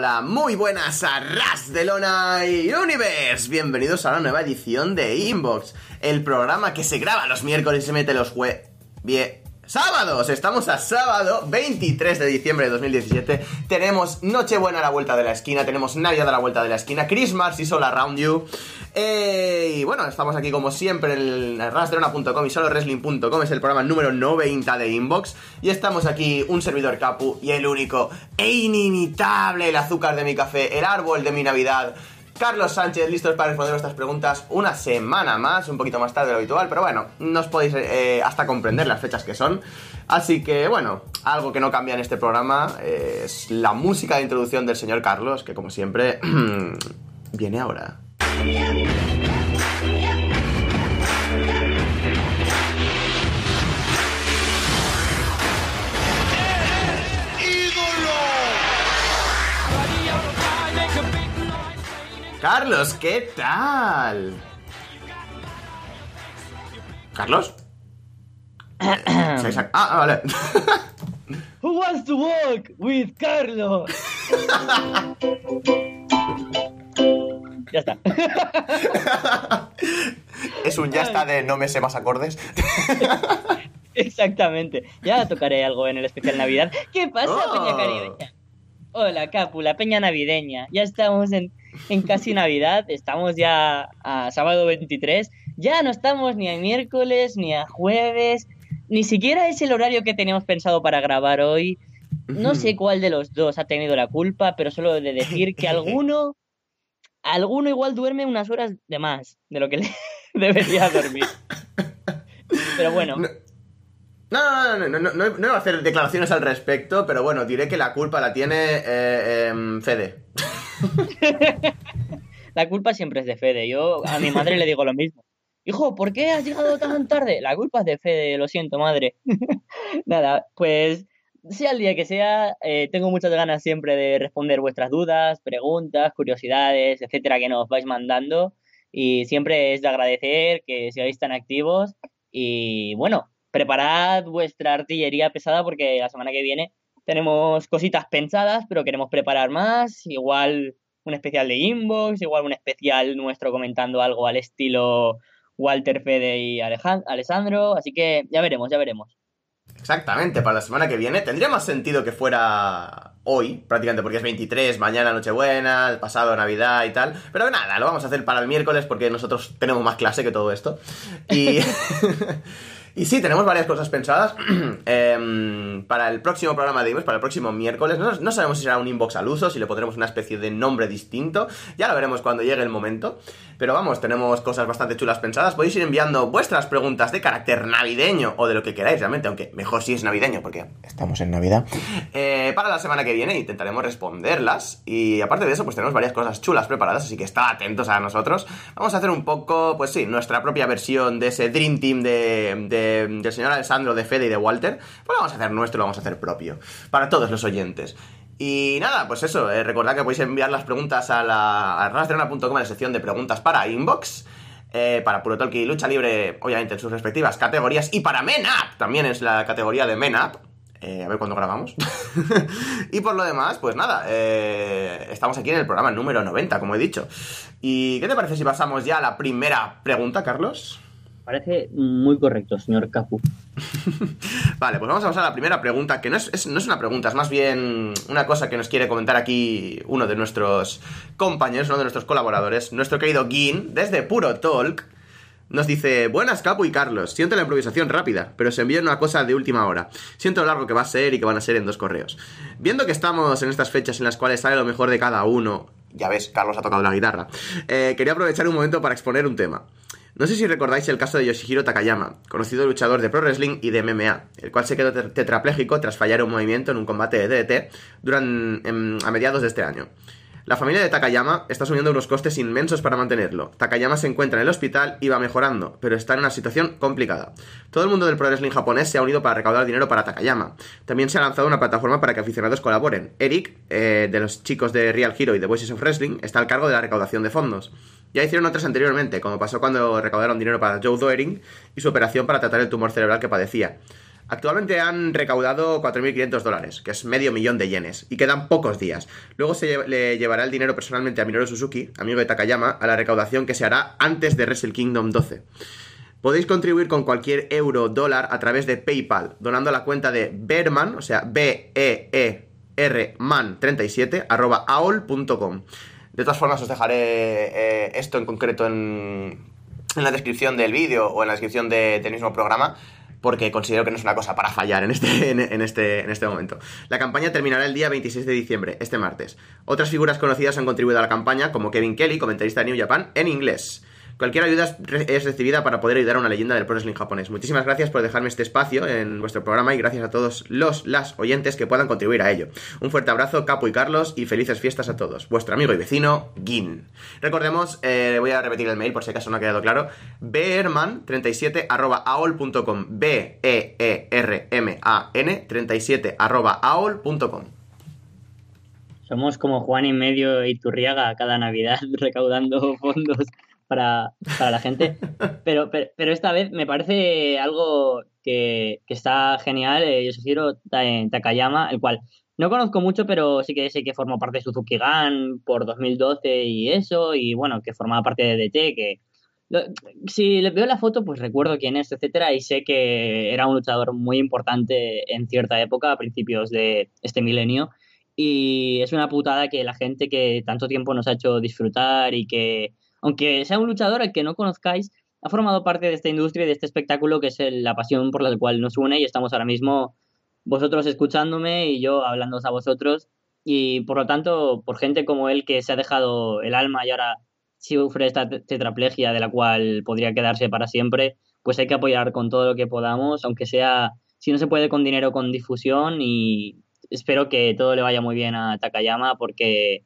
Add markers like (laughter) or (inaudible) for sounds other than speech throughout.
hola, muy buenas a Ras de Lona y Universe. Bienvenidos a la nueva edición de Inbox, el programa que se graba los miércoles y se mete los jue... Bien... Sábados, estamos a sábado 23 de diciembre de 2017. Tenemos Nochebuena a la vuelta de la esquina, tenemos Navidad a la vuelta de la esquina, Christmas is all around you. Eh, y bueno, estamos aquí como siempre en rastrona.com y solowrestling.com, es el programa número 90 de Inbox. Y estamos aquí, un servidor Capu y el único e inimitable, el azúcar de mi café, el árbol de mi Navidad. Carlos Sánchez, listos para responder nuestras preguntas una semana más, un poquito más tarde de lo habitual, pero bueno, no os podéis eh, hasta comprender las fechas que son. Así que bueno, algo que no cambia en este programa es la música de introducción del señor Carlos, que como siempre (clears throat) viene ahora. Carlos, ¿qué tal? ¿Carlos? ah, ah, vale. Who wants to walk with Carlos? ya está. es un ya está de no me sé más acordes. Exactamente. Ya tocaré algo en el especial Navidad. ¿Qué pasa, Oh. Peña Caribeña? Hola, Capu, la Peña Navideña. Ya estamos en, en casi Navidad. Estamos ya a sábado 23. Ya no estamos ni a miércoles, ni a jueves. Ni siquiera es el horario que teníamos pensado para grabar hoy. No sé cuál de los dos ha tenido la culpa, pero solo de decir que (laughs) alguno, alguno igual duerme unas horas de más de lo que le (laughs) debería dormir. Pero bueno, No, no, no, no, no, no, no voy a hacer declaraciones al respecto, pero bueno, diré que la culpa la tiene eh, em, Fede. (laughs) la culpa siempre es de Fede. Yo a mi madre le digo lo mismo. Hijo, ¿por qué has llegado tan tarde? La culpa es de Fede, lo siento, madre. (laughs) Nada, pues sea el día que sea, eh, tengo muchas ganas siempre de responder vuestras dudas, preguntas, curiosidades, etcétera, que nos vais mandando. Y siempre es de agradecer que sigáis tan activos. Y bueno, preparad vuestra artillería pesada porque la semana que viene tenemos cositas pensadas, pero queremos preparar más. Igual un especial de inbox, igual un especial nuestro comentando algo al estilo Walter Fede y Alejand Alessandro. Así que ya veremos, ya veremos. Exactamente, para la semana que viene. Tendría más sentido que fuera hoy, prácticamente, porque es 23, mañana Nochebuena, pasado Navidad y tal. Pero nada, lo vamos a hacer para el miércoles porque nosotros tenemos más clase que todo esto. Y. (laughs) Y sí, tenemos varias cosas pensadas eh, (clears throat) para el próximo programa de Inbox, para el próximo miércoles. No, no, sabemos si será un inbox al uso, si le pondremos una especie de nombre distinto. Ya lo veremos cuando llegue el momento. Pero vamos, tenemos cosas bastante chulas pensadas. Podéis ir enviando vuestras preguntas de carácter navideño o de lo que queráis realmente, aunque mejor si es navideño porque estamos en Navidad. Eh, para la semana que viene intentaremos responderlas. Y aparte de eso, pues tenemos varias cosas chulas preparadas, así que estad atentos a nosotros. Vamos a hacer un poco, pues sí, nuestra propia versión de ese Dream Team de del señor Alessandro, de Fede y de Walter, pues lo vamos a hacer nuestro, lo vamos a hacer propio, para todos los oyentes. Y nada, pues eso, eh, recordad que podéis enviar las preguntas a la a en la sección de preguntas para inbox. Eh, para Puro Talk y Lucha Libre, obviamente en sus respectivas categorías. Y para MENAP, también es la categoría de MENAP. Eh, a ver cuándo grabamos. (laughs) y por lo demás, pues nada, estamos aquí en el programa número 90, como he dicho. ¿Y qué te parece si pasamos ya a la primera pregunta, Carlos? Parece muy correcto, señor Capu. (laughs) vale, pues vamos a pasar a la primera pregunta, que no es, no es, una pregunta, es más bien una cosa que nos quiere comentar aquí uno de nuestros compañeros, uno de nuestros colaboradores, nuestro querido Gin, desde Puro Talk. Nos dice, buenas Capu y Carlos, siento la improvisación rápida, pero se envía una cosa de última hora. Siento lo largo que va a ser y que van a ser en dos correos. Viendo que estamos en estas fechas en las cuales sale lo mejor de cada uno, ya ves, Carlos ha tocado la guitarra, eh, quería aprovechar un momento para exponer un tema. No sé si recordáis el caso de Yoshihiro Takayama, conocido luchador de pro wrestling y de MMA, el cual se quedó tetrapléjico tras fallar un movimiento en un combate de DDT durante, a mediados de este año. La familia de Takayama está asumiendo unos costes inmensos para mantenerlo. Takayama se encuentra en el hospital y va mejorando, pero está en una situación complicada. Todo el mundo del pro wrestling japonés se ha unido para recaudar dinero para Takayama. También se ha lanzado una plataforma para que aficionados colaboren. Eric, eh, de los chicos de Real Hero y de Voices of Wrestling, está al cargo de la recaudación de fondos. Ya hicieron otras anteriormente, como pasó cuando recaudaron dinero para Joe Doering y su operación para tratar el tumor cerebral que padecía. Actualmente han recaudado 4.500 dólares, que es medio millón de yenes, y quedan pocos días. Luego se le llevará el dinero personalmente a Minoru Suzuki, amigo de Takayama, a la recaudación que se hará antes de Wrestle Kingdom 12. Podéis contribuir con cualquier euro dólar a través de PayPal, donando a la cuenta de Berman, o sea, B-E-E-R man 37, arroba aol.com. De todas formas, os dejaré eh, esto en concreto en, en la descripción del vídeo o en la descripción de, del mismo programa porque considero que no es una cosa para fallar en este, (laughs) en, este, en este momento. La campaña terminará el día 26 de diciembre, este martes. Otras figuras conocidas han contribuido a la campaña, como Kevin Kelly, comentarista de New Japan, en inglés. Cualquier ayuda es recibida para poder ayudar a una leyenda del pro wrestling japonés. Muchísimas gracias por dejarme este espacio en vuestro programa y gracias a todos los las oyentes que puedan contribuir a ello. Un fuerte abrazo, Capo y Carlos, y felices fiestas a todos. Vuestro amigo y vecino, Gin. Recordemos, eh, voy a repetir el mail por si acaso no ha quedado claro, berman37 aol.com B-E-E-R-M-A-N 37 aol.com Somos como Juan y medio y Turriaga cada Navidad (laughs) recaudando fondos para, para la gente. (laughs) Pero, pero, pero, esta vez me parece algo que, que está genial. Eh, Yoshihiro Takayama, el cual no conozco mucho, pero sí que sé que formó parte de Suzuki Gun por 2012 y eso, y bueno, que formaba parte de DT, que lo, si veo la foto, pues recuerdo quién es, etcétera, y sé que era un luchador muy importante en cierta época, a principios de este milenio. Y es una putada que la gente que tanto tiempo nos ha hecho disfrutar y que aunque sea un luchador al que no conozcáis, ha formado parte de esta industria y de este espectáculo que es la pasión por la cual nos une y estamos ahora mismo vosotros escuchándome y yo hablándoos a vosotros. Y por lo tanto por gente como él que se ha dejado el alma y ahora sufre esta tetraplegia de la cual podría quedarse para siempre, pues hay que apoyar con todo lo que podamos, aunque sea, si no se puede con dinero, con difusión y espero que todo le vaya muy bien a Takayama porque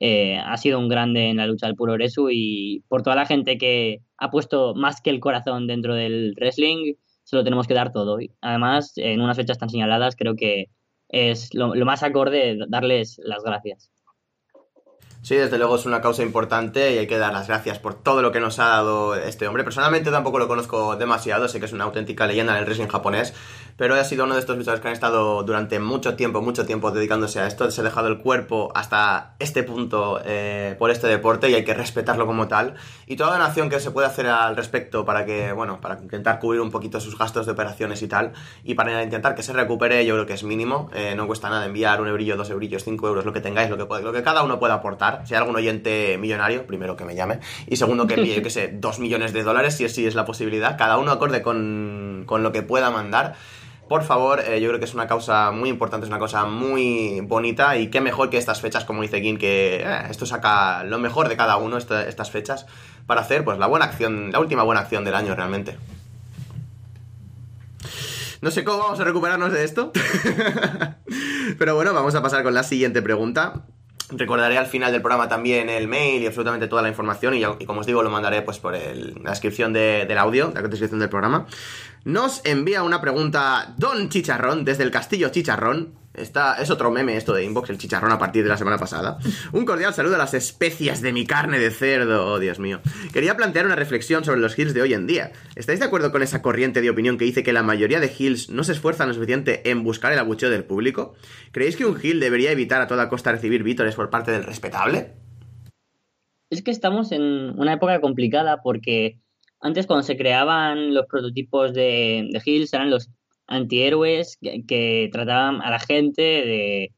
eh, ha sido un grande en la lucha del puro Resu y por toda la gente que ha puesto más que el corazón dentro del wrestling, se lo tenemos que dar todo. Además, en unas fechas tan señaladas, creo que es lo más acorde darles las gracias. Sí, desde luego es una causa importante y hay que dar las gracias por todo lo que nos ha dado este hombre. Personalmente tampoco lo conozco demasiado, sé que es una auténtica leyenda en el wrestling japonés, pero ha sido uno de estos luchadores que han estado durante mucho tiempo, mucho tiempo dedicándose a esto. Se ha dejado el cuerpo hasta este punto eh, por este deporte y hay que respetarlo como tal. Y toda la nación que se puede hacer al respecto para que, bueno, para intentar cubrir un poquito sus gastos de operaciones y tal, y para intentar que se recupere, yo creo que es mínimo. Eh, no cuesta nada enviar un eurillo, dos eurillos, cinco euros, lo que tengáis, lo que, lo que cada uno pueda aportar. Si hay algún oyente millonario, primero que me llame, y segundo que yo que sé, (laughs) dos millones de dólares, si así es la posibilidad, cada uno acorde con, con lo que pueda mandar por favor, eh, yo creo que es una causa muy importante, es una cosa muy bonita y qué mejor que estas fechas, como dice Gin, que eh, esto saca lo mejor de cada uno, esta, estas fechas, para hacer pues la buena acción, la última buena acción del año realmente. No sé cómo vamos a recuperarnos de esto, (laughs) pero bueno, vamos a pasar con la siguiente pregunta. Recordaré al final del programa también el mail y absolutamente toda la información y, como os digo lo mandaré pues por la descripción de, del audio, la descripción del programa. Nos envía una pregunta Don Chicharrón desde el Castillo Chicharrón. Está, es otro meme esto de Inbox, el chicharrón a partir de la semana pasada. Un cordial saludo a las especias de mi carne de cerdo, oh Dios mío. Quería plantear una reflexión sobre los hills de hoy en día. ¿Estáis de acuerdo con esa corriente de opinión que dice que la mayoría de hills no se esfuerzan lo suficiente en buscar el abucheo del público? ¿Creéis que un hill debería evitar a toda costa recibir vítores por parte del respetable? Es que estamos en una época complicada porque antes cuando se creaban los prototipos de, de Hills eran los antihéroes que, trataban a la gente de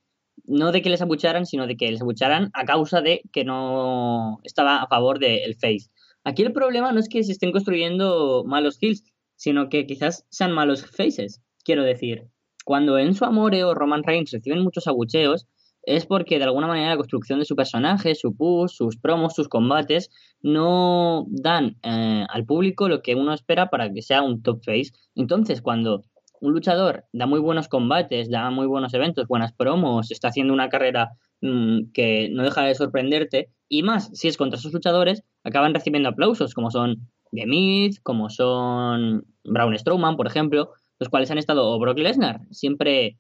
no de que les abucharan, sino de que les abucharan a causa de que no estaba a favor del face. Aquí el problema no es que se estén construyendo malos Hills, sino que quizás sean malos faces. Quiero decir, cuando Enzo Amore o Roman Reigns reciben muchos abucheos, es porque de alguna manera la construcción de su personaje, su push, sus promos, sus combates, no dan eh, al público lo que uno espera para que sea un top face. Entonces, cuando un luchador da muy buenos combates, da muy buenos eventos, buenas promos, está haciendo una carrera mmm, que no deja de sorprenderte, y más si es contra sus luchadores, acaban recibiendo aplausos, como son The como son Braun Strowman, por ejemplo, los cuales han estado, o Brock Lesnar, siempre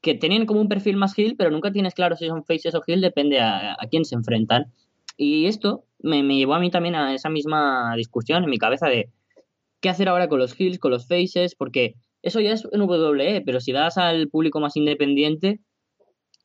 que tienen como un perfil más heel, pero nunca tienes claro si son faces o heel, depende a, a quién se enfrentan. Y esto me, me, llevó a mí también a esa misma discusión en mi cabeza de qué hacer ahora con los heels, con los faces, porque eso ya es en WWE, pero si das al público más independiente,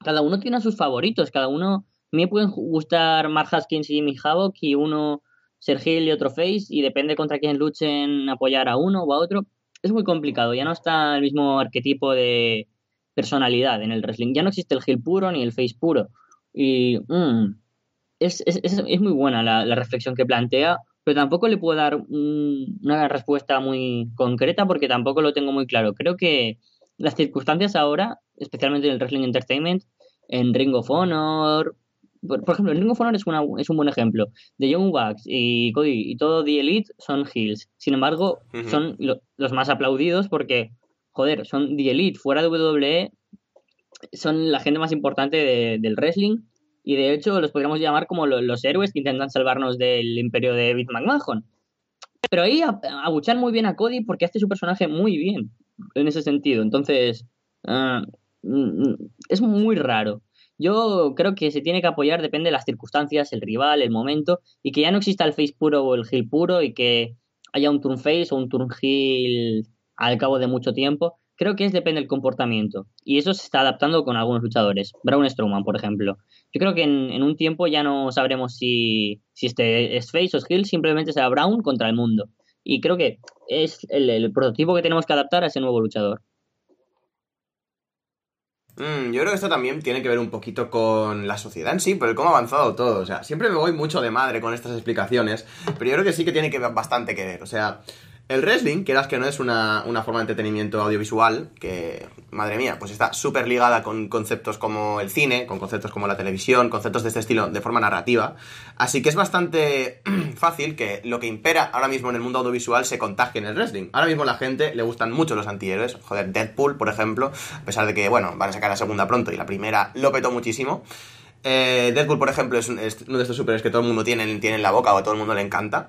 cada uno tiene a sus favoritos, cada uno, a mí me pueden gustar Mark Haskins y Jimmy Havoc y uno Ser Hill y otro Face y depende contra quién luchen apoyar a uno o a otro. Es muy complicado, ya no está el mismo arquetipo de personalidad en el wrestling, ya no existe el Hill puro ni el Face puro. Y mm, es, es, es, muy buena la, la reflexión que plantea pero tampoco le puedo dar una respuesta muy concreta porque tampoco lo tengo muy claro. Creo que las circunstancias ahora, especialmente en el Wrestling Entertainment, en Ring of Honor, por, ejemplo, en Ring of Honor es, una, es un buen ejemplo. De Young Bucks y Cody y todo The Elite son heels. Sin embargo, son los más aplaudidos porque, joder, son The Elite. Fuera de WWE, son la gente más importante del wrestling y de hecho los podríamos llamar como los, héroes que intentan salvarnos del imperio de David McMahon. Pero ahí abuchan muy bien a Cody porque hace su personaje muy bien en ese sentido. Entonces, ah, mm, es muy raro. Yo creo que se tiene que apoyar, depende de las circunstancias, el rival, el momento, y que ya no exista el face puro o el heel puro y que haya un turn face o un turn heel al cabo de mucho tiempo. Creo que es depende del comportamiento. Y eso se está adaptando con algunos luchadores. Braun Strowman, por ejemplo. Yo creo que en, un tiempo ya no sabremos si, si este es face o es heel, simplemente será Brown contra el mundo. Y creo que es el, prototipo que tenemos que adaptar a ese nuevo luchador. Mm, yo creo que esto también tiene que ver un poquito con la sociedad en sí, por cómo ha avanzado todo. O sea, siempre me voy mucho de madre con estas explicaciones, pero yo creo que sí que tiene que bastante que ver. O sea, el wrestling, quieras que no es una, forma de entretenimiento audiovisual, que, madre mía, pues está súper ligada con conceptos como el cine, con conceptos como la televisión, conceptos de este estilo de forma narrativa. Así que es bastante (clears throat) fácil que lo que impera ahora mismo en el mundo audiovisual se contagie en el wrestling. Ahora mismo a la gente le gustan mucho los antihéroes. Joder, Deadpool, por ejemplo, a pesar de que, bueno, van a sacar la segunda pronto y la primera lo petó muchísimo. Eh, Deadpool, por ejemplo, es, uno de estos superhéroes que todo el mundo tiene, tiene en la boca o a todo el mundo le encanta.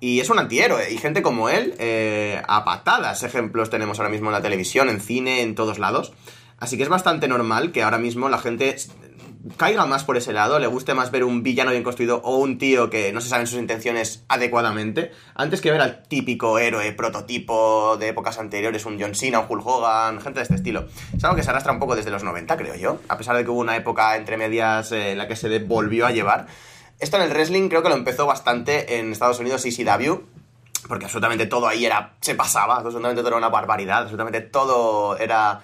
Y es un antihéroe. Y gente como él, eh, a patadas ejemplos tenemos ahora mismo en la televisión, en cine, en todos lados. Así que es bastante normal que ahora mismo la gente caiga más por ese lado, le guste más ver un villano bien construido o un tío que no se saben sus intenciones adecuadamente, antes que ver al típico héroe prototipo de épocas anteriores, un John Cena, un Hulk Hogan, gente de este estilo. Es algo que se arrastra un poco desde los 90, creo yo, a pesar de que hubo una época entre medias eh, en la que se volvió a llevar. Esto en el wrestling creo que lo empezó bastante en Estados Unidos ECW, porque absolutamente todo ahí era se pasaba, absolutamente todo era una barbaridad, absolutamente todo era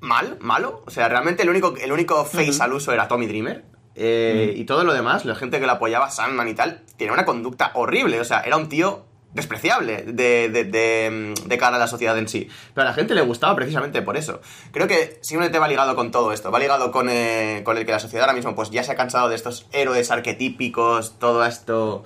mal, malo. O sea, realmente el único, el único face al uso era Tommy Dreamer. Eh, y todo lo demás, la gente que lo apoyaba, Sandman y tal, tenía una conducta horrible. O sea, era un tío despreciable de, de, de, cara a la sociedad en sí. Pero a la gente le gustaba precisamente por eso. Creo que simplemente va ligado con todo esto. Va ligado con, eh, con el que la sociedad ahora mismo pues ya se ha cansado de estos héroes arquetípicos, todo esto...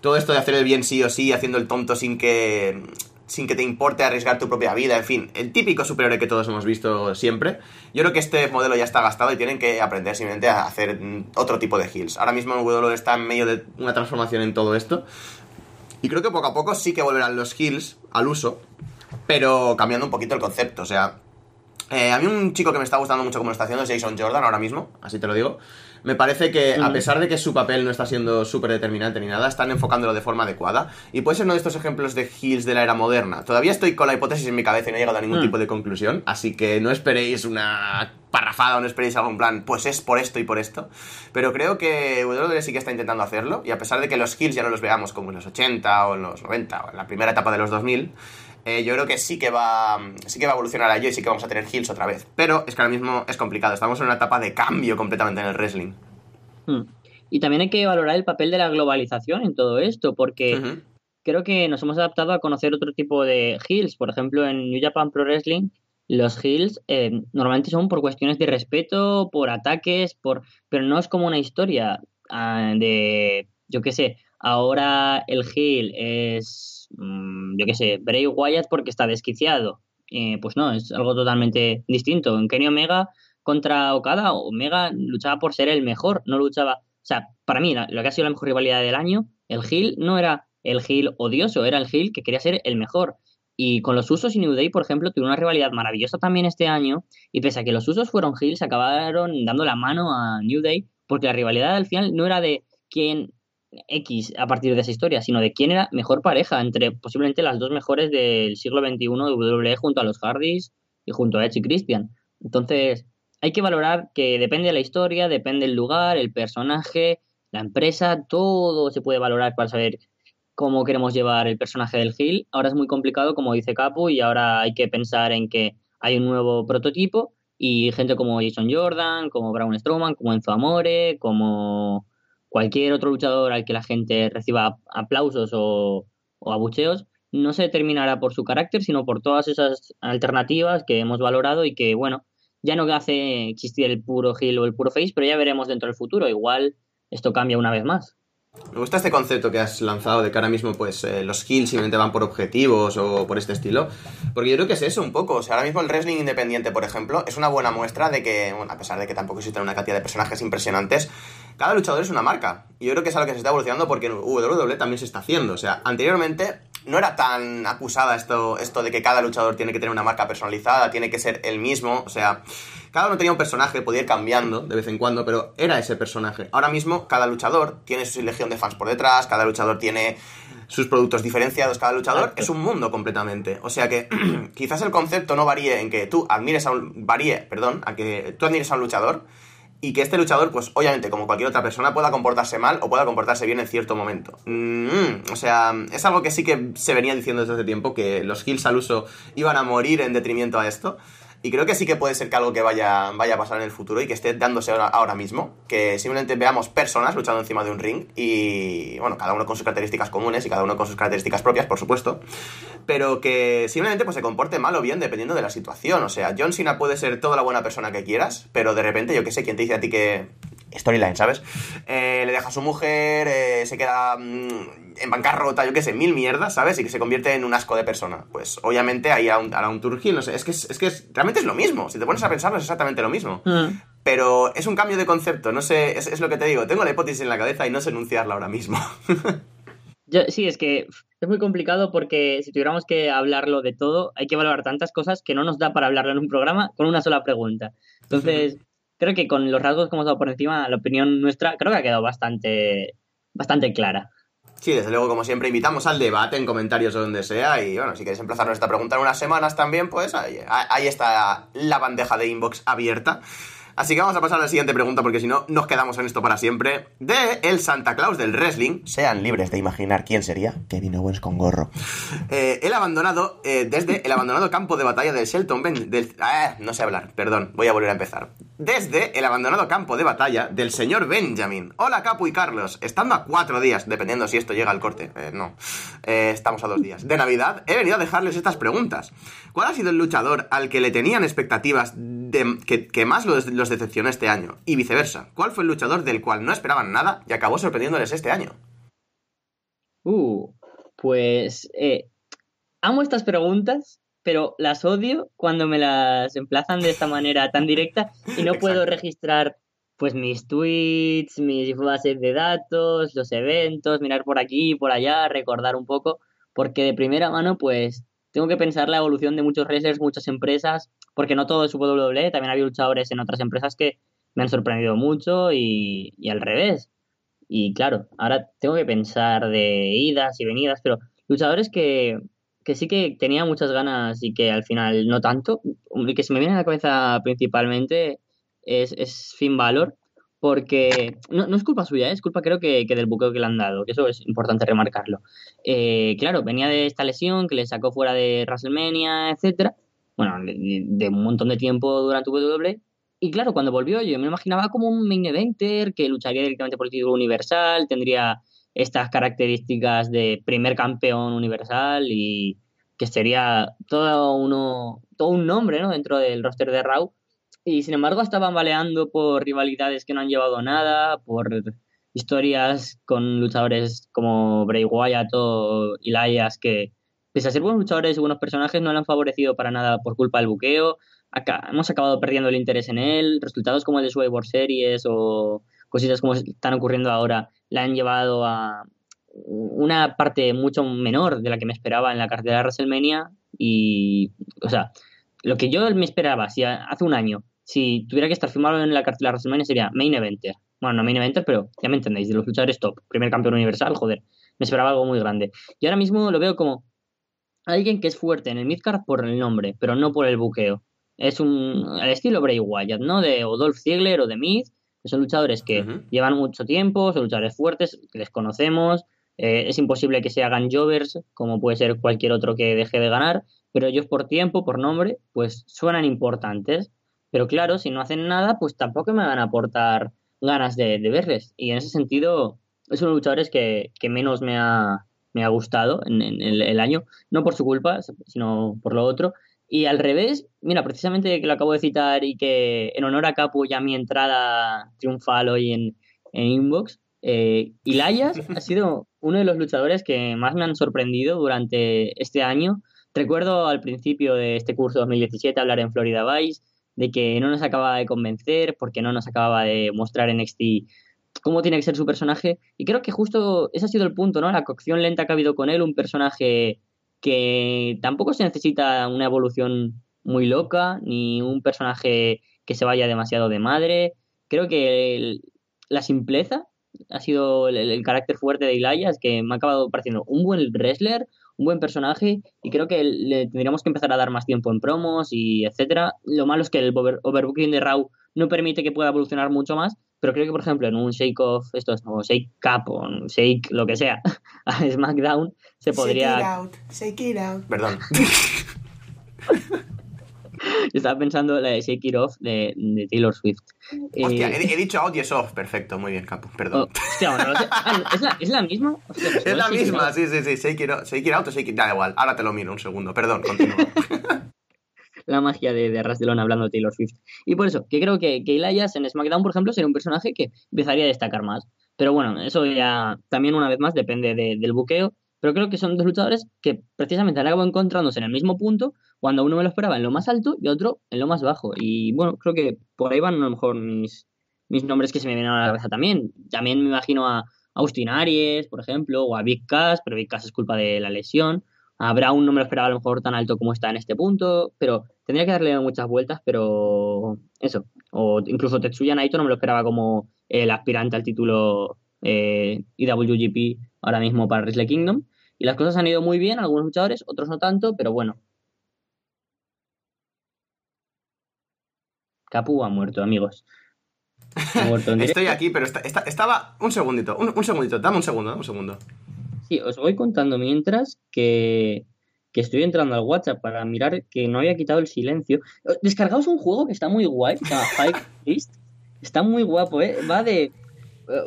Todo esto de hacer el bien sí o sí, haciendo el tonto sin que sin que te importe arriesgar tu propia vida, en fin, el típico superhéroe que todos hemos visto siempre. Yo creo que este modelo ya está gastado y tienen que aprender simplemente a hacer otro tipo de heals. Ahora mismo el está en medio de una transformación en todo esto, y creo que poco a poco sí que volverán los heals al uso, pero cambiando un poquito el concepto. O sea, eh, a mí un chico que me está gustando mucho como lo está haciendo es Jason Jordan ahora mismo, así te lo digo. Me parece que, a pesar de que su papel no está siendo súper determinante ni nada, están enfocándolo de forma adecuada. Y puede ser uno de estos ejemplos de heals de la era moderna. Todavía estoy con la hipótesis en mi cabeza y no he llegado a ningún mm. tipo de conclusión. Así que no esperéis una parrafada o no esperéis algún plan, pues es por esto y por esto. Pero creo que WWE sí que está intentando hacerlo. Y a pesar de que los heals ya no los veamos como en los 80 o en los 90 o en la primera etapa de los 2000, eh, yo creo que sí que va sí que va a evolucionar a ello y sí que vamos a tener heels otra vez. Pero es que ahora mismo es complicado, estamos en una etapa de cambio completamente en el wrestling. Hmm. Y también hay que valorar el papel de la globalización en todo esto, porque creo que nos hemos adaptado a conocer otro tipo de heels. Por ejemplo, en New Japan Pro Wrestling, los heels eh, normalmente son por cuestiones de respeto, por ataques, por pero no es como una historia ah, de, yo qué sé, ahora el heel es Mm, yo qué sé, Bray Wyatt porque está desquiciado. Eh, pues no, es algo totalmente distinto. En Kenny Omega contra Okada, Omega luchaba por ser el mejor, no luchaba. O sea, para mí, lo que ha sido la mejor rivalidad del año, el Hill no era el Hill odioso, era el Hill que quería ser el mejor. Y con los usos y New Day, por ejemplo, tuvo una rivalidad maravillosa también este año. Y pese a que los usos fueron se acabaron dando la mano a New Day, porque la rivalidad al final no era de quién X a partir de esa historia, sino de quién era mejor pareja entre posiblemente las dos mejores del siglo XXI de WWE junto a los Hardys y junto a Edge y Christian. Entonces, hay que valorar que depende de la historia, depende del lugar, el personaje, la empresa, todo se puede valorar para saber cómo queremos llevar el personaje del Hill. Ahora es muy complicado, como dice Capu, y ahora hay que pensar en que hay un nuevo prototipo y gente como Jason Jordan, como Braun Strowman, como Enzo Amore, como cualquier otro luchador al que la gente reciba aplausos o, abucheos, no se determinará por su carácter, sino por todas esas alternativas que hemos valorado y que, bueno, ya no hace existir el puro heel o el puro face, pero ya veremos dentro del futuro. Igual esto cambia una vez más. Me gusta este concepto que has lanzado de que ahora mismo pues eh, los kills simplemente van por objetivos o por este estilo. Porque yo creo que es eso un poco. O sea, ahora mismo el wrestling independiente, por ejemplo, es una buena muestra de que, bueno, a pesar de que tampoco existen una cantidad de personajes impresionantes, cada luchador es una marca. Y yo creo que es algo que se está evolucionando porque en WWE también se está haciendo. O sea, anteriormente no era tan acusada esto, esto de que cada luchador tiene que tener una marca personalizada, tiene que ser el mismo. O sea, cada uno tenía un personaje, podía ir cambiando de vez en cuando, pero era ese personaje. Ahora mismo, cada luchador tiene su legión de fans por detrás, cada luchador tiene sus productos diferenciados, cada luchador es un mundo completamente. O sea que (clears throat) quizás el concepto no varíe en que tú admires a un. varíe, perdón, a que tú admires a un luchador y que este luchador, pues obviamente, como cualquier otra persona, pueda comportarse mal o pueda comportarse bien en cierto momento. Mm, o sea, es algo que sí que se venía diciendo desde hace tiempo, que los kills al uso iban a morir en detrimento a esto. Y creo que sí que puede ser que algo que vaya, vaya a pasar en el futuro y que esté dándose ahora, ahora, mismo. Que simplemente veamos personas luchando encima de un ring y, bueno, cada uno con sus características comunes y cada uno con sus características propias, por supuesto. Pero que simplemente pues, se comporte mal o bien dependiendo de la situación. O sea, John Cena puede ser toda la buena persona que quieras, pero de repente, yo que sé, quien te dice a ti que storyline, ¿sabes? Eh, le deja a su mujer, eh, se queda mm, en bancarrota, yo qué sé, mil mierdas, ¿sabes? Y que se convierte en un asco de persona. Pues obviamente ahí hará un, hará un no sé, es que, es, que realmente es lo mismo, si te pones a pensarlo es exactamente lo mismo. Mm. Pero es un cambio de concepto, no sé, es, lo que te digo, tengo la hipótesis en la cabeza y no sé enunciarla ahora mismo. (laughs) sí, es que es muy complicado porque si tuviéramos que hablarlo de todo, hay que valorar tantas cosas que no nos da para hablarlo en un programa con una sola pregunta. Entonces, creo que con los rasgos que hemos dado por encima, la opinión nuestra creo que ha quedado bastante, bastante clara. Sí, desde luego, como siempre, invitamos al debate en comentarios o donde sea. Y bueno, si queréis emplazarnos esta pregunta en unas semanas también, pues ahí, ahí está la bandeja de inbox abierta. Así que vamos a pasar a la siguiente pregunta porque si no nos quedamos en esto para siempre. De el Santa Claus del wrestling. Sean libres de imaginar quién sería. Kevin Owens con gorro. Eh, el abandonado, eh, desde el abandonado campo de batalla del Shelton Ben... Del, ah, no sé hablar, perdón, voy a volver a empezar. Desde el abandonado campo de batalla del señor Benjamin. Hola Capu y Carlos. Estando a cuatro días, dependiendo si esto llega al corte. Eh, no, estamos a dos días. De Navidad, he venido a dejarles estas preguntas. ¿Cuál ha sido el luchador al que le tenían expectativas de, que, más los decepcionó este año. Y viceversa, ¿cuál fue el luchador del cual no esperaban nada y acabó sorprendiéndoles este año? Uh, pues eh, amo estas preguntas, pero las odio cuando me las emplazan de esta manera tan directa y no puedo registrar pues mis tweets, mis bases de datos, los eventos, mirar por aquí y por allá, recordar un poco, porque de primera mano pues tengo que pensar la evolución de muchos wrestlers, muchas empresas, porque no todo es WWE, también había luchadores en otras empresas que me han sorprendido mucho y, al revés. Y claro, ahora tengo que pensar de idas y venidas, pero luchadores que, sí que tenía muchas ganas y que al final no tanto, el que se me viene a la cabeza principalmente es, es Finn Balor, porque no, no, es culpa suya, ¿eh? es culpa creo que, del buqueo que le han dado, que eso es importante remarcarlo. Eh, claro, venía de esta lesión que le sacó fuera de WrestleMania, etcétera, bueno, de, un montón de tiempo durante WWE, y claro, cuando volvió yo me imaginaba como un main eventer que lucharía directamente por el título universal, tendría estas características de primer campeón universal y que sería todo uno todo un nombre ¿no? dentro del roster de Raw y sin embargo estaban baleando por rivalidades que no han llevado nada, por historias con luchadores como Bray Wyatt o Elias que, pese a ser buenos luchadores y buenos personajes, no le han favorecido para nada por culpa del buqueo. Acá, hemos acabado perdiendo el interés en él. Resultados como el de Survivor Series o cositas como están ocurriendo ahora le han llevado a una parte mucho menor de la que me esperaba en la cartera de WrestleMania. Y, o sea, lo que yo me esperaba, si hace un año si tuviera que estar firmado en la cartela WrestleMania sería Main Eventer. bueno, no main eventer, pero ya me entendéis, de los luchadores top, primer campeón universal, joder, me esperaba algo muy grande. Y ahora mismo lo veo como alguien que es fuerte en el midcard por el nombre, pero no por el buqueo. Es un al estilo Bray Wyatt, ¿no? De Odolf Ziegler o de Miz, que son luchadores que llevan mucho tiempo, son luchadores fuertes, que les conocemos. eh, es imposible que se hagan jovers, como puede ser cualquier otro que deje de ganar, pero ellos por tiempo, por nombre, pues suenan importantes. Pero claro, si no hacen nada, pues tampoco me van a aportar ganas de, de verles. Y en ese sentido, es uno de los luchadores que, que menos me ha, me ha gustado en, en el, el año, no por su culpa, sino por lo otro. Y al revés, mira, precisamente que lo acabo de citar y que en honor a Capu ya mi entrada triunfal hoy en, en Inbox, eh, Ilayas ha sido uno de los luchadores que más me han sorprendido durante este año. Recuerdo al principio de este curso 2017 hablar en Florida Vice de que no nos acababa de convencer porque no nos acababa de mostrar en NXT cómo tiene que ser su personaje. Y creo que justo ese ha sido el punto, ¿no? La cocción lenta que ha habido con él, un personaje que tampoco se necesita una evolución muy loca, ni un personaje que se vaya demasiado de madre. Creo que la simpleza ha sido el, el carácter fuerte de Elias, que me ha acabado pareciendo un buen wrestler, un buen personaje, y creo que le tendríamos que empezar a dar más tiempo en promos y etcétera. Lo malo es que el over- overbooking de Raw no permite que pueda evolucionar mucho más, pero creo que, por ejemplo, en un Shake Off, estos, o Shake Cup, o un Shake, lo que sea, (laughs) a SmackDown, se podría Shake it out, shake it out. Perdón. (laughs) (laughs) Estaba pensando la de Shake It Off de, de Taylor Swift. Eh, Hostia, he, he dicho out y es off. Perfecto, muy bien, Capu. oh, Perdón. hostia, bueno, no sé. Ah, ¿es, la, ¿Es la misma? Hostia, pues (laughs) es la misma, no. sí, sí, sí. Shake it, out, shake it out o shake it... Da igual, ahora te lo miro un segundo. Perdón, continúa. (laughs) La magia de, de Lona hablando de Taylor Swift. Y por eso, que creo que, que Elias en SmackDown, por ejemplo, sería un personaje que empezaría a destacar más. Pero bueno, eso ya también una vez más depende de- del buqueo. Pero creo que son dos luchadores que precisamente han acabado encontrándose en el mismo punto cuando uno me lo esperaba en lo más alto y otro en lo más bajo. Y bueno, creo que por ahí van a lo mejor mis, mis nombres que se me vienen a la cabeza también. También me imagino a Austin Aries, por ejemplo, o a Big Cass, pero Big Cass es culpa de la lesión. A Brown no me lo esperaba a lo mejor tan alto como está en este punto, pero tendría que darle muchas vueltas, pero eso. O incluso Tetsuya Naito no me lo esperaba como el aspirante al título eh, IWGP ahora mismo para Wrestle Kingdom. Y las cosas han ido muy bien, algunos luchadores, otros no tanto, pero bueno. Capu ha muerto, amigos. Ha muerto en (laughs) directo. Estoy aquí, pero está- está- estaba... Un segundito, un, un segundito. Dame un segundo, dame un segundo. Sí, os voy contando mientras que, que estoy entrando al WhatsApp para mirar que no había quitado el silencio. Eh, Descargaos un juego que está muy guay, que se llama (laughs) Fight List. Está muy guapo, ¿eh? Va de... eh,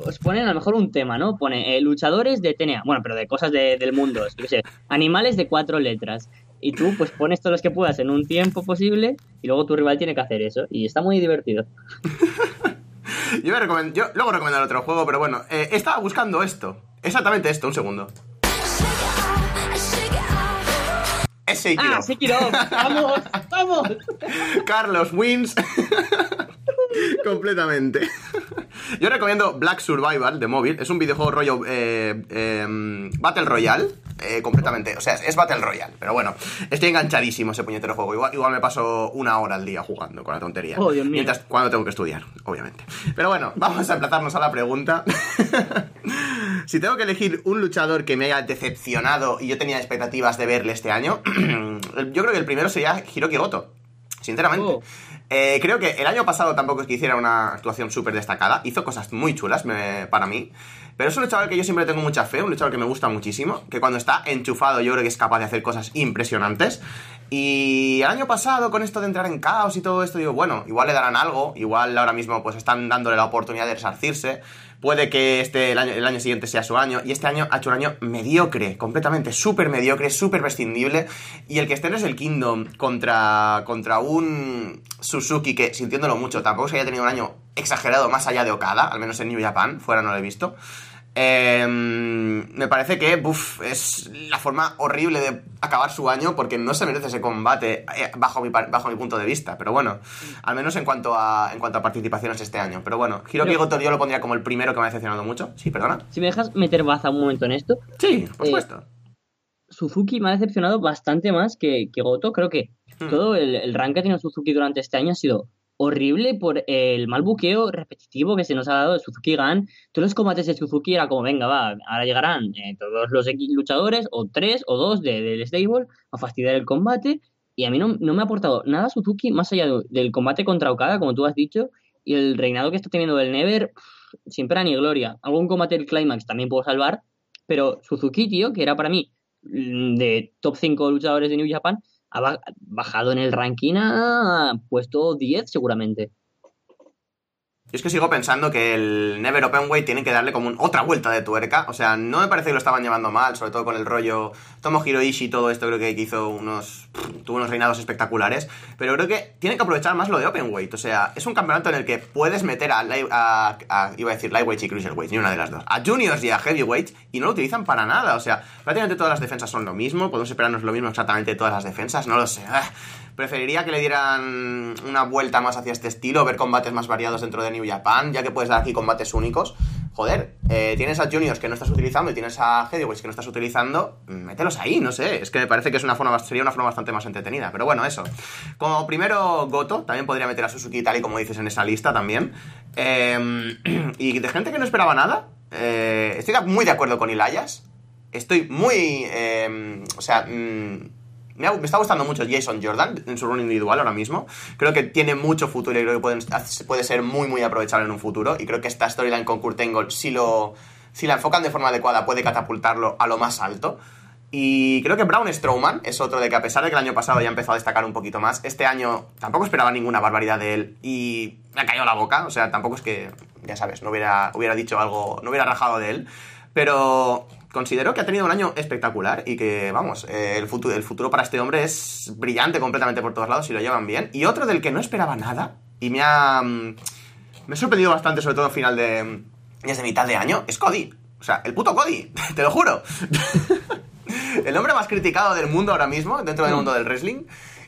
Os ponen a lo mejor un tema, ¿no? Pone eh, luchadores de TNA. Bueno, pero de cosas de- del mundo. Yo qué sé, animales de cuatro letras. Y tú, pues pones todos los que puedas en un tiempo posible y luego tu rival tiene que hacer eso. Y está muy divertido. (laughs) Yo, me recomend- yo luego recomendaré otro juego, pero bueno, eh, estaba buscando esto. Exactamente esto, un segundo. Es It ¡Ah. Sekiro! (laughs) ¡Vamos! ¡Vamos! Carlos wins. (laughs) (laughs) Completamente. (laughs) Yo recomiendo Black Survival de móvil. Es un videojuego rollo eh, eh, Battle Royale. eh, completamente. O sea, es, Battle Royale. Pero bueno, estoy enganchadísimo a ese puñetero juego. Igual, igual me paso una hora al día jugando con la tontería. Oh, Dios mío. Mientras, cuando tengo que estudiar, obviamente. Pero bueno, vamos a emplazarnos a la pregunta. (laughs) si tengo que elegir un luchador que me haya decepcionado y yo tenía expectativas de verle este año, (clears throat) yo creo que el primero sería Hiroki Goto. Sinceramente. Oh. Eh, creo que el año pasado tampoco es que hiciera una actuación súper destacada. Hizo cosas muy chulas me- para mí. Pero es un luchador que yo siempre tengo mucha fe, un luchador que me gusta muchísimo. Que cuando está enchufado yo creo que es capaz de hacer cosas impresionantes. Y el año pasado, con esto de entrar en caos y todo esto, digo, bueno, igual le darán algo. Igual ahora mismo pues están dándole la oportunidad de resarcirse. Puede que este, el, año, el año siguiente sea su año. Y este año ha hecho un año mediocre, completamente súper mediocre, súper prescindible. Y el que esté en el Kingdom contra, contra un Suzuki que, sintiéndolo mucho, tampoco se haya tenido un año exagerado más allá de Okada, al menos en New Japan, fuera no lo he visto. Eh, me parece que es la forma horrible de acabar su año porque no se merece ese combate eh, bajo mi, bajo mi punto de vista. Pero bueno, al menos en cuanto a, en cuanto a participaciones este año. Pero bueno, Hiroki Pero- Goto yo lo pondría como el primero que me ha decepcionado mucho. Sí, perdona. Si me dejas meter baza un momento en esto, Sí, por Eh, supuesto. Suzuki me ha decepcionado bastante más que, que Goto. Creo que Hmm. todo el, el rank que ha tenido Suzuki durante este año ha sido horrible por el mal buqueo repetitivo que se nos ha dado de Suzuki Gun. Todos los combates de Suzuki era como, venga, va, ahora llegarán eh, todos los luchadores, o tres o dos de- del stable, a fastidiar el combate. Y a mí no, no me ha aportado nada Suzuki más allá de- del combate contra Okada, como tú has dicho, y el reinado que está teniendo el Never, sin pena ni gloria. Algún combate del Climax también puedo salvar, pero Suzuki, tío, que era para mí mm, de top 5 luchadores de New Japan, ha ba- bajado en el ranking a puesto 10 seguramente. Yo es que sigo pensando que el Never Open Way tiene que darle como un- otra vuelta de tuerca. O sea, no me parece que lo estaban llevando mal, sobre todo con el rollo Tomohiro Ishii y todo esto. Creo que hizo unos. tuvo unos reinados espectaculares. Pero creo que tiene que aprovechar más lo de Open Weight. O sea, es un campeonato en el que puedes meter a. a- a- iba a decir Lightweight y Cruiserweight, ni una de las dos. A Juniors y a Heavyweight y no lo utilizan para nada. O sea, prácticamente todas las defensas son lo mismo. Podemos esperarnos lo mismo exactamente de todas las defensas. No lo sé. Preferiría que le dieran una vuelta más hacia este estilo, ver combates más variados dentro de New Japan, ya que puedes dar aquí combates únicos. Joder, eh, tienes a Juniors que no estás utilizando y tienes a Heavyweights que no estás utilizando, mm, mételos ahí, no sé. Es que me parece que es una forma, sería una forma bastante más entretenida. Pero bueno, eso. Como primero Goto, también podría meter a Suzuki tal y como dices en esa lista también. Eh, (clears throat) y de gente que no esperaba nada, eh, estoy muy de acuerdo con Ilayas. Estoy muy... eh, o sea... mm, me, está gustando mucho Jason Jordan en su run individual ahora mismo. Creo que tiene mucho futuro y creo que puede ser muy, muy aprovechable en un futuro. Y creo que esta storyline con Kurt Angle, si, lo, si la enfocan de forma adecuada, puede catapultarlo a lo más alto. Y creo que Braun Strowman es otro de que a pesar de que el año pasado ya empezó a destacar un poquito más, este año tampoco esperaba ninguna barbaridad de él y me ha caído la boca. O sea, tampoco es que, ya sabes, no hubiera, hubiera dicho algo, no hubiera rajado de él. Pero considero que ha tenido un año espectacular y que, vamos, eh, el, futuro, el futuro para este hombre es brillante completamente por todos lados si lo llevan bien. Y otro del que no esperaba nada y me ha, mm, me ha sorprendido bastante, sobre todo al final de, desde mitad de año, es Cody. O sea, el puto Cody, (laughs) te lo juro. (laughs) el hombre más criticado del mundo ahora mismo, dentro del mundo del wrestling.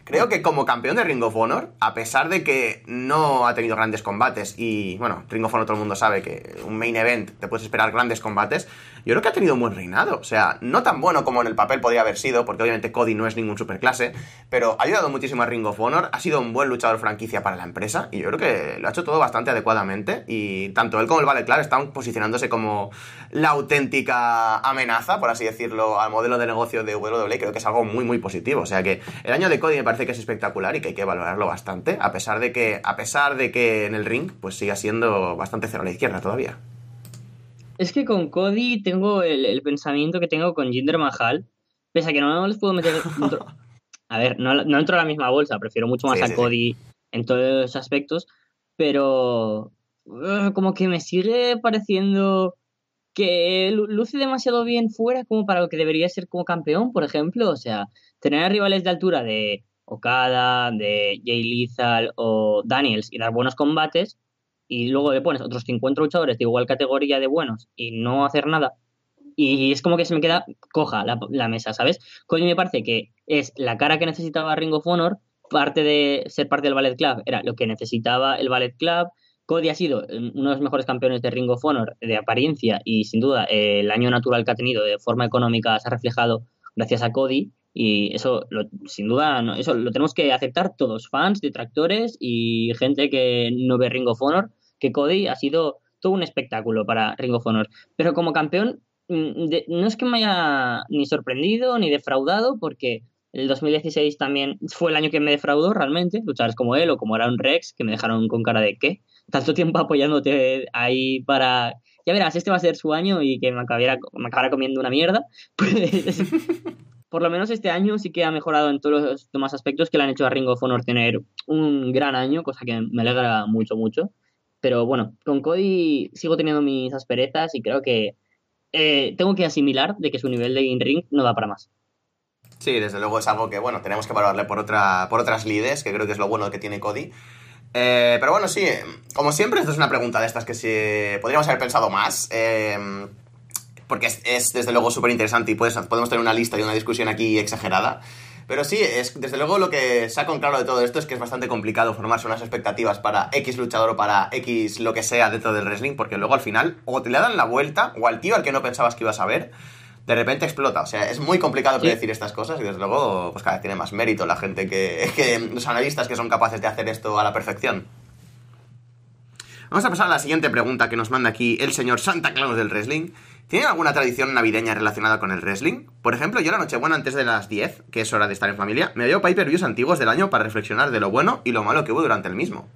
Creo que como campeón de Ring of Honor, a pesar de que no ha tenido grandes combates, y bueno, Ring of Honor todo el mundo sabe que un main event te puedes esperar grandes combates, yo creo que ha tenido un buen reinado. O sea, no tan bueno como en el papel podría haber sido, porque obviamente Cody no es ningún superclase, pero ha ayudado muchísimo a Ring of Honor, ha sido un buen luchador franquicia para la empresa, y yo creo que lo ha hecho todo bastante adecuadamente, y tanto él como el Ballet Club están posicionándose como la auténtica amenaza, por así decirlo, al modelo de negocio de WWE, creo que es algo muy, muy positivo. O sea que el año de Cody me parece que es espectacular y que hay que valorarlo bastante, a pesar de que, a pesar de que en el ring, pues siga siendo bastante cero a la izquierda todavía. Es que con Cody tengo el, el pensamiento que tengo con Jinder Mahal, pese a que no les puedo meter... (laughs) dentro- a ver, no, no entro a la misma bolsa, prefiero mucho más Sí, a sí, sí. Cody en todos los aspectos, pero eh, como que me sigue pareciendo que lu- luce demasiado bien fuera como para lo que debería ser como campeón, por ejemplo. O sea, tener a rivales de altura de Okada, de Jay Lethal o Daniels y dar buenos combates, y luego le pones otros 50 luchadores de igual categoría de buenos y no hacer nada. Y es como que se me queda coja la, la mesa, ¿sabes? Cody me parece que es la cara que necesitaba Ring of Honor, parte de ser parte del Ballet Club era lo que necesitaba el Ballet Club. Cody ha sido eh, uno de los mejores campeones de Ring of Honor de apariencia y sin duda eh, el año natural que ha tenido de forma económica se ha reflejado gracias a Cody y eso lo- sin duda no, eso lo tenemos que aceptar todos, fans, detractores y gente que no ve Ring of Honor, que Cody ha sido todo un espectáculo para Ring of Honor. Pero como campeón mm, no es que me haya ni sorprendido ni defraudado porque el 2016 también fue el año que me defraudó realmente, luchadores como él o como un Rex que me dejaron con cara de ¿qué? Tanto tiempo apoyándote ahí para... Ya verás, este va a ser su año y que me, acabara, me acabara comiendo una mierda. (laughs) Pues, por lo menos este año sí que ha mejorado en todos los demás aspectos que le han hecho a Ring of Honor tener un gran año, cosa que me alegra mucho, mucho. Pero bueno, con Cody sigo teniendo mis asperezas y creo que eh, tengo que asimilar de que su nivel de in-ring no da para más. Sí, desde luego es algo que, bueno, tenemos que valorarle por, otra, por otras lides, que creo que es lo bueno que tiene Cody. Eh, pero bueno, sí, como siempre, esto es una pregunta de estas que sí podríamos haber pensado más. eh, porque es, es, desde luego súper interesante y puedes- podemos tener una lista y una discusión aquí exagerada. Pero sí, es desde luego lo que saco en claro de todo esto es que es bastante complicado formarse unas expectativas para X luchador o para X lo que sea dentro del wrestling, porque luego al final o te le dan la vuelta o al tío al que no pensabas que ibas a ver, de repente explota. O sea, es muy complicado Sí. predecir estas cosas y desde luego pues cada vez tiene más mérito la gente que, (laughs) que los analistas que son capaces de hacer esto a la perfección. Vamos a pasar a la siguiente pregunta que nos manda aquí el señor Santa Claus del wrestling. ¿Tienen alguna tradición navideña relacionada con el wrestling? Por ejemplo, yo la Nochebuena antes de las 10, que es hora de estar en familia, me veo pay-per-views antiguos del año para reflexionar de lo bueno y lo malo que hubo durante el mismo.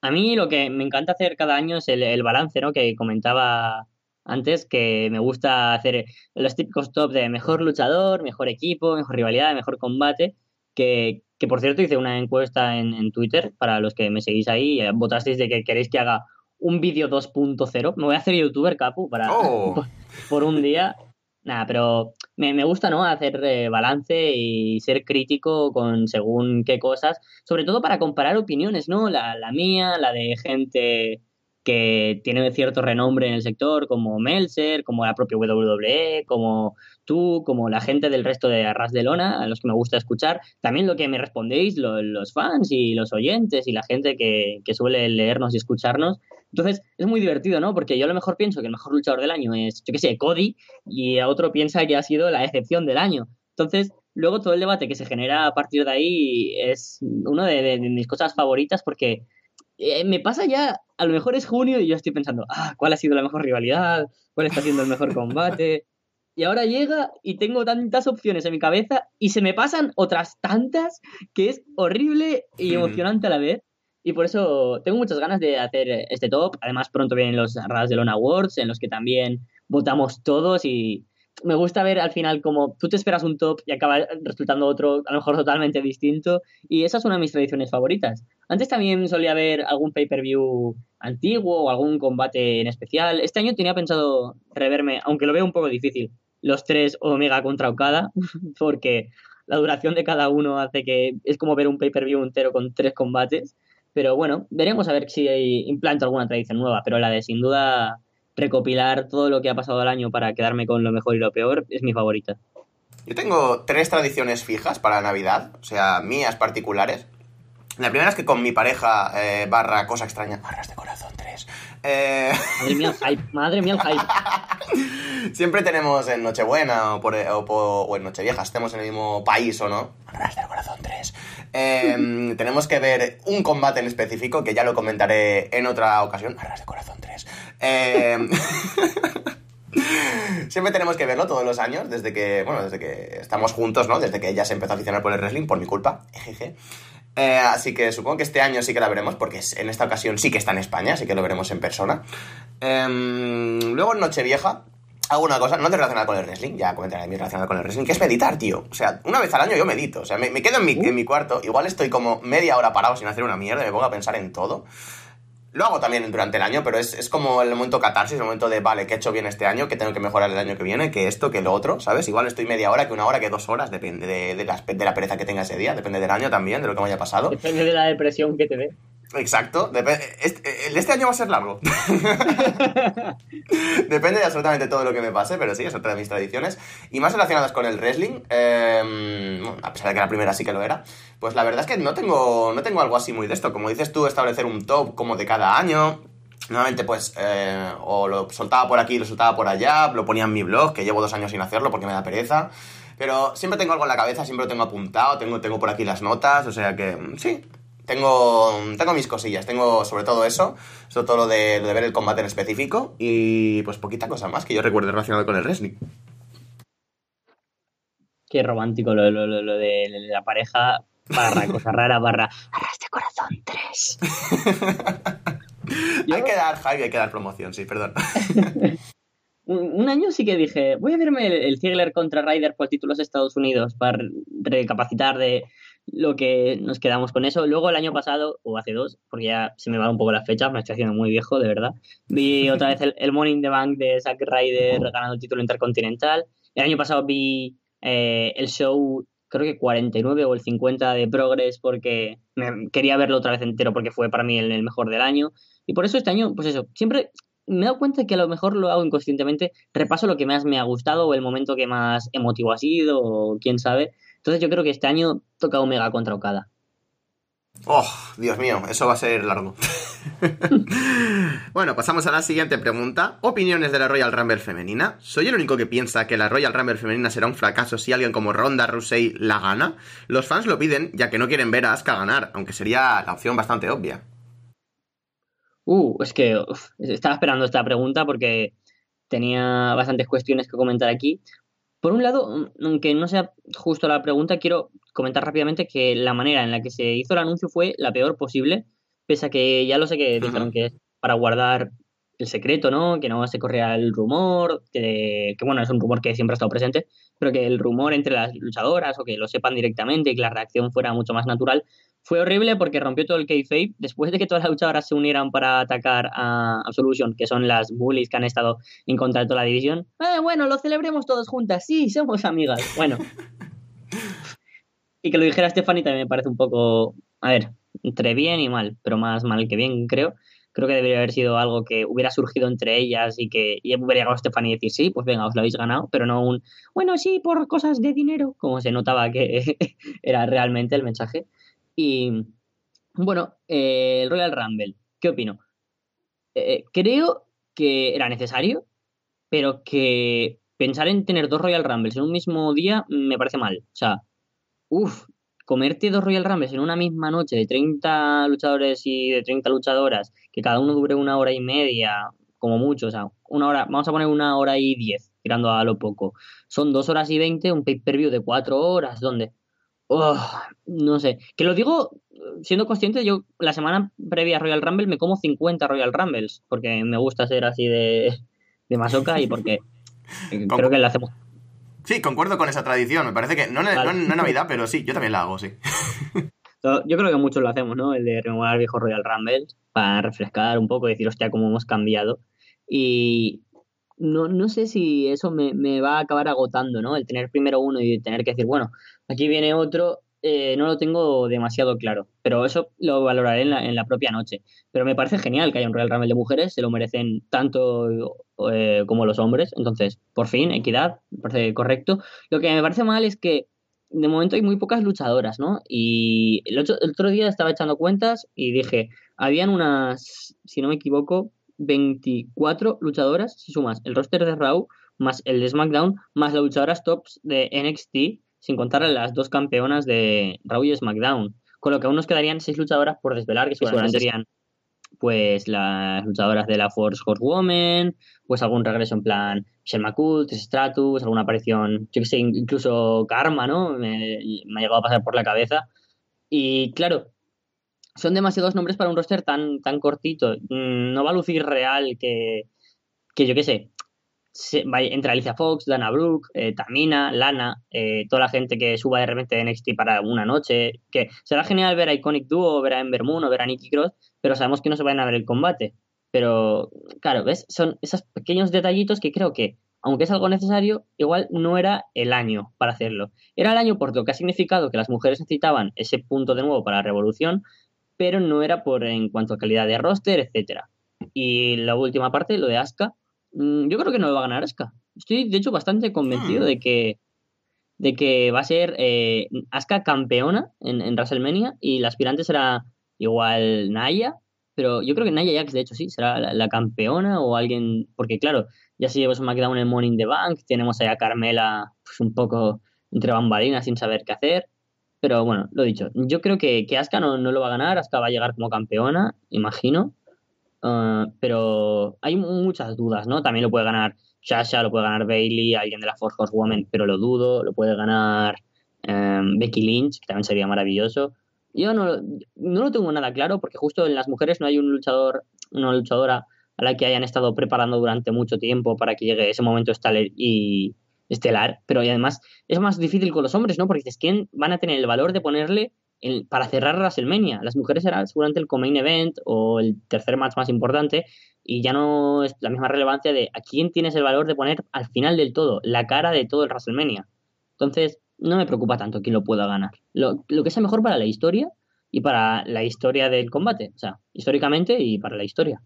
A mí lo que me encanta hacer cada año es el, balance, ¿no? Que comentaba antes, que me gusta hacer los típicos top de mejor luchador, mejor equipo, mejor rivalidad, mejor combate, que, que por cierto hice una encuesta en, en Twitter para los que me seguís ahí, eh, votasteis de que queréis que haga un vídeo 2.0. Me voy a hacer youtuber, Capu, para ¡Oh! (laughs) por un día. Nada, pero me, me gusta, ¿no? Hacer eh, balance y ser crítico con según qué cosas, sobre todo para comparar opiniones, ¿no? La, la mía, la de gente que tiene cierto renombre en el sector, como Meltzer, como la propia WWE, como tú, como la gente del resto de Arras de Lona, a los que me gusta escuchar. También lo que me respondéis lo- los fans y los oyentes y la gente que, que suele leernos y escucharnos. Entonces, es muy divertido, ¿no? Porque yo a lo mejor pienso que el mejor luchador del año es, yo qué sé, Cody, y a otro piensa que ha sido la excepción del año. Entonces, luego todo el debate que se genera a partir de ahí es una de, de- de mis cosas favoritas porque eh, me pasa ya, a lo mejor es junio y yo estoy pensando, ah, ¿cuál ha sido la mejor rivalidad? ¿Cuál está siendo el mejor combate? Y ahora llega y tengo tantas opciones en mi cabeza y se me pasan otras tantas que es horrible y emocionante a la vez. Y por eso tengo muchas ganas de hacer este top. Además, pronto vienen los Radas de Lona Awards, en los que también votamos todos. Y me gusta ver al final como tú te esperas un top y acaba resultando otro, a lo mejor totalmente distinto. Y esa es una de mis tradiciones favoritas. Antes también solía ver algún pay-per-view antiguo o algún combate en especial. Este año tenía pensado reverme, aunque lo veo un poco difícil, los tres Omega contra Okada, (laughs) porque la duración de cada uno hace que es como ver un pay-per-view entero con tres combates. Pero bueno, veremos a ver si implanto alguna tradición nueva, pero la de sin duda recopilar todo lo que ha pasado el año para quedarme con lo mejor y lo peor es mi favorita. Yo tengo tres tradiciones fijas para Navidad, o sea, mías particulares. La primera es que con mi pareja eh, barra cosa extraña, barras de corazón 3. Eh, Madre mía, el hype, madre mía, el hype. (laughs) siempre tenemos en Nochebuena o, por, o, por- o en Nochevieja, estemos en el mismo país o no. Barras del corazón 3. Eh, tenemos que ver un combate en específico que ya lo comentaré en otra ocasión. Barras de corazón 3. Eh, (laughs) Siempre tenemos que verlo todos los años, desde que, bueno, desde que estamos juntos, ¿no? Desde que ella se empezó a aficionar por el wrestling, por mi culpa, ejeje. Eh, así que supongo que este año sí que la veremos, porque en esta ocasión sí que está en España, así que lo veremos en persona. Em, luego en Nochevieja, hago una cosa, no te relacionada con el wrestling, ya comentaré mi relacionada con el wrestling, que es meditar, tío. O sea, una vez al año yo medito, o sea, me, me quedo en mi, en mi cuarto, igual estoy como media hora parado sin hacer una mierda, me pongo a pensar en todo. Lo hago también durante el año, pero es, es como el momento catarsis, el momento de, vale, ¿qué he hecho bien este año? ¿Qué tengo que mejorar el año que viene? ¿Qué esto? ¿Qué lo otro? ¿Sabes? Igual estoy media hora, que una hora, que dos horas, depende de, de la, de la pereza que tenga ese día, depende del año también, de lo que me haya pasado. Depende de la depresión que te dé. Exacto, este, el de este año va a ser largo. (laughs) Depende de absolutamente todo lo que me pase, pero sí, es otra de mis tradiciones. Y más relacionadas con el wrestling, eh, a pesar de que la primera sí que lo era, pues la verdad es que no tengo, no tengo algo así muy de esto. Como dices tú, establecer un top como de cada año. Normalmente, pues, eh, o lo soltaba por aquí, lo soltaba por allá, lo ponía en mi blog, que llevo dos años sin hacerlo porque me da pereza. Pero siempre tengo algo en la cabeza, siempre lo tengo apuntado, tengo, tengo por aquí las notas, o sea que sí, tengo, tengo mis cosillas, tengo sobre todo eso, sobre todo lo de, lo de ver el combate en específico y pues poquita cosa más que yo recuerde relacionado con el wrestling. Qué romántico lo, lo, lo, de la pareja barra (laughs) cosa rara barra arras de corazón 3. Yo- (laughs) Hay que dar y hay que dar promoción, sí, perdón. (laughs) Un, año sí que dije, voy a verme el, Ziggler contra Ryder por títulos de Estados Unidos para recapacitar de lo que nos quedamos con eso. Luego el año pasado, o hace dos, porque ya se me va un poco la fecha, me estoy haciendo muy viejo, de verdad. Vi (laughs) otra vez el, el in the Bank de Zack Ryder ganando el título intercontinental. El año pasado vi eh, el show, creo que 49 o el 50 de Progress, porque me- quería verlo otra vez entero porque fue para mí el, el mejor del año. Y por eso este año, pues eso, siempre me he dado cuenta que a lo mejor lo hago inconscientemente, repaso lo que más me ha gustado o el momento que más emotivo ha sido o quién sabe. Entonces yo creo que este año toca Omega contra Okada. Oh, Dios mío, eso va a ser largo. (laughs) bueno, pasamos a la siguiente pregunta. Opiniones de la Royal Rumble femenina. ¿Soy el único que piensa que la Royal Rumble femenina será un fracaso si alguien como Ronda Rousey la gana? Los fans lo piden ya que no quieren ver a Asuka ganar, aunque sería la opción bastante obvia. Uh, es que uf, estaba esperando esta pregunta porque tenía bastantes cuestiones que comentar aquí. Por un lado, aunque no sea justo la pregunta, quiero comentar rápidamente que la manera en la que se hizo el anuncio fue la peor posible, pese a que ya lo sé que dijeron que es para guardar el secreto, ¿no? Que no se corría el rumor, que, que, bueno, es un rumor que siempre ha estado presente, pero que el rumor entre las luchadoras o que lo sepan directamente y que la reacción fuera mucho más natural, fue horrible porque rompió todo el kayfabe después de que todas las luchadoras se unieran para atacar a Absolution, que son las bullies que han estado en contra de toda la división. Eh, bueno, lo celebremos todos juntas, sí, somos amigas. Bueno. (laughs) y que lo dijera Stephanie también me parece un poco, a ver, entre bien y mal, pero más mal que bien, creo creo que debería haber sido algo que hubiera surgido entre ellas y que y hubiera llegado Stephanie y decir, sí, pues venga, os lo habéis ganado, pero no un, bueno, sí, por cosas de dinero, como se notaba que (laughs) era realmente el mensaje. Y bueno, eh, el Royal Rumble, ¿qué opino? Eh, creo que era necesario, pero que pensar en tener dos Royal Rumbles en un mismo día me parece mal. O sea, uff, comerte dos Royal Rumbles en una misma noche de 30 luchadores y de 30 luchadoras, que cada uno dure una hora y media, como mucho, o sea, una hora, vamos a poner una hora y diez, tirando a lo poco. Son dos horas y veinte, un pay-per-view de cuatro horas, ¿dónde? Oh, no sé, que lo digo siendo consciente, yo la semana previa a Royal Rumble me como 50 Royal Rumbles, porque me gusta ser así de, de masoca y porque (laughs) creo que le hacemos Sí, concuerdo con esa tradición. Me parece que no, en Navidad, pero sí, yo también la hago, sí. (laughs) Yo creo que muchos lo hacemos, ¿no? El de remover viejo Royal Rumble para refrescar un poco y decir, hostia, cómo hemos cambiado. Y no, no sé si eso me, me, va a acabar agotando, ¿no? El tener primero uno y tener que decir, bueno, aquí viene otro eh, no lo tengo demasiado claro, pero eso lo valoraré en la, en la, propia noche. Pero me parece genial que haya un Royal Rumble de mujeres, se lo merecen tanto eh, como los hombres, entonces, por fin, equidad, me parece correcto. Lo que me parece mal es que de momento hay muy pocas luchadoras, ¿no? Y el otro, el otro día estaba echando cuentas y dije, habían unas, si no me equivoco, 24 luchadoras, si sumas el roster de Raw, más el de SmackDown, más las luchadoras tops de NXT sin contar a las dos campeonas de Raw y SmackDown. Con lo que aún nos quedarían seis luchadoras por desvelar, que seguramente serían pues las luchadoras de la Force Horsewoman, pues algún regreso en plan Michelle McCool, Stratus, alguna aparición, yo que sé, incluso Karma, ¿no? Me, me, ha llegado a pasar por la cabeza. Y claro, son demasiados nombres para un roster tan, tan cortito. Mm, no va a lucir real que, que yo qué sé, entre Alicia Fox, Dana Brooke, eh, Tamina, Lana, eh, toda la gente que suba de repente de NXT para una noche, que será genial ver a Iconic Duo, ver a Ember Moon o ver a Nikki Cross, pero sabemos que no se van a ver el combate. Pero, claro, ¿ves? Son esos pequeños detallitos que creo que, aunque es algo necesario, igual no era el año para hacerlo. Era el año por lo que ha significado que las mujeres necesitaban ese punto de nuevo para la revolución, pero no era por en cuanto a calidad de roster, etcétera. Y la última parte, lo de Asuka, yo creo que no lo va a ganar Asuka. Estoy, de hecho, bastante convencido hmm. de que de que va a ser eh, Asuka campeona en, en, WrestleMania y la aspirante será igual Naya, pero yo creo que Naya Jax, de hecho, sí, será la, campeona o alguien, porque claro, ya se llevó SmackDown en Morning the Bank, tenemos ahí a Carmela pues, un poco entre bambalinas sin saber qué hacer, pero bueno, lo dicho, yo creo que, que Asuka no, no lo va a ganar, Asuka va a llegar como campeona, imagino, Ah, pero hay muchas dudas, ¿no? También lo puede ganar Sasha, lo puede ganar Bailey, alguien de la Force Woman, pero lo dudo. Lo puede ganar em, Becky Lynch, que también sería maravilloso. Yo no, no lo tengo nada claro porque justo en las mujeres no hay un luchador, una luchadora a la que hayan estado preparando durante mucho tiempo para que llegue ese momento estelar y estelar, pero además es más difícil con los hombres, ¿no? Porque dices, ¿quién van a tener el valor de ponerle para cerrar WrestleMania. Las mujeres será seguramente el co-main event o el tercer match más importante y ya no es la misma relevancia de a quién tienes el valor de poner al final del todo, la cara de todo el WrestleMania. Entonces, no me preocupa tanto quién lo pueda ganar. Lo, lo que sea mejor para la historia y para la historia del combate, o sea, históricamente y para la historia.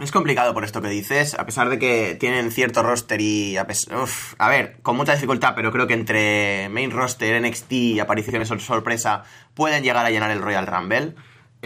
Es complicado por esto que dices, a pesar de que tienen cierto roster y... A, a ver, con mucha dificultad, pero creo que entre main roster, NXT y apariciones sorpresa pueden llegar a llenar el Royal Rumble.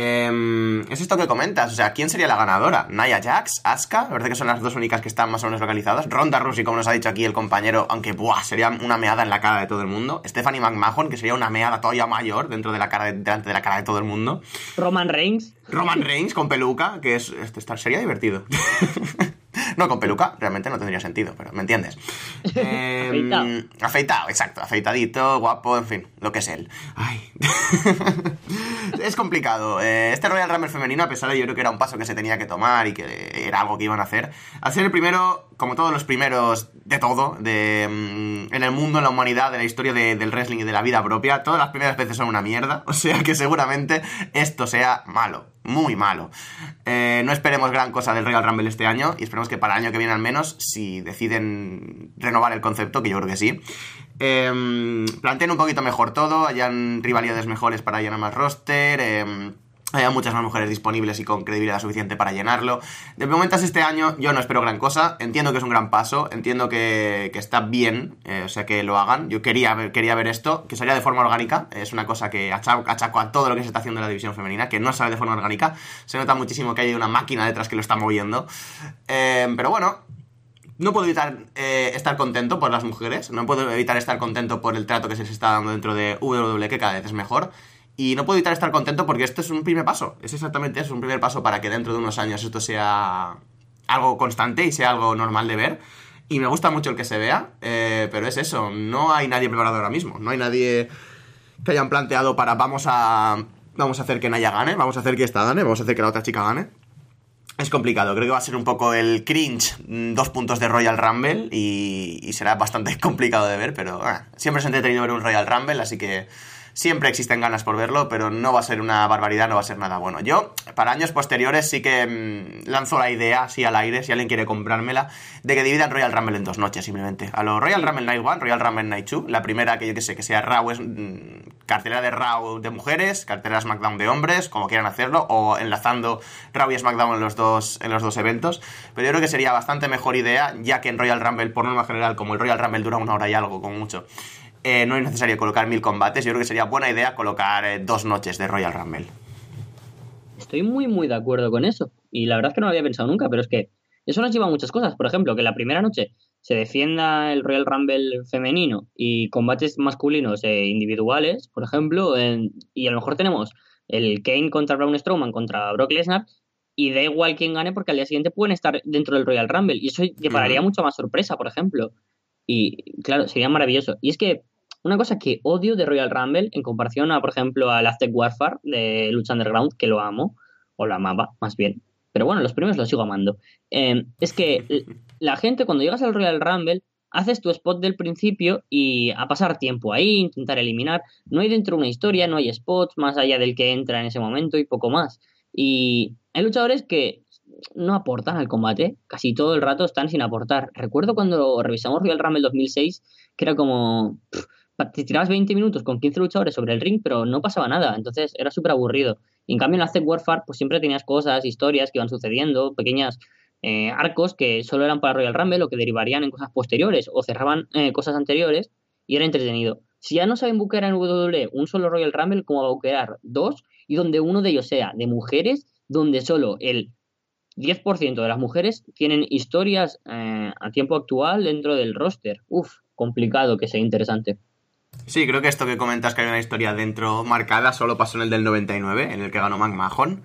Em, es esto que comentas, o sea, ¿quién sería la ganadora? ¿Naya Jax? ¿Asuka? Me parece que son las dos únicas que están más o menos localizadas. Ronda Rousey, como nos ha dicho aquí el compañero, aunque buah, sería una meada en la cara de todo el mundo. Stephanie McMahon, que sería una meada todavía mayor dentro de la cara de- delante de la cara de todo el mundo. Roman Reigns. Roman Reigns con peluca, que es, este, estar- sería divertido. (laughs) no, con peluca realmente no tendría sentido, pero me entiendes. (laughs) Em, Afeitado. afeitado, exacto. Afeitadito, guapo, en fin, lo que es él. Ay. (laughs) es complicado. Eh, este Royal Rumble femenino, a pesar de yo creo que era un paso que se tenía que tomar y que era algo que iban a hacer, al ser el primero, como todos los primeros de todo, de, mm, en el mundo, en la humanidad, de la historia de- del wrestling y de la vida propia, todas las primeras veces son una mierda. (laughs) O sea que seguramente esto sea malo. Muy malo. Eh, no esperemos gran cosa del Royal Rumble este año y esperemos que para el año que viene al menos, si deciden renovar el concepto, que yo creo que sí, eh, planteen un poquito mejor todo, hayan rivalidades mejores para llenar más roster, eh, haya muchas más mujeres disponibles y con credibilidad suficiente para llenarlo. De momento este año yo no espero gran cosa, entiendo que es un gran paso, entiendo que, que está bien, eh, o sea que lo hagan. Yo quería ver, quería ver esto, que salga de forma orgánica, es una cosa que achaco, a todo lo que se está haciendo en la división femenina, que no sale de forma orgánica, se nota muchísimo que hay una máquina detrás que lo está moviendo. Eh, pero bueno, no puedo evitar eh, estar contento por las mujeres, no puedo evitar estar contento por el trato que se les está dando dentro de WWE, que cada vez es mejor. Y no puedo evitar estar contento porque esto es un primer paso, es exactamente eso, un primer paso para que dentro de unos años esto sea algo constante y sea algo normal de ver. Y me gusta mucho el que se vea, eh, pero es eso, no hay nadie preparado ahora mismo, no hay nadie que hayan planteado para vamos a vamos a hacer que Naya gane, vamos a hacer que esta gane, vamos a hacer que la otra chica gane. Es complicado, creo que va a ser un poco el cringe, mm, dos puntos de Royal Rumble y, y será bastante (laughs) complicado de ver, pero ah, siempre es entretenido ver un Royal Rumble, así que siempre existen ganas por verlo, pero no va a ser una barbaridad, no va a ser nada bueno. Yo, para años posteriores, sí que mm, lanzo la idea, así al aire, si alguien quiere comprármela, de que dividan Royal Rumble en dos noches, simplemente. A lo Royal Rumble Night 1, Royal Rumble Night 2, la primera que yo que sé, que sea Raw, es mm, de Raw de mujeres, cartelera SmackDown de hombres, como quieran hacerlo, o enlazando Raw y SmackDown en los dos, en los dos eventos. Pero yo creo que sería bastante mejor idea, ya que en Royal Rumble, por norma general, como el Royal Rumble dura una hora y algo, como mucho, eh, no es necesario colocar mil combates. Yo creo que sería buena idea colocar eh, dos noches de Royal Rumble. Estoy muy, muy de acuerdo con eso. Y la verdad es que no lo había pensado nunca, pero es que eso nos lleva a muchas cosas. Por ejemplo, que la primera noche se defienda el Royal Rumble femenino y combates masculinos e individuales, por ejemplo, en- y a lo mejor tenemos el Kane contra Braun Strowman contra Brock Lesnar, y da igual quién gane porque al día siguiente pueden estar dentro del Royal Rumble. Y eso llevaría Ujú. mucho más sorpresa, por ejemplo. Y claro, sería maravilloso. Y es que una cosa que odio de Royal Rumble en comparación a, por ejemplo, al Aztec Warfare de Lucha Underground, que lo amo, o lo amaba, más bien. Pero bueno, los premios los sigo amando. Eh, es que (laughs) la gente, cuando llegas al Royal Rumble, haces tu spot del principio y a pasar tiempo ahí, intentar eliminar. No hay dentro una historia, no hay spots más allá del que entra en ese momento y poco más. Y hay luchadores que no aportan al combate, casi todo el rato están sin aportar. Recuerdo cuando revisamos Royal Rumble 2006, que era como. pff, te tirabas 20 minutos con 15 luchadores sobre el ring, pero no pasaba nada, entonces era súper aburrido. Y en cambio en la Aztec Warfare, pues siempre tenías cosas, historias que iban sucediendo, pequeñas eh, arcos que solo eran para Royal Rumble o que derivarían en cosas posteriores o cerraban eh, cosas anteriores y era entretenido. Si ya no saben buquear en WWE un solo Royal Rumble, como va a buquear dos y donde uno de ellos sea de mujeres, donde solo el 10% de las mujeres tienen historias eh, a tiempo actual dentro del roster. Uf, complicado que sea interesante. Sí, creo que esto que comentas que hay una historia dentro marcada solo pasó en el del 99, en el que ganó McMahon.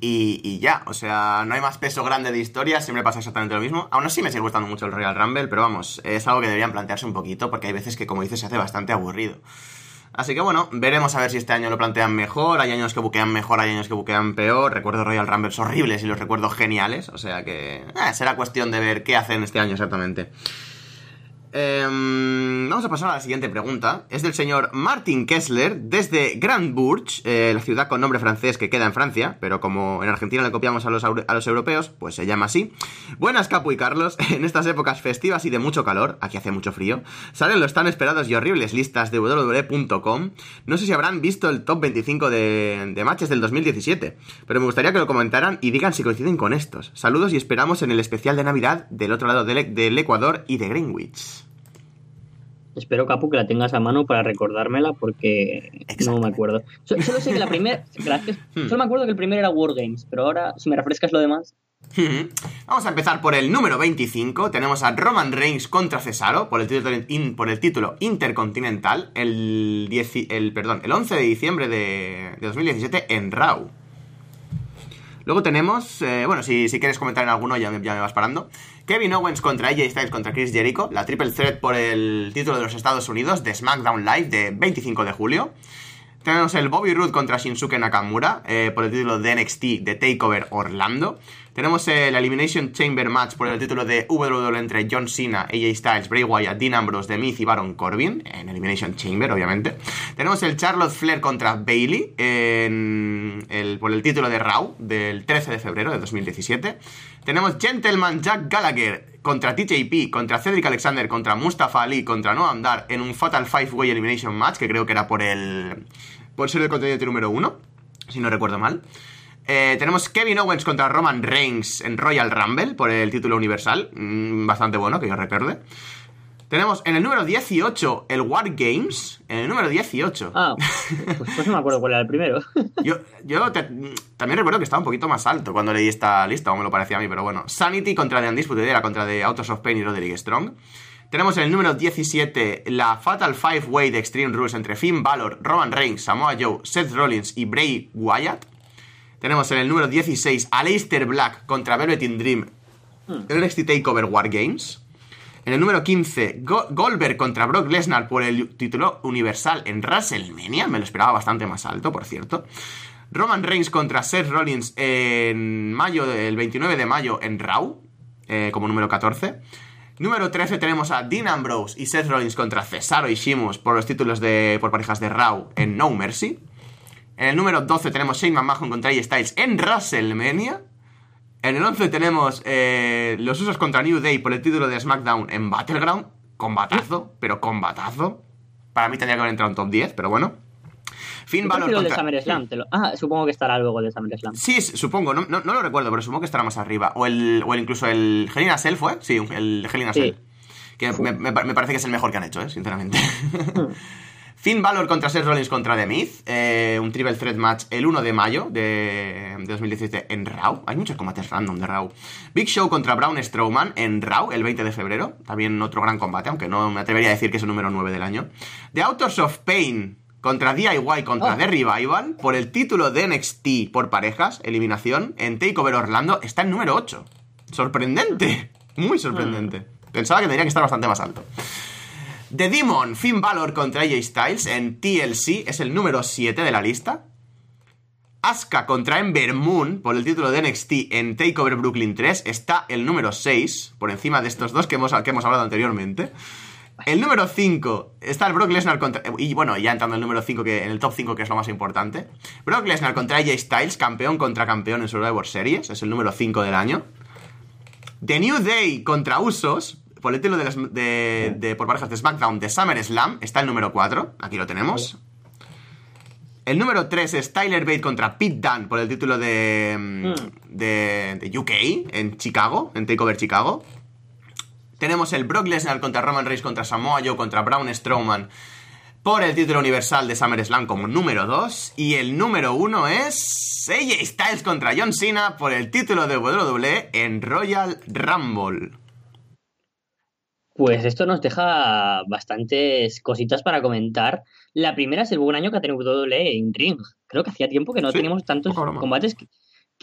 Y, y ya, o sea, no hay más peso grande de historia, siempre pasa exactamente lo mismo. Aún así me sigue gustando mucho el Royal Rumble, pero vamos, es algo que deberían plantearse un poquito, porque hay veces que, como dices, se hace bastante aburrido. Así que bueno, veremos a ver si este año lo plantean mejor, hay años que buquean mejor, hay años que buquean peor. Recuerdo Royal Rumbles horribles y los recuerdo geniales, o sea que eh, será cuestión de ver qué hacen este año exactamente. Em, vamos a pasar a la siguiente pregunta. Es del señor Martin Kessler desde Grand Bourg, eh, la ciudad con nombre francés que queda en Francia, pero como en Argentina le copiamos a los, a los europeos, pues se llama así. Buenas, Capu y Carlos. (laughs) En estas épocas festivas y de mucho calor, aquí hace mucho frío, salen los tan esperados y horribles listas de www.com. No sé si habrán visto el top 25 de, de matches del 2017, pero me gustaría que lo comentaran y digan si coinciden con estos. Saludos y esperamos en el especial de Navidad del otro lado del Ecuador y de Greenwich. Espero, Capu, que la tengas a mano para recordármela porque no me acuerdo. So- Solo sé que la primera. (laughs) Gracias. Hmm. Solo me acuerdo que el primero era Wargames, pero ahora, si me refrescas lo demás. Ujú. Vamos a empezar por el número 25. Tenemos a Roman Reigns contra Cesaro por el título, in- por el título intercontinental el, 10 el, perdón, el 11 de diciembre de, de 2017 en Raw. Luego tenemos, eh, bueno, si, si quieres comentar en alguno ya, me- ya me vas parando. Kevin Owens contra AJ Styles contra Chris Jericho, la triple threat por el título de los Estados Unidos de SmackDown Live de 25 de julio. Tenemos el Bobby Roode contra Shinsuke Nakamura eh, por el título de NXT de Takeover Orlando. Tenemos el Elimination Chamber Match por el título de WWE entre John Cena, AJ Styles, Bray Wyatt, Dean Ambrose, The Miz y Baron Corbin en Elimination Chamber, obviamente. Tenemos el Charlotte Flair contra Bailey en el, por el título de Raw del 13 de febrero de 2017. Tenemos Gentleman Jack Gallagher contra TJP, contra Cedric Alexander, contra Mustafa Ali, contra Noam Dar en un Fatal Five Way Elimination Match que creo que era por el por ser el contenido número uno, si no recuerdo mal. Eh, tenemos Kevin Owens contra Roman Reigns en Royal Rumble por el título universal. Mm, bastante bueno, que yo recuerde. Tenemos en el número 18 el War Games. En el número 18. Ah, pues, pues no me acuerdo cuál era el primero. (laughs) Yo, yo te- también recuerdo que estaba un poquito más alto cuando leí esta lista, o me lo parecía a mí, pero bueno. Sanity contra The Undisputed Era contra The Autos of Pain y Roderick Strong. Tenemos en el número 17 la Fatal Five Way de Extreme Rules entre Finn Balor, Roman Reigns, Samoa Joe, Seth Rollins y Bray Wyatt. Tenemos en el número 16 a Aleister Black contra Velvet in Dream en NXT TakeOver War Games. En el número 15, Go- Goldberg contra Brock Lesnar por el título universal en WrestleMania. Me lo esperaba bastante más alto, por cierto. Roman Reigns contra Seth Rollins en mayo, el 29 de mayo en Raw, eh, como número 14. Número 13 tenemos a Dean Ambrose y Seth Rollins contra Cesaro y Sheamus por los títulos de por parejas de Raw en No Mercy. En el número 12 tenemos Shane McMahon contra AJ Styles en WrestleMania. En el 11 tenemos eh, los usos contra New Day por el título de SmackDown en Battleground. Combatazo, pero combatazo. Para mí tendría que haber entrado en top 10, pero bueno. Finn Balor el de contra... SummerSlam. lo- Ah, supongo que estará luego el de SummerSlam. Sí, supongo, no, no, no lo recuerdo, pero supongo que estará más arriba. O el, o el incluso el Hell Cell fue, sí, el Hell in a Sí. Cell. Que me, me pa- me parece que es el mejor que han hecho, eh, sinceramente. (laughs) Finn Balor contra Seth Rollins contra The Miz, eh, un triple threat match el 1 de mayo de, de 2017 en Raw. Hay muchos combates random de Raw. Big Show contra Braun Strowman en Raw el 20 de febrero. También otro gran combate, aunque no me atrevería a decir que es el número 9 del año. The Authors of Pain contra DIY contra Oh. The Revival por el título de NXT por parejas, eliminación, en Takeover Orlando, está en número 8. Sorprendente, muy sorprendente. Pensaba que tendría que estar bastante más alto. The Demon, Finn Balor contra AJ Styles en TLC es el número 7 de la lista. Asuka contra Ember Moon por el título de NXT en Takeover Brooklyn 3 está el número 6, por encima de estos dos que hemos, que hemos hablado anteriormente. El número 5 está el Brock Lesnar contra. Y bueno, ya entrando en el número 5, que, en el top 5, que es lo más importante. Brock Lesnar contra AJ Styles, campeón contra campeón en Survivor Series, es el número 5 del año. The New Day contra Usos, por el título de, las- de- de- por parejas de SmackDown de SummerSlam, está el número 4. Aquí lo tenemos. El número 3 es Tyler Bate contra Pete Dunne por el título de, mm, de, de UK en Chicago, en Takeover Chicago. Tenemos el Brock Lesnar contra Roman Reigns contra Samoa Joe contra Braun Strowman por el título universal de SummerSlam como número 2. Y el número 1 es AJ Styles contra John Cena por el título de WWE en Royal Rumble. Pues esto nos deja bastantes cositas para comentar. La primera es el buen año que ha tenido WWE en Ring. Creo que hacía tiempo que no Sí, teníamos tantos combates. que-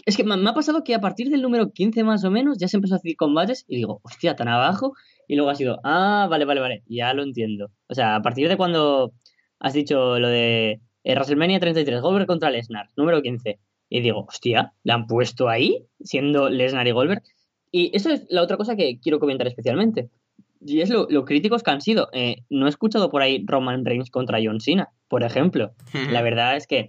Es que me me ha pasado que a partir del número 15 más o menos ya se empezó a hacer combates y digo, hostia, tan abajo. Y luego ha sido, ah, vale, vale, vale, ya lo entiendo. O sea, a partir de cuando has dicho lo de eh, WrestleMania 33, Goldberg contra Lesnar, número 15. Y digo, hostia, ¿la han puesto ahí? Siendo Lesnar y Goldberg. Y eso es la otra cosa que quiero comentar especialmente. Y es lo, lo críticos que han sido. Eh, no he escuchado por ahí Roman Reigns contra John Cena, por ejemplo. La verdad es que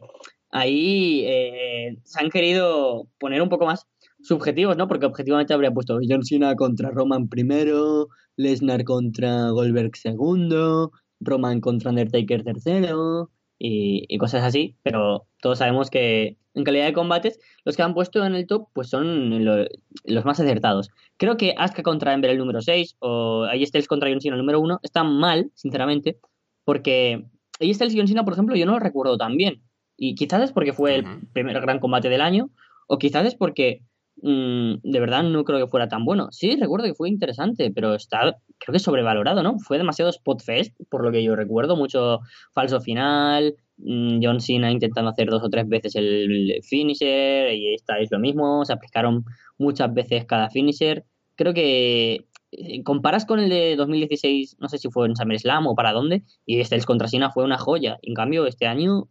ahí eh, se han querido poner un poco más subjetivos, ¿no? Porque objetivamente habría puesto John Cena contra Roman primero, Lesnar contra Goldberg segundo, Roman contra Undertaker tercero, y, y cosas así, pero todos sabemos que en calidad de combates, los que han puesto en el top pues son lo- los más acertados. Creo que Asuka contra Ember el número 6 o AJ Styles contra John Cena el número 1 están mal, sinceramente, porque AJ Styles y John Cena, por ejemplo, yo no lo recuerdo tan bien. Y quizás es porque fue el primer gran combate del año, o quizás es porque mm, de verdad no creo que fuera tan bueno. Sí, recuerdo que fue interesante, pero está, creo que sobrevalorado, ¿no? Fue demasiado spot fest, por lo que yo recuerdo, mucho falso final, mm, John Cena intentando hacer dos o tres veces el finisher, y esta es lo mismo, se aplicaron muchas veces cada finisher. Creo que eh, comparas con el de 2016, no sé si fue en SummerSlam o para dónde, y este el contra Cena fue una joya. En cambio, este año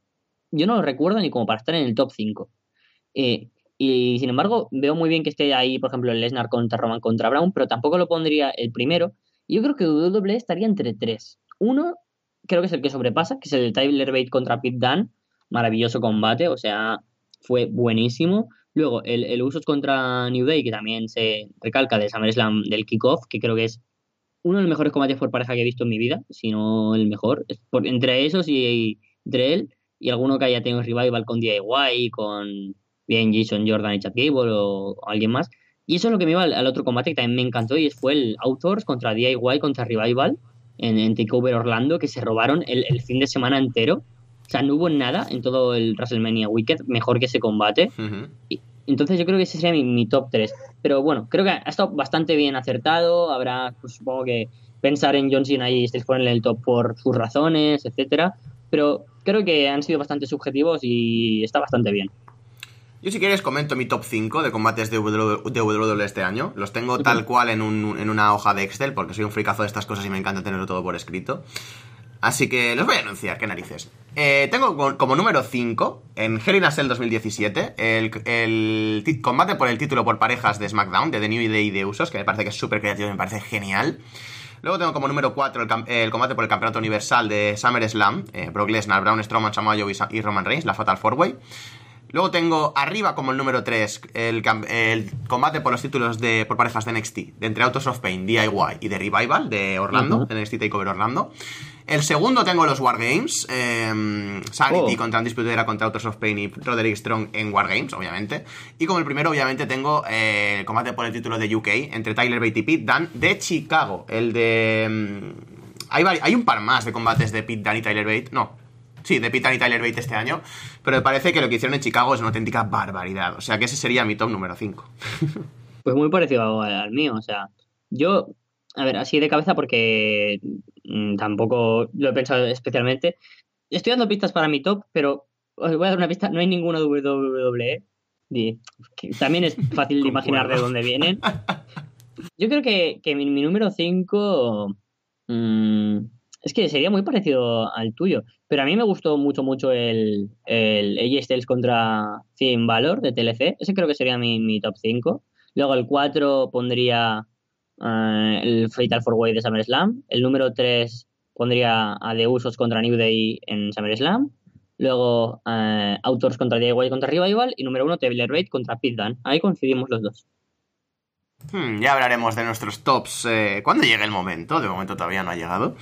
yo no lo recuerdo ni como para estar en el top 5. Eh, y sin embargo, veo muy bien que esté ahí, por ejemplo, el Lesnar contra Roman contra Brown, pero tampoco lo pondría el primero. Y yo creo que WWE estaría entre tres. Uno, creo que es el que sobrepasa, que es el de Tyler Bate contra Pete Dunne. Maravilloso combate, o sea, fue buenísimo. Luego, el, el Usos contra New Day, que también se recalca de SummerSlam del kickoff, que creo que es uno de los mejores combates por pareja que he visto en mi vida, si no el mejor. Por- entre esos y entre él y alguno que haya tenido revival con DIY, con bien Jason Jordan y Chad Gable o, alguien más. Y eso es lo que me iba al, al otro combate que también me encantó y fue el Outdoors contra DIY contra Revival en, en Takeover Orlando, que se robaron el, el fin de semana entero. O sea, no hubo nada en todo el WrestleMania Weekend mejor que ese combate. Ujú. Entonces yo creo que ese sería mi, mi top 3. Pero bueno, creo que ha estado bastante bien acertado. Habrá, pues, supongo que pensar en John Cena y Steve en el top por sus razones, etcétera. Pero creo que han sido bastante subjetivos y está bastante bien. Yo si quieres comento mi top 5 de combates de WWE este año. Los tengo tal cual en, un- en una hoja de Excel porque soy un fricazo de estas cosas y me encanta tenerlo todo por escrito. Así que los voy a anunciar, qué narices. Eh, tengo co- como número 5 en Hell in a Cell 2017 el, el combate por el título por parejas de SmackDown, de The New Day de Usos, que me parece que es súper creativo y me parece genial. Luego tengo como número 4 el, combate por el campeonato universal de SummerSlam, eh, Brock Lesnar, Braun Strowman, Samoa Joe y y Roman Reigns, la Fatal 4-Way. Luego tengo arriba como el número 3 el, combate por los títulos de por parejas de NXT, de entre Autos of Pain, DIY y de Revival de Orlando, Ujú. de NXT Takeover Orlando. El segundo tengo los Wargames, eh, Sanity Oh. contra Undisputed Era contra Autos of Pain y Roderick Strong en Wargames, obviamente. Y como el primero, obviamente, tengo eh, el combate por el título de UK entre Tyler Bate y Pete Dunne de Chicago. El de... mm, Hay, hay un par más de combates de Pete Dunne y Tyler Bate. No, Sí, de Dunne y Tyler Bate este año. Pero me parece que lo que hicieron en Chicago es una auténtica barbaridad. O sea que ese sería mi top número 5. (laughs) Pues muy parecido al, mío, o sea, yo, a ver, así de cabeza porque mm, tampoco lo he pensado especialmente. Estoy dando pistas para mi top, pero os voy a dar una pista, no hay ninguna WWE. Y que también es (laughs) fácil de imaginar de dónde vienen. (laughs) Yo creo que, que mi, mi número 5 es que sería muy parecido al tuyo, pero a mí me gustó mucho, mucho el, el AJ contra Finn Balor de TLC. Ese creo que sería mi, mi top 5. Luego el 4 pondría eh, el Fatal 4-Way de SummerSlam. El número 3 pondría a The Usos contra New Day en SummerSlam. Luego eh, Outdoors contra DIY contra Revival. Y número 1 Taylor Bate contra Pete Dunne. Ahí coincidimos los dos. Hmm, ya hablaremos de nuestros tops eh, cuando llegue el momento. De momento todavía no ha llegado.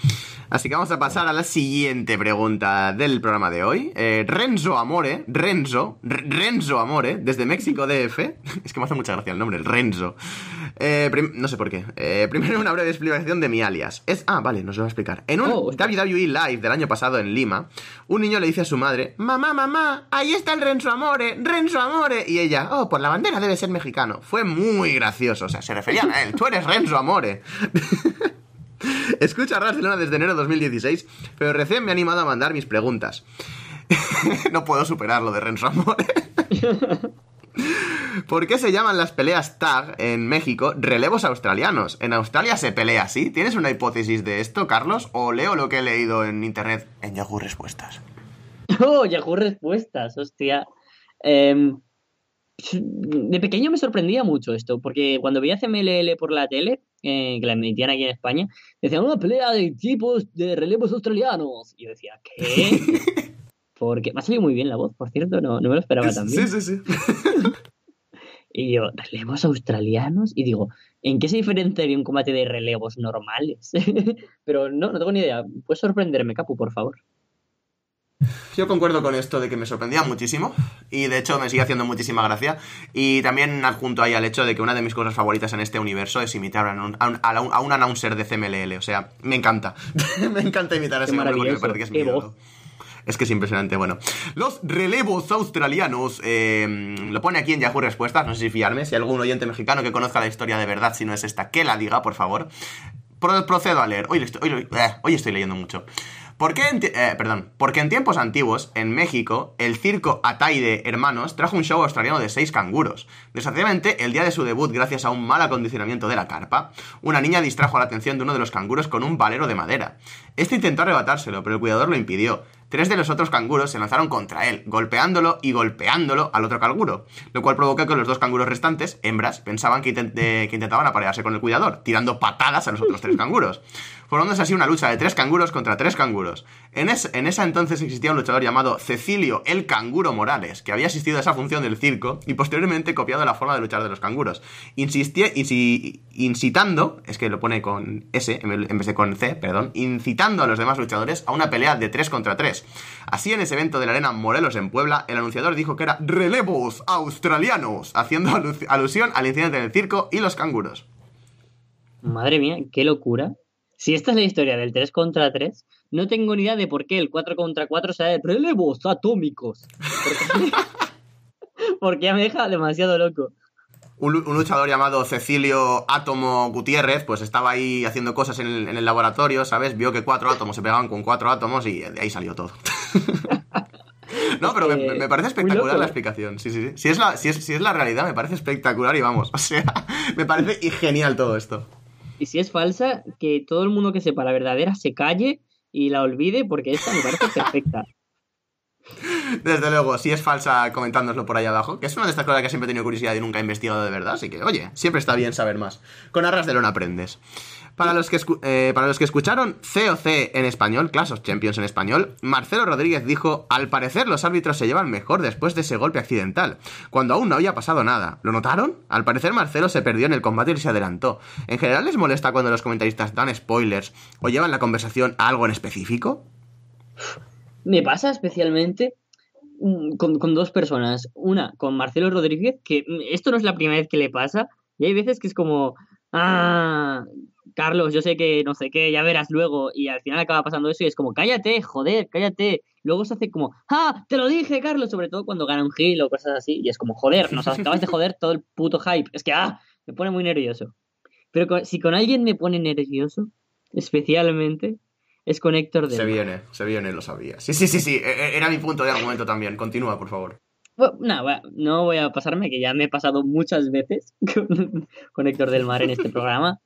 Así que vamos a pasar a la siguiente pregunta del programa de hoy. Eh, Renzo Amore, Renzo, Renzo Amore, desde México DF. (laughs) Es que me hace mucha gracia el nombre, el Renzo. Eh, no sé por qué. Eh, primero una breve explicación de mi alias. Es, ah, vale, nos lo va a explicar. En un Oh. WWE Live del año pasado en Lima, un niño le dice a su madre, mamá, mamá, ahí está el Renzo Amore, Renzo Amore. Y ella, oh, por la bandera debe ser mexicano. Fue muy gracioso, o sea, se referían a él, tú eres Renzo Amore. (laughs) Escucha Barcelona desde enero de 2016, pero recién me he animado a mandar mis preguntas. (laughs) no puedo superar lo de Renzo Amore. (laughs) ¿Por qué se llaman las peleas tag en México relevos australianos? ¿En Australia se pelea así? ¿Tienes una hipótesis de esto, Carlos? ¿O leo lo que he leído en internet en Yahoo Respuestas? (laughs) ¡Oh, Yahoo Respuestas! Hostia. Em, de pequeño me sorprendía mucho esto, porque cuando veía CMLL por la tele, eh, que la emitían aquí en España, decían una pelea de tipos de relevos australianos. Y yo decía, ¿qué? (laughs) Porque me ha salido muy bien la voz, por cierto, no, no me lo esperaba tan bien. Sí, sí, sí. (laughs) Y yo, ¿relevos australianos? Y digo, ¿en qué se diferenciaría un combate de relevos normales? (laughs) Pero no, no tengo ni idea. Puedes sorprenderme, Capu, por favor. Yo concuerdo con esto de que me sorprendía muchísimo y de hecho me sigue haciendo muchísima gracia y también adjunto ahí al hecho de que una de mis cosas favoritas en este universo es imitar a un, a un, a un- announcer de CMLL, o sea, me encanta, (laughs) me encanta imitar a ese hombre porque me parece que es mi. Es que es impresionante. Bueno, los relevos australianos. eh, lo pone aquí en Yahoo Respuestas. No sé si fiarme. Si algún oyente mexicano que conozca la historia de verdad, si no es esta, que la diga, por favor. Pro- procedo a leer. Hoy, eh, estoy leyendo mucho. ¿Por qué en eh, perdón, porque en tiempos antiguos, en México, el circo Ataide Hermanos trajo un show australiano de seis canguros. Desgraciadamente, el día de su debut, gracias a un mal acondicionamiento de la carpa, una niña distrajo la atención de uno de los canguros con un valero de madera. Este intentó arrebatárselo, pero el cuidador lo impidió. Tres de los otros canguros se lanzaron contra él, golpeándolo y golpeándolo al otro canguro, lo cual provocó que los dos canguros restantes, hembras, pensaban que, eh, que intentaban aparearse con el cuidador, tirando patadas a los otros tres canguros. Formándose así una lucha de tres canguros contra tres canguros. En, es- en esa entonces existía un luchador llamado Cecilio el Canguro Morales, que había asistido a esa función del circo y posteriormente copiado la forma de luchar de los canguros. Insistía, insi- incitando, es que lo pone con S en vez de con C, perdón, incitando a los demás luchadores a una pelea de 3 contra 3. Así en ese evento de la arena Morelos en Puebla, el anunciador dijo que era relevos australianos, haciendo alu- alusión al incidente en el circo y los canguros. Madre mía, qué locura. Si esta es la historia del 3 contra 3, no tengo ni idea de por qué el 4 contra 4 sea de relevos atómicos. Porque, (laughs) porque ya me deja demasiado loco. Un, lu- un luchador llamado Cecilio Átomo Gutiérrez, pues estaba ahí haciendo cosas en el, en el laboratorio, ¿sabes? Vio que cuatro átomos se pegaban con cuatro átomos y de ahí salió todo. (laughs) no, pero me, Eh, me parece espectacular la explicación. Sí, sí, sí. Si es, la, si, es, si es la realidad, me parece espectacular y vamos. O sea, (laughs) me parece genial todo esto. Y si es falsa, que todo el mundo que sepa la verdadera se calle y la olvide, porque esta me parece perfecta. Desde luego, si es falsa, comentárnoslo por ahí abajo, que es una de estas cosas que siempre he tenido curiosidad y nunca he investigado de verdad, así que, oye, siempre está bien saber más. Con arras de lona aprendes. Para los, que eh, para los que escucharon COC en español, Clash of Champions en español, Marcelo Rodríguez dijo, al parecer los árbitros se llevan mejor después de ese golpe accidental, cuando aún no había pasado nada. ¿Lo notaron? Al parecer Marcelo se perdió en el combate y se adelantó. ¿En general les molesta cuando los comentaristas dan spoilers o llevan la conversación a algo en específico? Me pasa especialmente mm, con, con dos personas. Una, con Marcelo Rodríguez, que mm, esto no es la primera vez que le pasa, y hay veces que es como, ah, Carlos, yo sé que no sé qué, ya verás luego, y al final acaba pasando eso y es como, cállate, joder, cállate. Luego se hace como, ah, te lo dije, Carlos, sobre todo cuando gana un Gil o cosas así, y es como, joder, nos acabas de joder todo el puto hype. Es que, ah, me pone muy nervioso. Pero si con alguien me pone nervioso, especialmente, es con Héctor de Se viene, se viene, lo sabía. Sí, sí, sí, sí, e- e- era mi punto de argumento también. Continúa, por favor. Bueno, no, no voy a pasarme, que ya me he pasado muchas veces (laughs) con, con Héctor del Mar en este programa.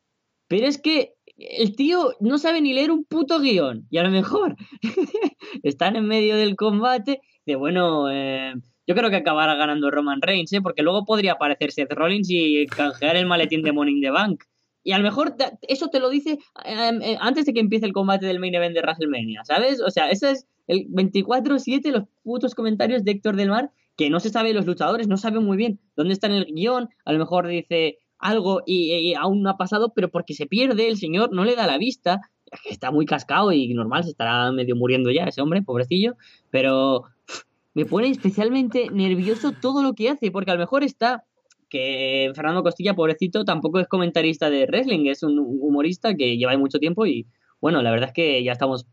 Pero es que el tío no sabe ni leer un puto guion. Y a lo mejor (laughs) están en medio del combate de, bueno, eh, yo creo que acabará ganando Roman Reigns, ¿eh? porque luego podría aparecer Seth Rollins y canjear el maletín de in the Bank. Y a lo mejor eso te lo dice eh, eh, antes de que empiece el combate del main event de WrestleMania, ¿sabes? O sea, eso es el 24-7, los putos comentarios de Héctor del Mar, que no se sabe los luchadores, no saben muy bien dónde está en el guion, a lo mejor dice algo y, y aún no ha pasado, pero porque se pierde, el señor no le da la vista, está muy cascado y normal, se estará medio muriendo ya ese hombre, pobrecillo, pero me pone especialmente nervioso todo lo que hace, porque a lo mejor está que Fernando Costilla, pobrecito, tampoco es comentarista de wrestling, es un humorista que lleva mucho tiempo y bueno, la verdad es que ya estamos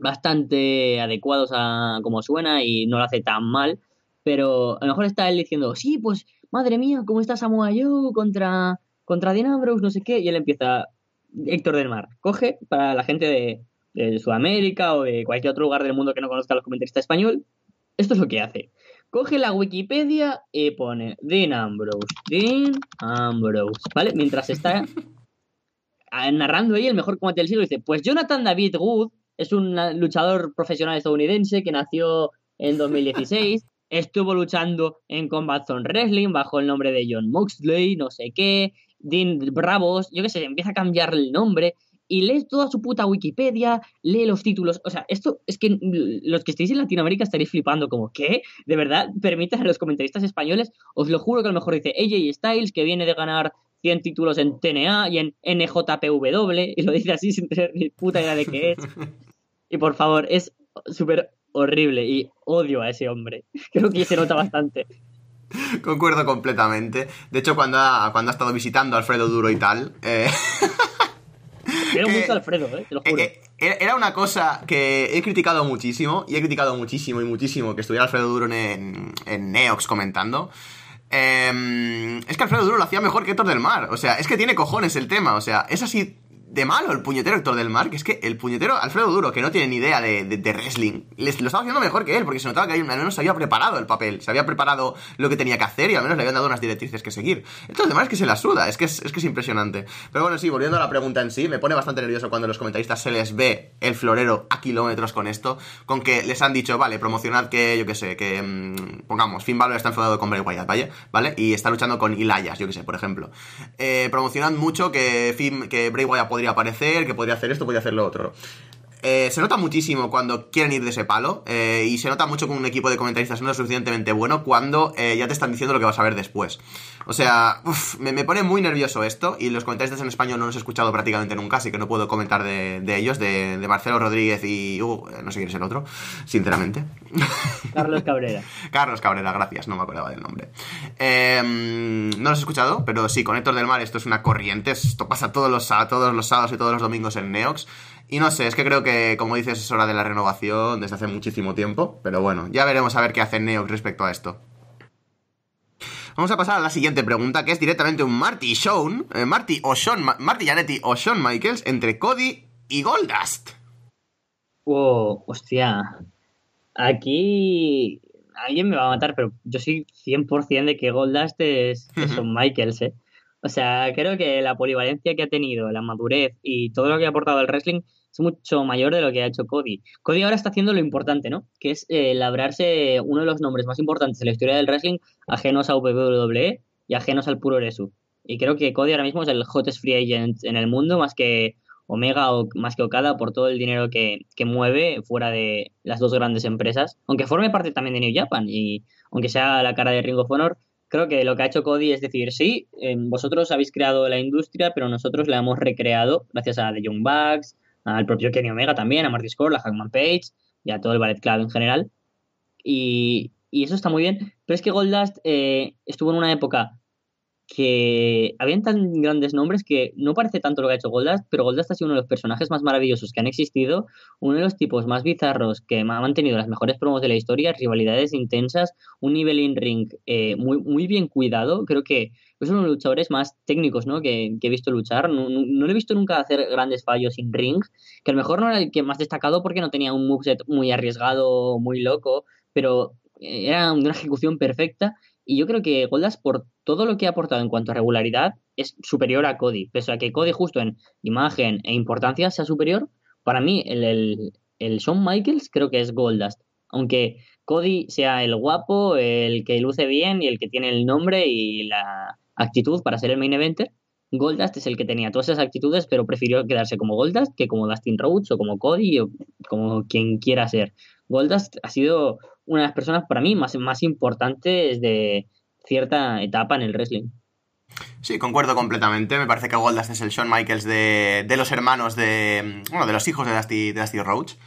bastante adecuados a cómo suena y no lo hace tan mal, pero a lo mejor está él diciendo, sí, pues madre mía, ¿cómo está Samoa Joe contra, contra Dean Ambrose? No sé qué, y él empieza, Héctor del Mar, coge para la gente de, de Sudamérica o de cualquier otro lugar del mundo que no conozca a los comentaristas español, esto es lo que hace. Coge la Wikipedia y pone Dean Ambrose, Dean Ambrose, ¿vale? Mientras está (laughs) narrando ahí el mejor combate del siglo, dice, pues Jonathan David Wood es un luchador profesional estadounidense que nació en 2016, (laughs) estuvo luchando en Combat Zone Wrestling bajo el nombre de John Moxley, no sé qué, Dean Bravos, yo qué sé, empieza a cambiar el nombre y lees toda su puta Wikipedia, lee los títulos, o sea, esto es que los que estéis en Latinoamérica estaréis flipando como, ¿qué? ¿De verdad permites a los comentaristas españoles? Os lo juro que a lo mejor dice AJ Styles, que viene de ganar 100 títulos en TNA y en NJPW, y lo dice así sin tener ni puta idea de qué es. (laughs) Y por favor, es súper horrible y odio a ese hombre. (laughs) Creo que se nota bastante. Concuerdo completamente. De hecho, cuando ha, cuando ha estado visitando a Alfredo Duro y tal, eh, (laughs) Quiero mucho a Alfredo, eh, te lo juro. Eh, eh, Era una cosa que he criticado muchísimo, y he criticado muchísimo y muchísimo que estuviera Alfredo Duro en, en Neox comentando. Em, es que Alfredo Duro lo hacía mejor que Héctor del Mar. O sea, es que tiene cojones el tema. O sea, es así de malo el puñetero Héctor del Mar, que es que el puñetero Alfredo Duro, que no tiene ni idea de, de- wrestling, les, lo estaba haciendo mejor que él, porque se notaba que al menos se había preparado el papel, se había preparado lo que tenía que hacer y al menos le habían dado unas directrices que seguir. Del Mar es que se la suda, es que es, que es impresionante. Pero bueno, sí, volviendo a la pregunta en sí, me pone bastante nervioso cuando los comentaristas se les ve el florero a kilómetros con esto, con que les han dicho, vale, promocionad que, yo qué sé, que mm, pongamos, Finn Balor está enfadado con Bray Wyatt, ¿vale? ¿vale? Y está luchando con Elias, yo qué sé, por ejemplo. Eh, promocionad mucho que, Finn, que Bray Wyatt podría aparecer, que podría hacer esto, podría hacer lo otro. Eh, se nota muchísimo cuando quieren ir de ese palo eh, y se nota mucho con un equipo de comentaristas no lo suficientemente bueno cuando eh, ya te están diciendo lo que vas a ver después. O sea, uf, me, me pone muy nervioso esto y los comentaristas en español no los he escuchado prácticamente nunca, así que no puedo comentar de, de ellos, de, de Marcelo Rodríguez y... uh, no sé quién es el otro, sinceramente. (laughs) Carlos Cabrera. Carlos Cabrera, gracias, no me acordaba del nombre. Eh, no los he escuchado, pero sí, con Héctor del Mar esto es una corriente, esto pasa todos los, todos los sábados y todos los domingos en Neox. Y no sé, es que creo que, como dices, es hora de la renovación desde hace muchísimo tiempo, pero bueno, ya veremos a ver qué hace Neox respecto a esto. Vamos a pasar a la siguiente pregunta, que es directamente un Marty Shawn, eh, Marty o Shawn, Ma- Marty Jannetty o Shawn Michaels entre Cody y Goldust. Oh, hostia. Aquí alguien me va a matar, pero yo soy 100% de que Goldust es, es Shawn Michaels, ¿eh? O sea, creo que la polivalencia que ha tenido, la madurez y todo lo que ha aportado al wrestling es mucho mayor de lo que ha hecho Cody. Cody ahora está haciendo lo importante, ¿no? Que es eh, labrarse uno de los nombres más importantes de la historia del wrestling, ajenos a WWE y ajenos al puro Resu. Y creo que Cody ahora mismo es el hottest free agent en el mundo, más que Omega o más que Okada por todo el dinero que, que mueve fuera de las dos grandes empresas, aunque forme parte también de New Japan y aunque sea la cara de Ring of Honor, creo que lo que ha hecho Cody es decir, sí, eh, vosotros habéis creado la industria, pero nosotros la hemos recreado gracias a The Young Bucks, al propio Kenny Omega también, a Marty Scurll, a Hackman Page y a todo el Ballet Club en general. Y, y eso está muy bien, pero es que Goldust eh, estuvo en una época que habían tan grandes nombres que no parece tanto lo que ha hecho Goldust, pero Goldust ha sido uno de los personajes más maravillosos que han existido, uno de los tipos más bizarros que ha mantenido las mejores promos de la historia, rivalidades intensas, un nivel in ring eh, muy, muy bien cuidado, creo que es uno de los luchadores más técnicos ¿no? que, he visto luchar, no, no, le he visto nunca hacer grandes fallos in ring, que a lo mejor no era el que más destacado porque no tenía un moveset muy arriesgado, muy loco, pero eh, era una ejecución perfecta. Y yo creo que Goldust, por todo lo que ha aportado en cuanto a regularidad, es superior a Cody. Pese a que Cody, justo en imagen e importancia, sea superior, para mí el, el, el Shawn Michaels creo que es Goldust. Aunque Cody sea el guapo, el que luce bien y el que tiene el nombre y la actitud para ser el main eventer, Goldust es el que tenía todas esas actitudes, pero prefirió quedarse como Goldust que como Dustin Rhodes o como Cody o como quien quiera ser. Goldust ha sido una de las personas para mí más, más importantes de cierta etapa en el wrestling. Sí, concuerdo completamente. Me parece que Goldust es el Shawn Michaels de, de los hermanos de. Bueno, de los hijos de Dusty, Dusty Rhodes.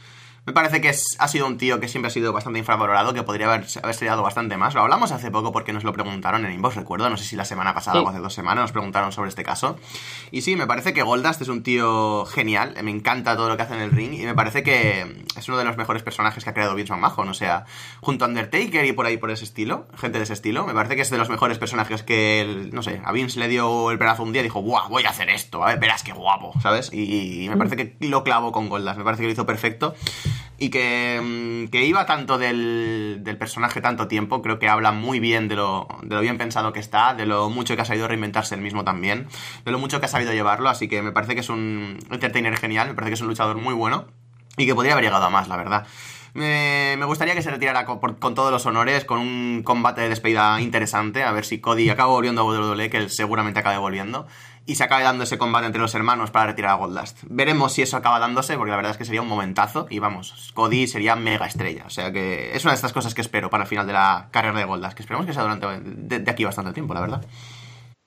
Me parece que es, ha sido un tío que siempre ha sido bastante infravalorado, que podría haber, haber estrellado bastante más. Lo hablamos hace poco porque nos lo preguntaron en Inbox, recuerdo, no sé si la semana pasada Sí. o hace dos semanas nos preguntaron sobre este caso. Y sí, me parece que Goldust es un tío genial, me encanta todo lo que hace en el ring y me parece que es uno de los mejores personajes que ha creado Vince McMahon, o sea, junto a Undertaker y por ahí por ese estilo, gente de ese estilo, me parece que es de los mejores personajes que, el- no sé, a Vince le dio el pedazo un día y dijo, ¡guau! Voy a hacer esto, a ver, verás qué guapo, ¿sabes? Y, y me parece que lo clavo con Goldust, me parece que lo hizo perfecto y que, mm, que iba tanto del, del personaje tanto tiempo, creo que habla muy bien de lo, de lo bien pensado que está, de lo mucho que ha sabido reinventarse el mismo también, de lo mucho que ha sabido llevarlo, así que me parece que es un entertainer genial, me parece que es un luchador muy bueno y que podría haber llegado a más, la verdad. Me, me gustaría que se retirara con, con todos los honores, con un combate de despedida interesante, a ver si Cody acaba volviendo a WWE, que él seguramente acabe volviendo, y se acabe dando ese combate entre los hermanos para retirar a Goldust. Veremos si eso acaba dándose, porque la verdad es que sería un momentazo, y vamos, Cody sería mega estrella, o sea que es una de estas cosas que espero para el final de la carrera de Goldust, que esperemos que sea durante de, de aquí bastante tiempo, la verdad.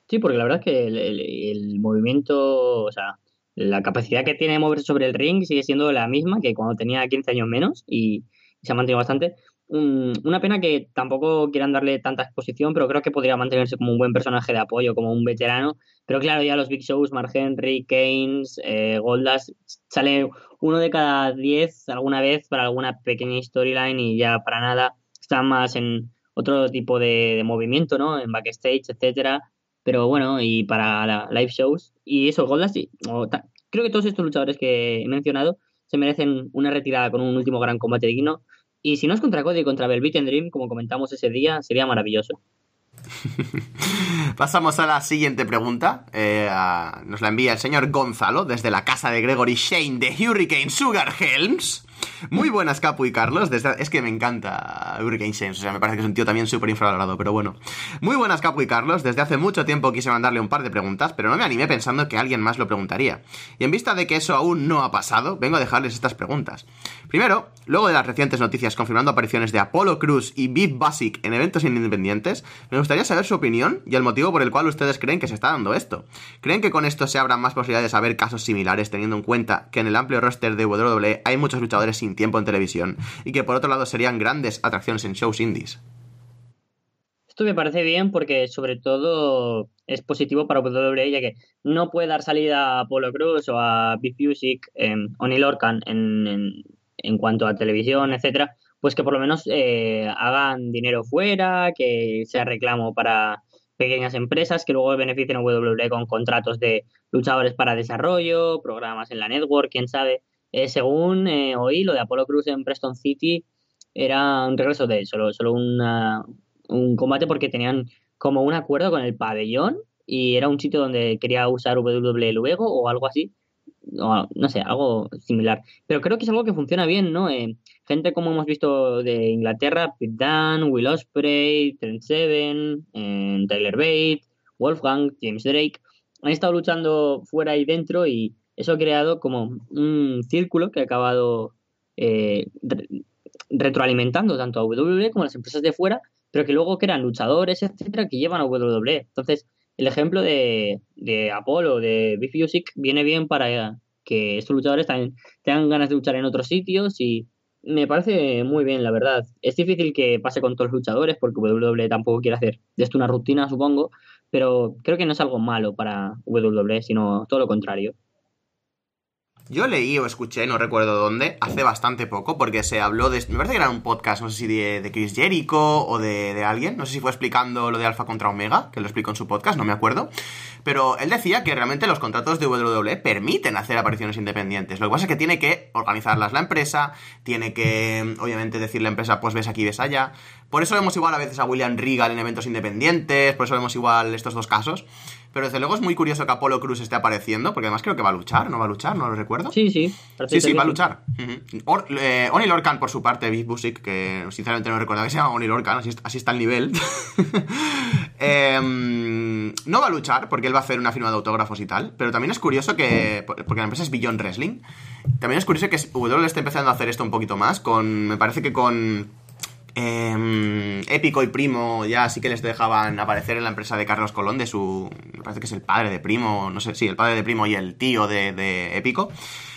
Sí, porque la verdad es que el, el- el movimiento, o sea, la capacidad que tiene de moverse sobre el ring sigue siendo la misma que cuando tenía 15 años menos y se ha mantenido bastante. Una pena que tampoco quieran darle tanta exposición, pero creo que podría mantenerse como un buen personaje de apoyo, como un veterano. Pero claro, ya los Big Shows, Mark Henry, Keynes, eh, Goldas, sale uno de cada diez alguna vez para alguna pequeña storyline y ya para nada. Están más en otro tipo de, movimiento, ¿no? En backstage, etcétera. Pero bueno, y para live shows. Y eso, Goldas, creo que todos estos luchadores que he mencionado se merecen una retirada con un último gran combate digno. Y si no es contra Cody contra Velvet Dream, como comentamos ese día, sería maravilloso. (laughs) Pasamos a la siguiente pregunta. Eh, nos la envía el señor Gonzalo desde la casa de Gregory Shane de Hurricane Sugar Helms. Muy buenas, Capu y Carlos. Es que me encanta Hurricane James. O sea, me parece que es un tío también súper infravalorado, pero bueno. Muy buenas, Capu y Carlos. Desde hace mucho tiempo quise mandarle un par de preguntas, pero no me animé pensando que alguien más lo preguntaría. Y en vista de que eso aún no ha pasado, vengo a dejarles estas preguntas. Primero, luego de las recientes noticias confirmando apariciones de Apollo Cruz y Beef Basic en eventos independientes, me gustaría saber su opinión y el motivo por el cual ustedes creen que se está dando esto. ¿Creen que con esto se abran más posibilidades de saber casos similares, teniendo en cuenta que en el amplio roster de WWE hay muchos luchadores sin tiempo en televisión y que por otro lado serían grandes atracciones en shows indies. Esto me parece bien porque sobre todo es positivo para WWE ya que no puede dar salida a Apollo Cruz o a Big Music o Neil Orcan en, en, cuanto a televisión, etcétera, pues que por lo menos eh, hagan dinero fuera, que sea reclamo para pequeñas empresas que luego beneficien a WWE con contratos de luchadores para desarrollo, programas en la network, quién sabe. Eh, según eh, oí, lo de Apollo Cruz en Preston City era un regreso de solo, solo un combate porque tenían como un acuerdo con el pabellón y era un sitio donde quería usar WWE luego o algo así. No, no sé, algo similar. Pero creo que es algo que funciona bien, ¿no? Eh, gente como hemos visto de Inglaterra, Pete Dunne, Will Ospreay, Trent Seven, Tyler Bate, Wolfgang, James Drake, han estado luchando fuera y dentro y eso ha creado como un círculo que ha acabado eh, retroalimentando tanto a WWE como a las empresas de fuera, pero que luego crean luchadores, etcétera, que llevan a WWE. Entonces, el ejemplo de, de Apollo, de Beef Music, viene bien para que estos luchadores también tengan ganas de luchar en otros sitios y me parece muy bien, la verdad. Es difícil que pase con todos los luchadores porque WWE tampoco quiere hacer de esto una rutina, supongo, pero creo que no es algo malo para WWE, sino todo lo contrario. Yo leí o escuché, no recuerdo dónde, hace bastante poco, porque se habló de... Me parece que era un podcast, no sé si de, Chris Jericho o de, alguien, no sé si fue explicando lo de Alpha contra Omega, que lo explicó en su podcast, no me acuerdo. Pero él decía que realmente los contratos de WWE permiten hacer apariciones independientes. Lo que pasa es que tiene que organizarlas la empresa, tiene que, obviamente, decir la empresa, pues ves aquí, ves allá. Por eso vemos igual a veces a William Regal en eventos independientes, por eso vemos igual estos dos casos. Pero desde luego es muy curioso que Apolo Cruz esté apareciendo, porque además creo que va a luchar, ¿no va a luchar? ¿No lo recuerdo? Sí, sí. Sí, sí, va a luchar. Eh, Oni Lorcan, por su parte, Big Busic, que sinceramente no recuerdo que se llama Oni Lorcan, así, está el nivel. (laughs) Em, no va a luchar, porque él va a hacer una firma de autógrafos y tal, pero también es curioso que, porque la empresa es Beyond Wrestling, también es curioso que W esté empezando a hacer esto un poquito más, con, me parece que con eh, Épico y Primo ya sí que les dejaban aparecer en la empresa de Carlos Colón, de su. Me parece que es el padre de Primo, no sé, sí, el padre de Primo y el tío de, Épico.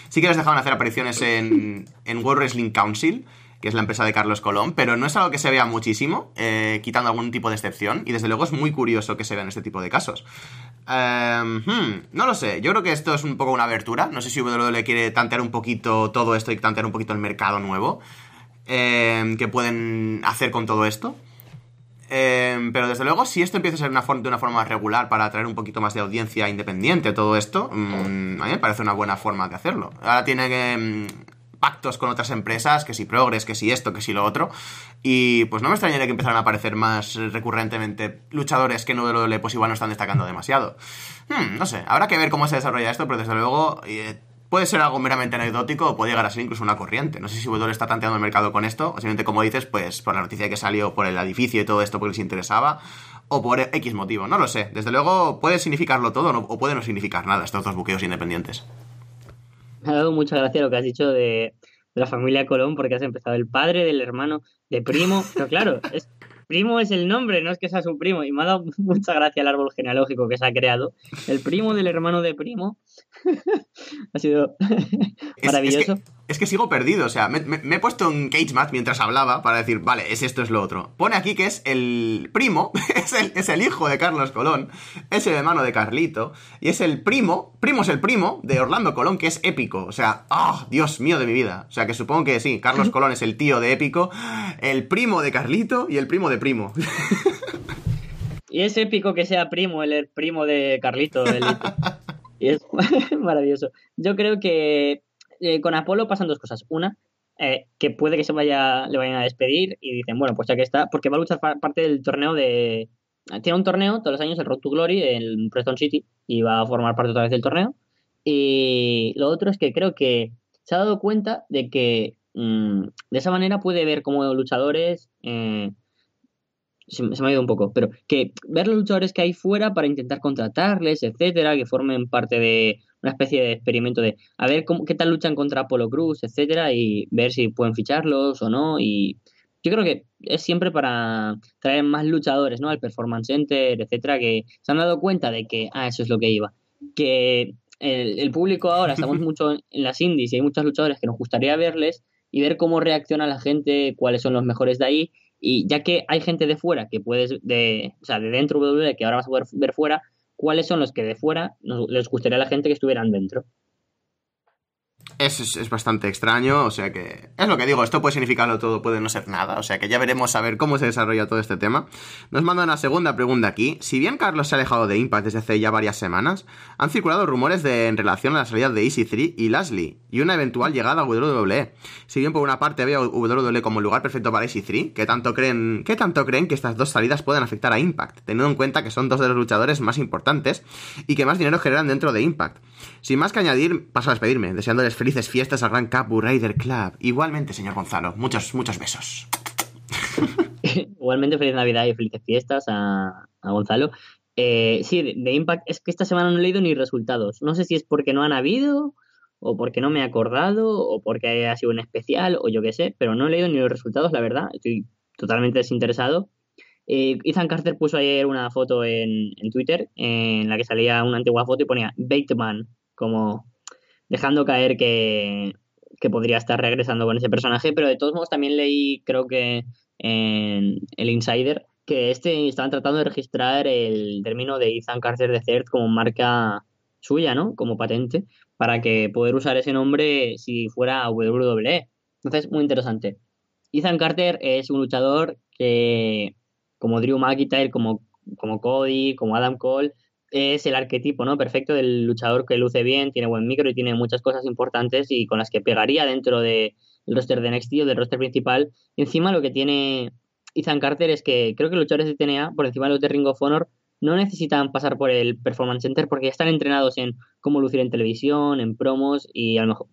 Sí que les dejaban hacer apariciones en, en World Wrestling Council, que es la empresa de Carlos Colón, pero no es algo que se vea muchísimo, eh, quitando algún tipo de excepción, y desde luego es muy curioso que se vean este tipo de casos. Em, hmm, no lo sé, yo creo que esto es un poco una abertura, no sé si WWE quiere tantear un poquito todo esto y tantear un poquito el mercado nuevo. Em, que pueden hacer con todo esto. Em, pero desde luego, si esto empieza a ser una de una forma regular para atraer un poquito más de audiencia independiente, todo esto, mm, a mí me parece una buena forma de hacerlo. Ahora tiene em, pactos con otras empresas, que si Progress, que si esto, que si lo otro. Y pues no me extrañaría que empezaran a aparecer más recurrentemente luchadores que no de pues igual no están destacando demasiado. Hmm, no sé, habrá que ver cómo se desarrolla esto, pero desde luego eh, puede ser algo meramente anecdótico o puede llegar a ser incluso una corriente. No sé si W está tanteando el mercado con esto, o simplemente como dices, pues por la noticia que salió por el edificio y todo esto porque les interesaba, o por X motivo, no lo sé. Desde luego puede significarlo todo o puede no significar nada estos dos buqueos independientes. Me ha dado mucha gracia lo que has dicho de, la familia Colón porque has empezado el padre, del hermano, de primo, pero claro, es, primo es el nombre, no es que sea su primo. Y me ha dado (laughs) mucha gracia el árbol genealógico que se ha creado. El primo del hermano de primo. (laughs) ha sido (laughs) maravilloso. Es que sigo perdido, o sea, me, he puesto un cage mat mientras hablaba para decir, vale, es esto, es lo otro. Pone aquí que es el primo, (laughs) es el, es el hijo de Carlos Colón, es el hermano de Carlito, y es el primo, primo es el primo de Orlando Colón, que es épico. O sea, ¡ah! Dios mío de mi vida. O sea, que supongo que sí, Carlos Colón es el tío de épico, el primo de Carlito y el primo de primo. (laughs) Y es épico que sea primo, el primo de Carlito. (laughs) y es maravilloso. Yo creo que eh, con Apolo pasan dos cosas. Una, eh, que puede que se vaya, le vayan a despedir y dicen, bueno, pues ya que está, porque va a luchar parte del torneo de... Tiene un torneo todos los años, el Road to Glory, en Preston City, y va a formar parte otra vez del torneo. Y lo otro es que creo que se ha dado cuenta de que mm, de esa manera puede ver como luchadores... Eh, se, me ha ido un poco, pero que ver los luchadores que hay fuera para intentar contratarles, etcétera, que formen parte de una especie de experimento de a ver cómo, qué tal luchan contra Apollo Cruz, etcétera, y ver si pueden ficharlos o no. Y yo creo que es siempre para traer más luchadores, ¿no? Al Performance Center, etcétera, que se han dado cuenta de que, ah, eso es lo que iba. Que el, el público ahora, estamos (laughs) mucho en las indies y hay muchos luchadores que nos gustaría verles y ver cómo reacciona la gente, cuáles son los mejores de ahí y ya que hay gente de fuera que puedes, de, o sea, de dentro de WWE que ahora vas a poder ver fuera, ¿cuáles son los que de fuera les gustaría a la gente que estuvieran dentro? Es, es, bastante extraño, o sea que es lo que digo, esto puede significarlo todo, puede no ser nada, o sea que ya veremos a ver cómo se desarrolla todo este tema. Nos manda una segunda pregunta aquí. Si bien Carlos se ha alejado de Impact desde hace ya varias semanas, han circulado rumores de, en relación a la salida de Easy 3 y Lashley y una eventual llegada a WWE. Si bien por una parte veo WWE como el lugar perfecto para Easy 3, ¿qué tanto creen, qué tanto creen que estas dos salidas pueden afectar a Impact, teniendo en cuenta que son dos de los luchadores más importantes y que más dinero generan dentro de Impact? Sin más que añadir, paso a despedirme, deseándoles felices fiestas al Gran Capu Rider Club. Igualmente, señor Gonzalo, muchos, muchos besos. (laughs) Igualmente, feliz Navidad y felices fiestas a, Gonzalo. Eh, sí, de, Impact, es que esta semana no he leído ni resultados. No sé si es porque no han habido, o porque no me he acordado, o porque ha sido un especial, o yo qué sé, pero no he leído ni los resultados, la verdad. Estoy totalmente desinteresado. Eh, Ethan Carter puso ayer una foto en, en, Twitter en la que salía una antigua foto y ponía Bateman, como dejando caer que, podría estar regresando con ese personaje, pero de todos modos también leí, creo que en el Insider, que este estaban tratando de registrar el término de Ethan Carter de CERT como marca suya, ¿no? Como patente, para que poder usar ese nombre si fuera WWE. Entonces, muy interesante. Ethan Carter es un luchador que, como Drew McIntyre, como, como Cody, como Adam Cole, es el arquetipo ¿no? perfecto del luchador que luce bien, tiene buen micro y tiene muchas cosas importantes y con las que pegaría dentro del roster de NXT o del roster principal. Y encima lo que tiene Ethan Carter es que creo que los luchadores de TNA, por encima de los de Ring of Honor, no necesitan pasar por el Performance Center porque ya están entrenados en cómo lucir en televisión, en promos y a lo mejor,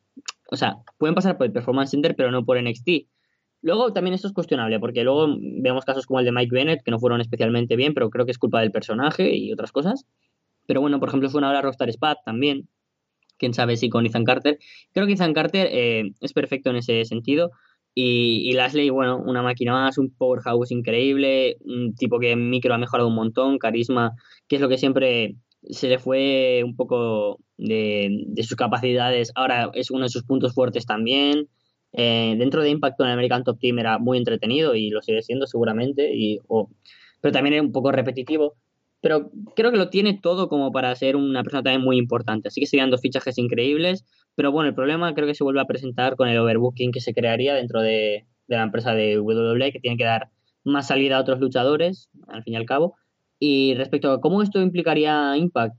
o sea, pueden pasar por el Performance Center pero no por NXT. Luego también esto es cuestionable, porque luego vemos casos como el de Mike Bennett, que no fueron especialmente bien, pero creo que es culpa del personaje y otras cosas. Pero bueno, por ejemplo, fue una hora Rockstar Spad también. Quién sabe si con Ethan Carter. Creo que Ethan Carter eh, es perfecto en ese sentido. Y, y bueno, una máquina más, un powerhouse increíble, un tipo que en micro ha mejorado un montón, carisma, que es lo que siempre se le fue un poco de, de sus capacidades. Ahora es uno de sus puntos fuertes también. Eh, dentro de Impact en American Top Team era muy entretenido y lo sigue siendo seguramente, y, pero también es un poco repetitivo. Pero creo que lo tiene todo como para ser una persona también muy importante. Así que serían dos fichajes increíbles. Pero bueno, el problema creo que se vuelve a presentar con el overbooking que se crearía dentro de, de la empresa de WWE, que tiene que dar más salida a otros luchadores, al fin y al cabo. Y respecto a cómo esto implicaría Impact,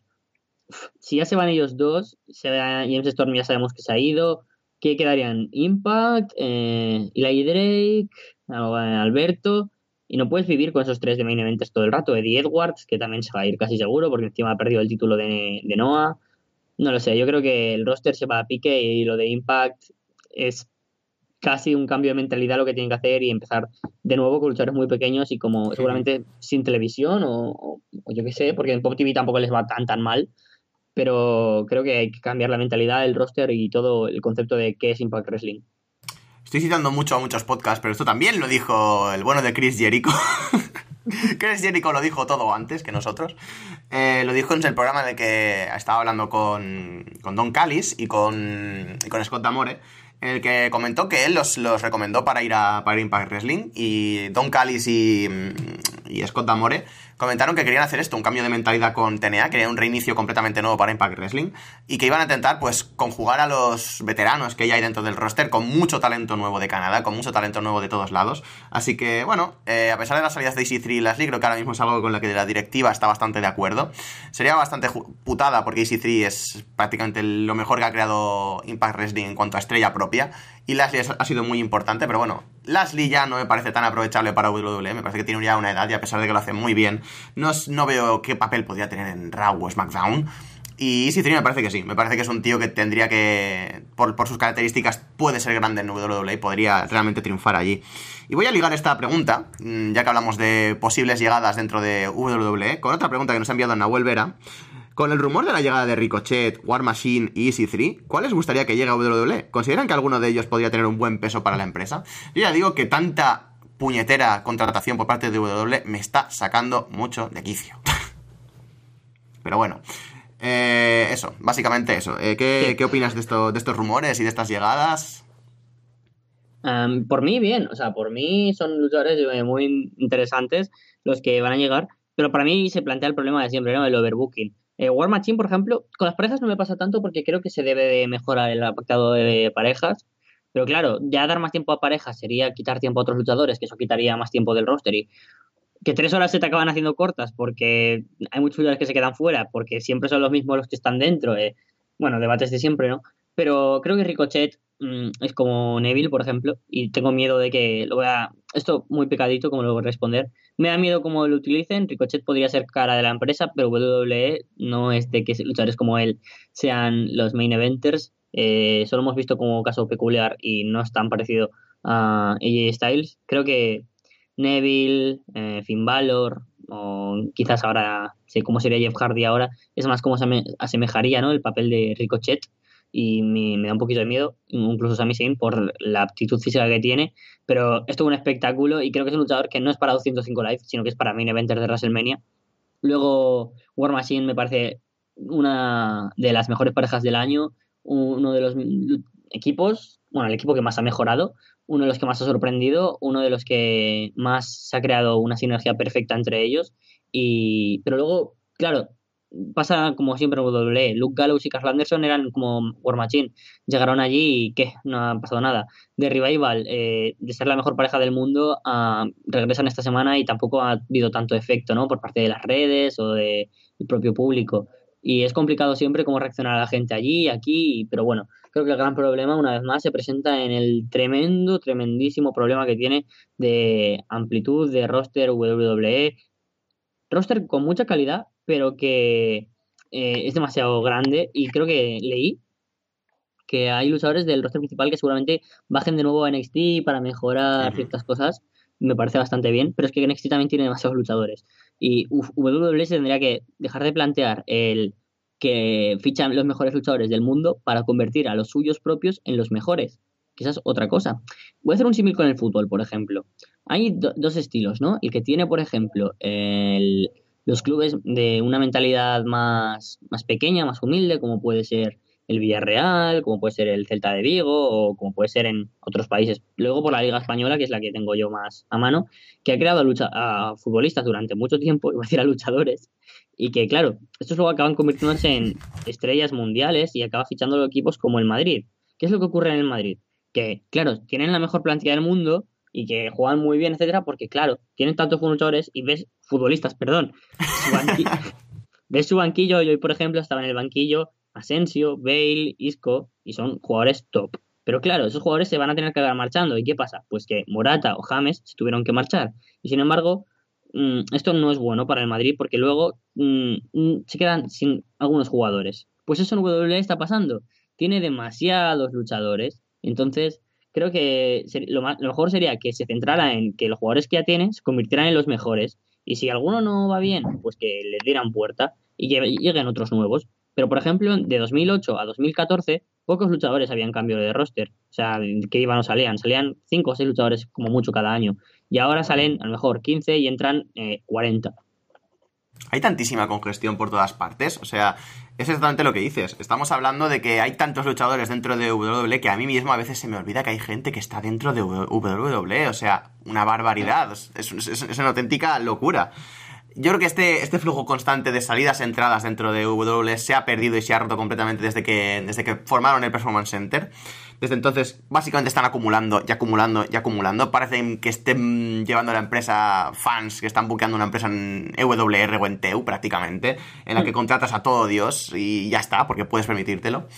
si ya se van ellos dos, se James Storm ya sabemos que se ha ido, ¿Qué quedarían? Impact, eh, Eli Drake, Alberto. Y no puedes vivir con esos tres de main events todo el rato. Eddie Edwards, que también se va a ir casi seguro, porque encima ha perdido el título de, de Noah. No lo sé, yo creo que el roster se va a pique y lo de Impact es casi un cambio de mentalidad lo que tienen que hacer y empezar de nuevo con luchadores muy pequeños y como seguramente sin televisión o, o yo qué sé, porque en Pop TV tampoco les va tan tan mal pero creo que hay que cambiar la mentalidad, el roster y todo el concepto de qué es Impact Wrestling. Estoy citando mucho a muchos podcasts, pero esto también lo dijo el bueno de Chris Jericho. (laughs) Chris Jericho lo dijo todo antes que nosotros. Eh, lo dijo en el programa de que estaba hablando con, con Don Callis y con, y con Scott Damore en el que comentó que él los, los recomendó para ir a para Impact Wrestling y Don Callis y, y Scott Damore comentaron que querían hacer esto, un cambio de mentalidad con TNA, querían un reinicio completamente nuevo para Impact Wrestling y que iban a intentar pues conjugar a los veteranos que ya hay dentro del roster con mucho talento nuevo de Canadá, con mucho talento nuevo de todos lados. Así que bueno, eh, a pesar de las salidas de EC3 y Leslie, creo que ahora mismo es algo con lo que la directiva está bastante de acuerdo. Sería bastante putada porque EC3 es prácticamente lo mejor que ha creado Impact Wrestling en cuanto a estrella propia y Lashley ha sido muy importante, pero bueno, Lashley ya no me parece tan aprovechable para WWE, me parece que tiene ya una edad y a pesar de que lo hace muy bien, no, no veo qué papel podría tener en Raw o SmackDown. Y Easy me parece que sí, me parece que es un tío que tendría que, por, por sus características, puede ser grande en WWE y podría realmente triunfar allí. Y voy a ligar esta pregunta, mm, ya que hablamos de posibles llegadas dentro de WWE, con otra pregunta que nos ha enviado Nahuel Vera. Con el rumor de la llegada de Ricochet, War Machine y EC3, ¿cuál les gustaría que llegue a WWE? ¿Consideran que alguno de ellos podría tener un buen peso para la empresa? Yo ya digo que tanta puñetera contratación por parte de WWE me está sacando mucho de quicio. (laughs) Pero bueno, eh, eso, básicamente eso. Eh, ¿qué, ¿qué, opinas de, esto, de estos rumores y de estas llegadas? Um, por mí, bien. O sea, por mí son luchadores muy interesantes los que van a llegar. Pero para mí se plantea el problema de siempre, ¿no? El overbooking. Eh, War Machine, por ejemplo, con las parejas no me pasa tanto porque creo que se debe de mejorar el apartado de parejas. Pero claro, ya dar más tiempo a parejas sería quitar tiempo a otros luchadores, que eso quitaría más tiempo del roster. Y que tres horas se te acaban haciendo cortas porque hay muchos luchadores que se quedan fuera, porque siempre son los mismos los que están dentro. Eh. Bueno, debates de siempre, ¿no? Pero creo que Ricochet mmm, es como Neville, por ejemplo, y tengo miedo de que lo vea. Esto muy pecadito, como lo voy a responder. Me da miedo cómo lo utilicen. Ricochet podría ser cara de la empresa, pero WWE no es de que luchadores como él sean los main eventers. Eh, solo hemos visto como caso peculiar y no es tan parecido a AJ Styles. Creo que Neville, eh, Finn Balor, o quizás ahora sé cómo sería Jeff Hardy ahora, es más como se asemejaría ¿no? el papel de Ricochet y me, da un poquito de miedo, incluso Sami Zayn por la aptitud física que tiene, pero esto es un espectáculo y creo que es un luchador que no es para 205 Live, sino que es para main eventers de WrestleMania. Luego War Machine me parece una de las mejores parejas del año, uno de los equipos, bueno, el equipo que más ha mejorado, uno de los que más ha sorprendido, uno de los que más se ha creado una sinergia perfecta entre ellos. Y, pero luego, claro, pasa como siempre en WWE. Luke Gallows y Carl Anderson eran como War Machine. Llegaron allí y ¿qué? No ha pasado nada. De Revival, eh, de ser la mejor pareja del mundo, uh, regresan esta semana y tampoco ha habido tanto efecto, ¿no? Por parte de las redes o del de propio público. Y es complicado siempre cómo reaccionar a la gente allí, aquí, pero bueno, creo que el gran problema, una vez más, se presenta en el tremendo, tremendísimo problema que tiene de amplitud de roster WWE. Roster con mucha calidad, pero que eh, es demasiado grande y creo que leí que hay luchadores del roster principal que seguramente bajen de nuevo a NXT para mejorar ciertas cosas. Me parece bastante bien, pero es que NXT también tiene demasiados luchadores. Y uf, WWE tendría que dejar de plantear el que fichan los mejores luchadores del mundo para convertir a los suyos propios en los mejores. Es otra cosa. Voy a hacer un símil con el fútbol, por ejemplo. Hay do dos estilos, ¿no? El que tiene, por ejemplo, el, los clubes de una mentalidad más, más pequeña, más humilde, como puede ser el Villarreal, como puede ser el Celta de Vigo o como puede ser en otros países. Luego por la Liga Española, que es la que tengo yo más a mano, que ha creado a, lucha, a futbolistas durante mucho tiempo, (laughs) iba a decir a luchadores, y que claro, estos luego acaban convirtiéndose en estrellas mundiales y acaba fichando equipos como el Madrid. ¿Qué es lo que ocurre en el Madrid? Que claro, tienen la mejor plantilla del mundo y que juegan muy bien, etcétera, porque claro, tienen tantos luchadores y ves futbolistas, perdón. Su (laughs) ves su banquillo, yo hoy por ejemplo estaba en el banquillo Asensio, Bale, Isco y son jugadores top. Pero claro, esos jugadores se van a tener que acabar marchando. ¿Y qué pasa? Pues que Morata o James se tuvieron que marchar. Y sin embargo, mmm, esto no es bueno para el Madrid porque luego mmm, se quedan sin algunos jugadores. Pues eso en WWE está pasando. Tiene demasiados luchadores. Entonces, creo que lo, más, lo, mejor sería que se centrara en que los jugadores que ya tienen se convirtieran en los mejores. Y si alguno no va bien, pues que les dieran puerta y lleguen otros nuevos. Pero, por ejemplo, de 2008 a 2014, pocos luchadores habían cambio de roster. O sea, que iban o salían. Salían 5 o 6 luchadores como mucho cada año. Y ahora salen a lo mejor 15 y entran eh, 40. Hay tantísima congestión por todas partes. O sea, es exactamente lo que dices. Estamos hablando de que hay tantos luchadores dentro de WWE que a mí mismo a veces se me olvida que hay gente que está dentro de WWE. O sea, una barbaridad. Es, es- es una auténtica locura. Yo creo que este, este flujo constante de salidas entradas dentro de WWE se ha perdido y se ha roto completamente desde que, desde que formaron el Performance Center. Desde entonces, básicamente están acumulando y acumulando y acumulando. Parece que estén llevando a la empresa fans que están buqueando una empresa en EWR o en TEU prácticamente, en la que contratas a todo Dios y ya está, porque puedes permitírtelo.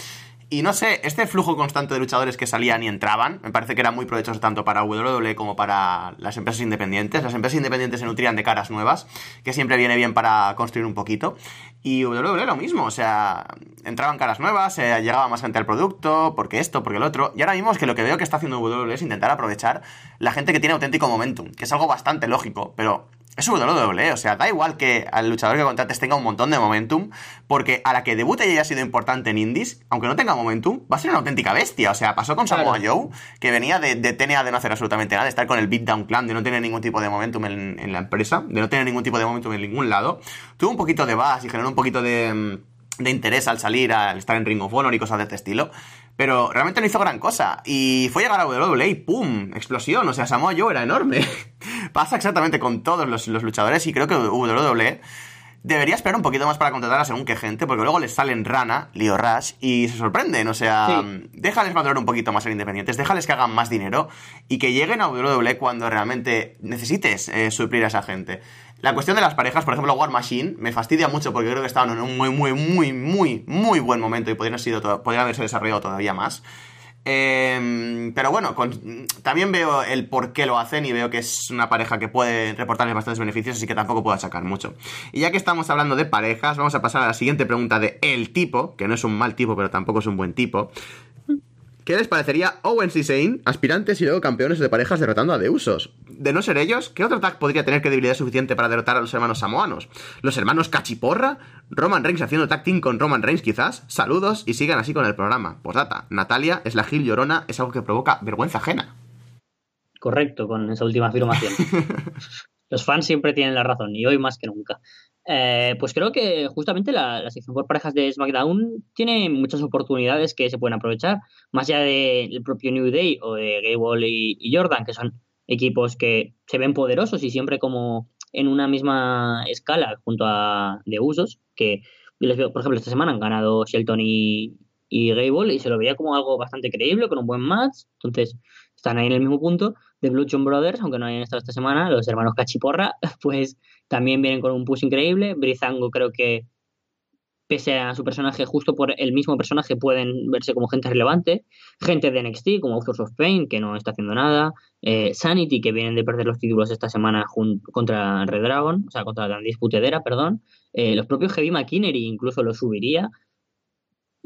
Y no sé, este flujo constante de luchadores que salían y entraban, me parece que era muy provechoso tanto para WWE como para las empresas independientes. Las empresas independientes se nutrían de caras nuevas, que siempre viene bien para construir un poquito. Y WWE lo mismo, o sea, entraban caras nuevas, llegaba más gente al producto, porque esto, porque el otro. Y ahora mismo es que lo que veo que está haciendo WWE es intentar aprovechar la gente que tiene auténtico momentum, que es algo bastante lógico, pero es WWE, o sea, da igual que al luchador que contrates tenga un montón de momentum, porque a la que debute y haya sido importante en Indies, aunque no tenga momentum, va a ser una auténtica bestia. O sea, pasó con Samoa Joe, que venía de, de TNA de no hacer absolutamente nada, de estar con el Beatdown Clan, de no tener ningún tipo de momentum en, en la empresa, de no tener ningún tipo de momentum en ningún lado. Tuvo un poquito de buzz y generó un poquito de, mm, de interés al salir, al estar en Ring of Honor y cosas de este estilo. Pero realmente no hizo gran cosa. Y fue llegar a WWE y ¡pum! Explosión. O sea, Samoa Joe era enorme. (laughs) Pasa exactamente con todos los, los luchadores y creo que WWE debería esperar un poquito más para contratar a según qué gente, porque luego les salen Rana, Leo Rush, y se sorprenden. O sea, Sí. déjales madurar un poquito más ser independientes, déjales que hagan más dinero y que lleguen a WWE cuando realmente necesites eh, suplir a esa gente. La cuestión de las parejas, por ejemplo, War Machine, me fastidia mucho porque creo que estaban en un muy, muy, muy, muy, muy buen momento y podrían, haber sido podrían haberse desarrollado todavía más. Eh, pero bueno, también veo el por qué lo hacen y veo que es una pareja que puede reportarles bastantes beneficios, así que tampoco puedo sacar mucho. Y ya que estamos hablando de parejas, vamos a pasar a la siguiente pregunta de el tipo, que no es un mal tipo, pero tampoco es un buen tipo. ¿Qué les parecería Owens y Zayn, aspirantes y luego campeones de parejas derrotando a Deusos? De no ser ellos, ¿qué otro tag podría tener credibilidad suficiente para derrotar a los hermanos samoanos? ¿Los hermanos Cachiporra? ¿Roman Reigns haciendo tag team con Roman Reigns quizás? Saludos y sigan así con el programa. Postdata, Natalia es la Gil Llorona, es algo que provoca vergüenza ajena. Correcto, con esa última afirmación. (laughs) Los fans siempre tienen la razón, y hoy más que nunca. Eh, pues creo que justamente la, la sección por parejas de SmackDown tiene muchas oportunidades que se pueden aprovechar, más allá del propio New Day o de Gable y, Jordan, que son equipos que se ven poderosos y siempre como en una misma escala junto a de usos, que les veo, por ejemplo, esta semana han ganado Shelton y, y Gable y se lo veía como algo bastante creíble, con un buen match, entonces están ahí en el mismo punto. De Blue John Brothers, aunque no hayan estado esta semana, los hermanos Cachiporra, (laughs) pues también vienen con un push increíble. Brizango creo que, pese a su personaje, justo por el mismo personaje, pueden verse como gente relevante. Gente de NXT, como Authors of Pain, que no está haciendo nada. Eh, Sanity, que vienen de perder los títulos esta semana contra Red Dragon, o sea, contra la disputedera, perdón. Eh, los propios Heavy McKinney incluso los subiría.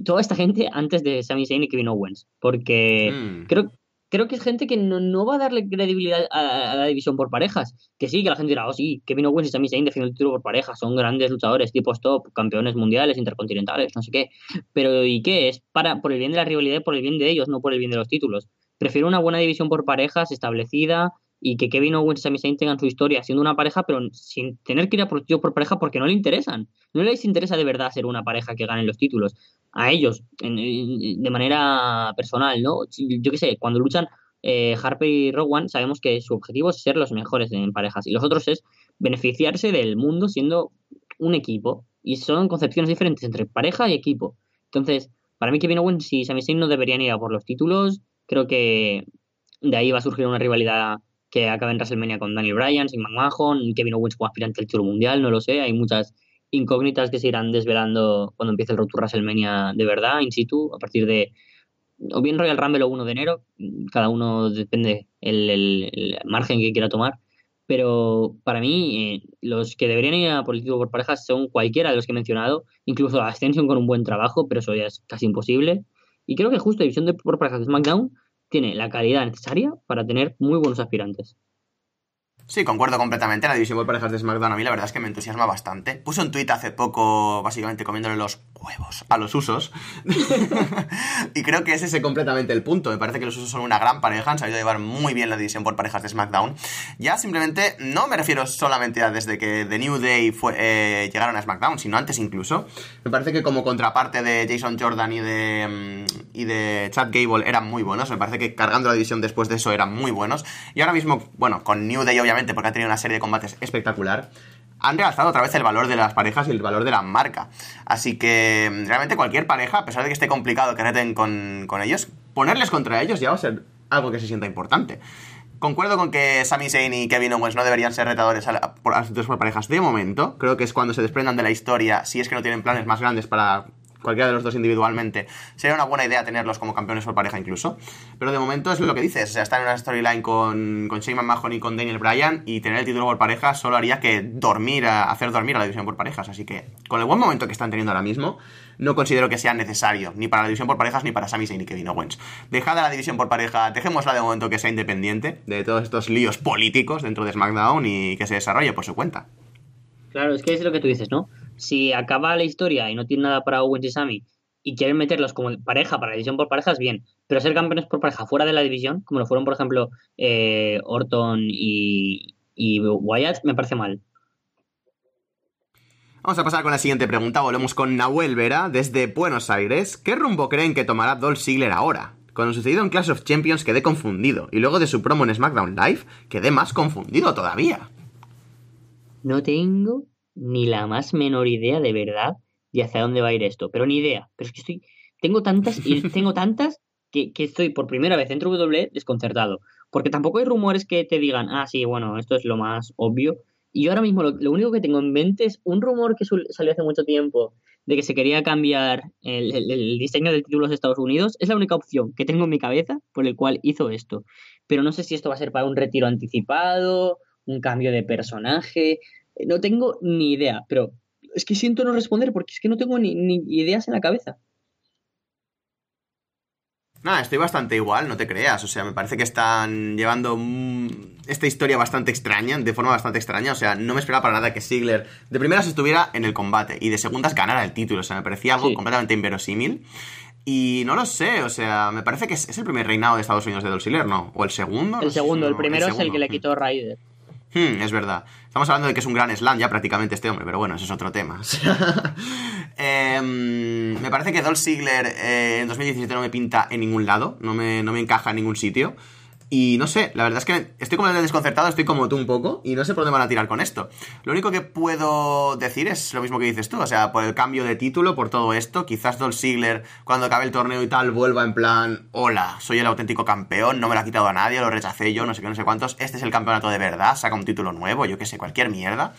Toda esta gente antes de Sami Zayn y Kevin Owens, porque Mm. creo, creo que es gente que no, no va a darle credibilidad a, la división por parejas. Que sí, que la gente dirá, oh sí, Kevin Owens y Sami Zayn defienden el título por parejas, son grandes luchadores, tipos top, campeones mundiales, intercontinentales, no sé qué. Pero ¿y qué? Es para por el bien de la rivalidad y por el bien de ellos, no por el bien de los títulos. Prefiero una buena división por parejas establecida y que Kevin Owens y Sami Zayn tengan su historia siendo una pareja, pero sin tener que ir a por por pareja porque no le interesan. No les interesa de verdad ser una pareja que gane los títulos a ellos en- de manera personal, ¿no? Yo qué sé, cuando luchan eh, Harper y Rowan, sabemos que su objetivo es ser los mejores en parejas y los otros es beneficiarse del mundo siendo un equipo y son concepciones diferentes entre pareja y equipo. Entonces, para mí Kevin Owens y Sami Zayn no deberían ir a por los títulos. Creo que de ahí va a surgir una rivalidad que acabe en WrestleMania con Daniel Bryan, sin McMahon, Kevin Owens como aspirante al título mundial, no lo sé. Hay muchas incógnitas que se irán desvelando cuando empiece el Road to WrestleMania de verdad, in situ, a partir de o bien Royal Rumble o 1 de enero, cada uno depende el, margen que quiera tomar. Pero para mí, eh, los que deberían ir a título por parejas son cualquiera de los que he mencionado, incluso Ascension con un buen trabajo, pero eso ya es casi imposible. Y creo que justo división de por parejas de SmackDown tiene la calidad necesaria para tener muy buenos aspirantes. Sí, concuerdo completamente. La división por parejas de SmackDown a mí la verdad es que me entusiasma bastante. Puse un tuit hace poco, básicamente comiéndole los huevos a los usos. (laughs) y creo que ese es completamente el punto. Me parece que los usos son una gran pareja, han sabido llevar muy bien la división por parejas de SmackDown. Ya simplemente, no me refiero solamente a desde que The New Day eh, llegaron a SmackDown, sino antes incluso. Me parece que como contraparte de Jason Jordan y de, mm, y de Chad Gable eran muy buenos. Me parece que cargando la división después de eso eran muy buenos. Y ahora mismo, bueno, con New Day obviamente, porque ha tenido una serie de combates espectacular han realzado otra vez el valor de las parejas y el valor de la marca. Así que mm, realmente cualquier pareja, a pesar de que esté complicado que reten con, con ellos, ponerles contra ellos ya va a ser algo que se sienta importante. Concuerdo con que Sami Zayn y Kevin Owens no deberían ser retadores a, la, por, las dos parejas de momento. Creo que es cuando se desprendan de la historia, si es que no tienen planes más grandes para cualquiera de los dos individualmente, sería una buena idea tenerlos como campeones por pareja incluso. Pero de momento es lo que dices, estar en una storyline con, con Shane McMahon y con Daniel Bryan y tener el título por pareja solo haría que dormir, a, hacer dormir a la división por parejas. Así que, con el buen momento que están teniendo ahora mismo, no considero que sea necesario, ni para la división por parejas, ni para Sami Zayn y Kevin Owens. Dejada la división por pareja, dejémosla de momento que sea independiente de todos estos líos políticos dentro de SmackDown y que se desarrolle por su cuenta. Claro, es que es lo que tú dices, ¿no? Si acaba la historia y no tiene nada para Owens y Sami y quieren meterlos como pareja para la división por parejas, bien. Pero ser campeones por pareja fuera de la división, como lo fueron, por ejemplo, eh, Orton y, y Wyatt, me parece mal. Vamos a pasar con la siguiente pregunta. Volvemos con Nahuel Vera desde Buenos Aires. ¿Qué rumbo creen que tomará Dolph Ziggler ahora? Con lo sucedido en Clash of Champions quedé confundido. Y luego de su promo en SmackDown Live quedé más confundido todavía. No tengo ni la más menor idea de verdad de hacia dónde va a ir esto. Pero ni idea. Pero es que estoy. Tengo tantas y (laughs) tengo tantas que, que estoy por primera vez en WWE desconcertado. Porque tampoco hay rumores que te digan, ah, sí, bueno, esto es lo más obvio. Y yo ahora mismo lo, lo único que tengo en mente es un rumor que salió hace mucho tiempo de que se quería cambiar el, el- el diseño del título de Estados Unidos. Es la única opción que tengo en mi cabeza por el cual hizo esto. Pero no sé si esto va a ser para un retiro anticipado, un cambio de personaje. Eh, No tengo ni idea, pero es que siento no responder porque es que no tengo ni, ni ideas en la cabeza. Nada, estoy bastante igual, no te creas. O sea, me parece que están llevando esta historia bastante extraña, de forma bastante extraña. O sea, no me esperaba para nada que Ziggler de primeras estuviera en el combate y de segundas ganara el título. O sea, me parecía algo Sí. completamente inverosímil. Y no lo sé, o sea, me parece que es, el primer reinado de Estados Unidos de Dolph Ziggler, ¿no? ¿O el segundo? No El segundo, el primero es el que le quitó Ryder. Hmm, es verdad. Estamos hablando de que es un gran slam ya prácticamente este hombre, pero bueno, ese es otro tema. (laughs) Em, me parece que Dolph Ziggler eh, en 2017 no me pinta en ningún lado, no me, no me encaja en ningún sitio. Y no sé, la verdad es que estoy completamente desconcertado, estoy como tú un poco, y no sé por dónde van a tirar con esto. Lo único que puedo decir es lo mismo que dices tú, o sea, por el cambio de título, por todo esto, quizás Dolph Ziggler, cuando acabe el torneo y tal, vuelva en plan, hola, soy el auténtico campeón, no me lo ha quitado a nadie, lo rechacé yo, no sé qué, no sé cuántos, este es el campeonato de verdad, saca un título nuevo, yo qué sé, cualquier mierda.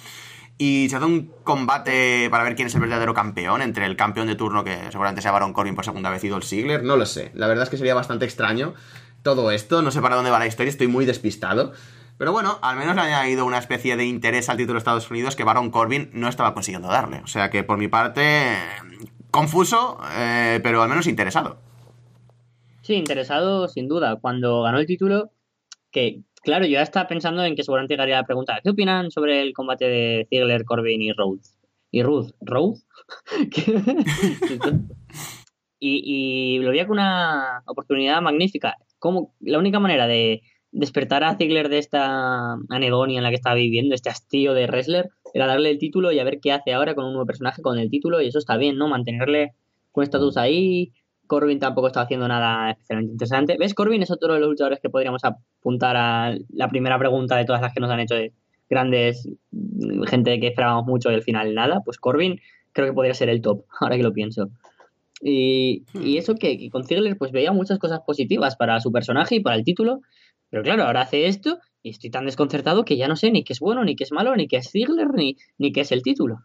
Y se hace un combate para ver quién es el verdadero campeón entre el campeón de turno, que seguramente sea Baron Corbin por segunda vez, y Dolph Ziggler. No lo sé. La verdad es que sería bastante extraño todo esto. No sé para dónde va la historia, estoy muy despistado. Pero bueno, al menos le ha añadido una especie de interés al título de Estados Unidos que Baron Corbin no estaba consiguiendo darle. O sea que por mi parte, confuso, eh, pero al menos interesado. Sí, interesado sin duda. Cuando ganó el título, que claro, yo ya estaba pensando en que seguramente llegaría la pregunta, ¿qué opinan sobre el combate de Ziggler, Corbin y Rhodes? Y Ruth, ¿Rhodes? (laughs) (laughs) y, y lo veía como una oportunidad magnífica. Como la única manera de despertar a Ziggler de esta anedonia en la que estaba viviendo, este hastío de wrestler, era darle el título y a ver qué hace ahora con un nuevo personaje con el título, y eso está bien, ¿no? Mantenerle con estatus ahí, Corbin tampoco está haciendo nada especialmente interesante. ¿Ves? Corbin es otro de los luchadores que podríamos apuntar a la primera pregunta de todas las que nos han hecho de grandes mm, gente que esperábamos mucho y al final nada. Pues Corbin creo que podría ser el top, ahora que lo pienso. Y, y eso que, que con Ziggler pues veía muchas cosas positivas para su personaje y para el título, pero claro, ahora hace esto y estoy tan desconcertado que ya no sé ni qué es bueno, ni qué es malo, ni qué es Ziggler, ni, ni qué es el título.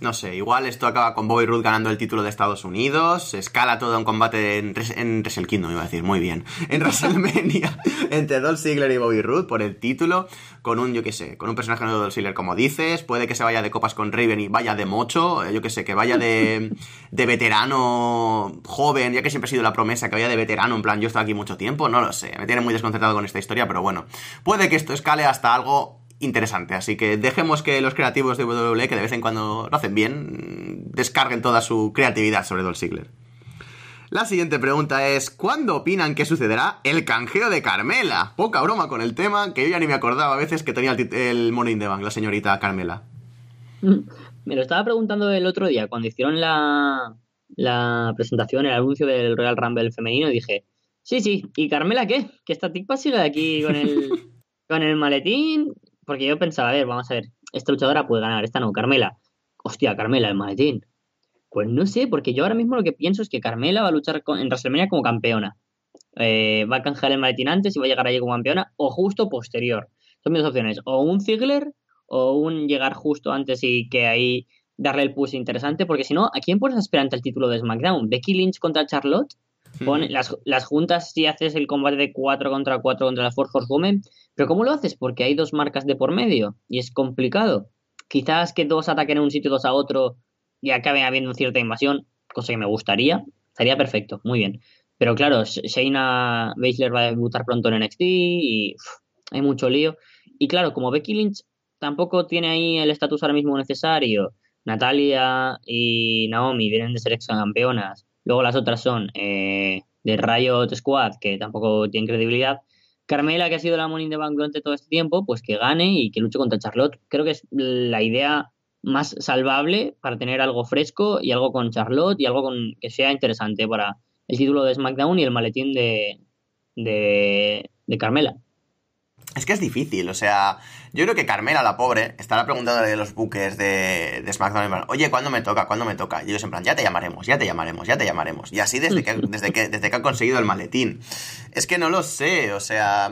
No sé, igual esto acaba con Bobby Roode ganando el título de Estados Unidos, se escala todo un combate en, Res- en Wrestle Kingdom, iba a decir, muy bien, en (laughs) WrestleMania, entre Dolph Ziggler y Bobby Roode por el título, con un, yo qué sé, con un personaje nuevo de Dolph Ziggler, como dices, puede que se vaya de copas con Raven y vaya de mocho, eh, yo qué sé, que vaya de, (laughs) de veterano joven, ya que siempre ha sido la promesa, que vaya de veterano, en plan, yo he estado aquí mucho tiempo, no lo sé, me tiene muy desconcertado con esta historia, pero bueno, puede que esto escale hasta algo interesante. Así que dejemos que los creativos de WWE, que de vez en cuando lo hacen bien, descarguen toda su creatividad sobre Dolph Ziggler. La siguiente pregunta es, ¿cuándo opinan que sucederá el canjeo de Carmela? Poca broma con el tema, que yo ya ni me acordaba a veces que tenía el, el in the Bank, la señorita Carmela. Me lo estaba preguntando el otro día cuando hicieron la, la presentación, el anuncio del Royal Rumble femenino, dije, sí, sí, ¿y Carmela qué? Que esta tipa sigue aquí con el, (laughs) con el maletín. Porque yo pensaba, a ver, vamos a ver, esta luchadora puede ganar, esta no, Carmela. Hostia, Carmela, el maletín. Pues no sé, porque yo ahora mismo lo que pienso es que Carmela va a luchar en WrestleMania como campeona. Eh, va a canjear el maletín antes y va a llegar allí como campeona, o justo posterior. Son mis dos opciones, o un Ziggler o un llegar justo antes y que ahí darle el push interesante, porque si no, ¿a quién pones aspirante al título de SmackDown? ¿Becky Lynch contra Charlotte? Las, las juntas si haces el combate de 4 contra 4 contra las Four Horsewomen, pero ¿cómo lo haces? Porque hay dos marcas de por medio y es complicado. Quizás que dos ataquen a un sitio, dos a otro y acabe habiendo cierta invasión, cosa que me gustaría, estaría perfecto, muy bien. Pero claro, Sh- Shayna Baszler va a debutar pronto en NXT y hay mucho lío. Y claro, como Becky Lynch tampoco tiene ahí el estatus ahora mismo necesario, Natalia y Naomi vienen de ser ex campeonas, luego las otras son eh, de Riot Squad, que tampoco tienen credibilidad. Carmela, que ha sido la Money in the durante todo este tiempo, pues que gane y que luche contra Charlotte. Creo que es la idea más salvable para tener algo fresco y algo con Charlotte y algo con que sea interesante para el título de SmackDown y el maletín de, de Carmela. Es que es difícil, o sea, yo creo que Carmela, la pobre, estará preguntándole a los buques de, de SmackDown, oye, ¿cuándo me toca? ¿Cuándo me toca? Y ellos en plan, ya te llamaremos, ya te llamaremos, ya te llamaremos. Y así desde que, desde que, desde que han conseguido el maletín. Es que no lo sé, o sea,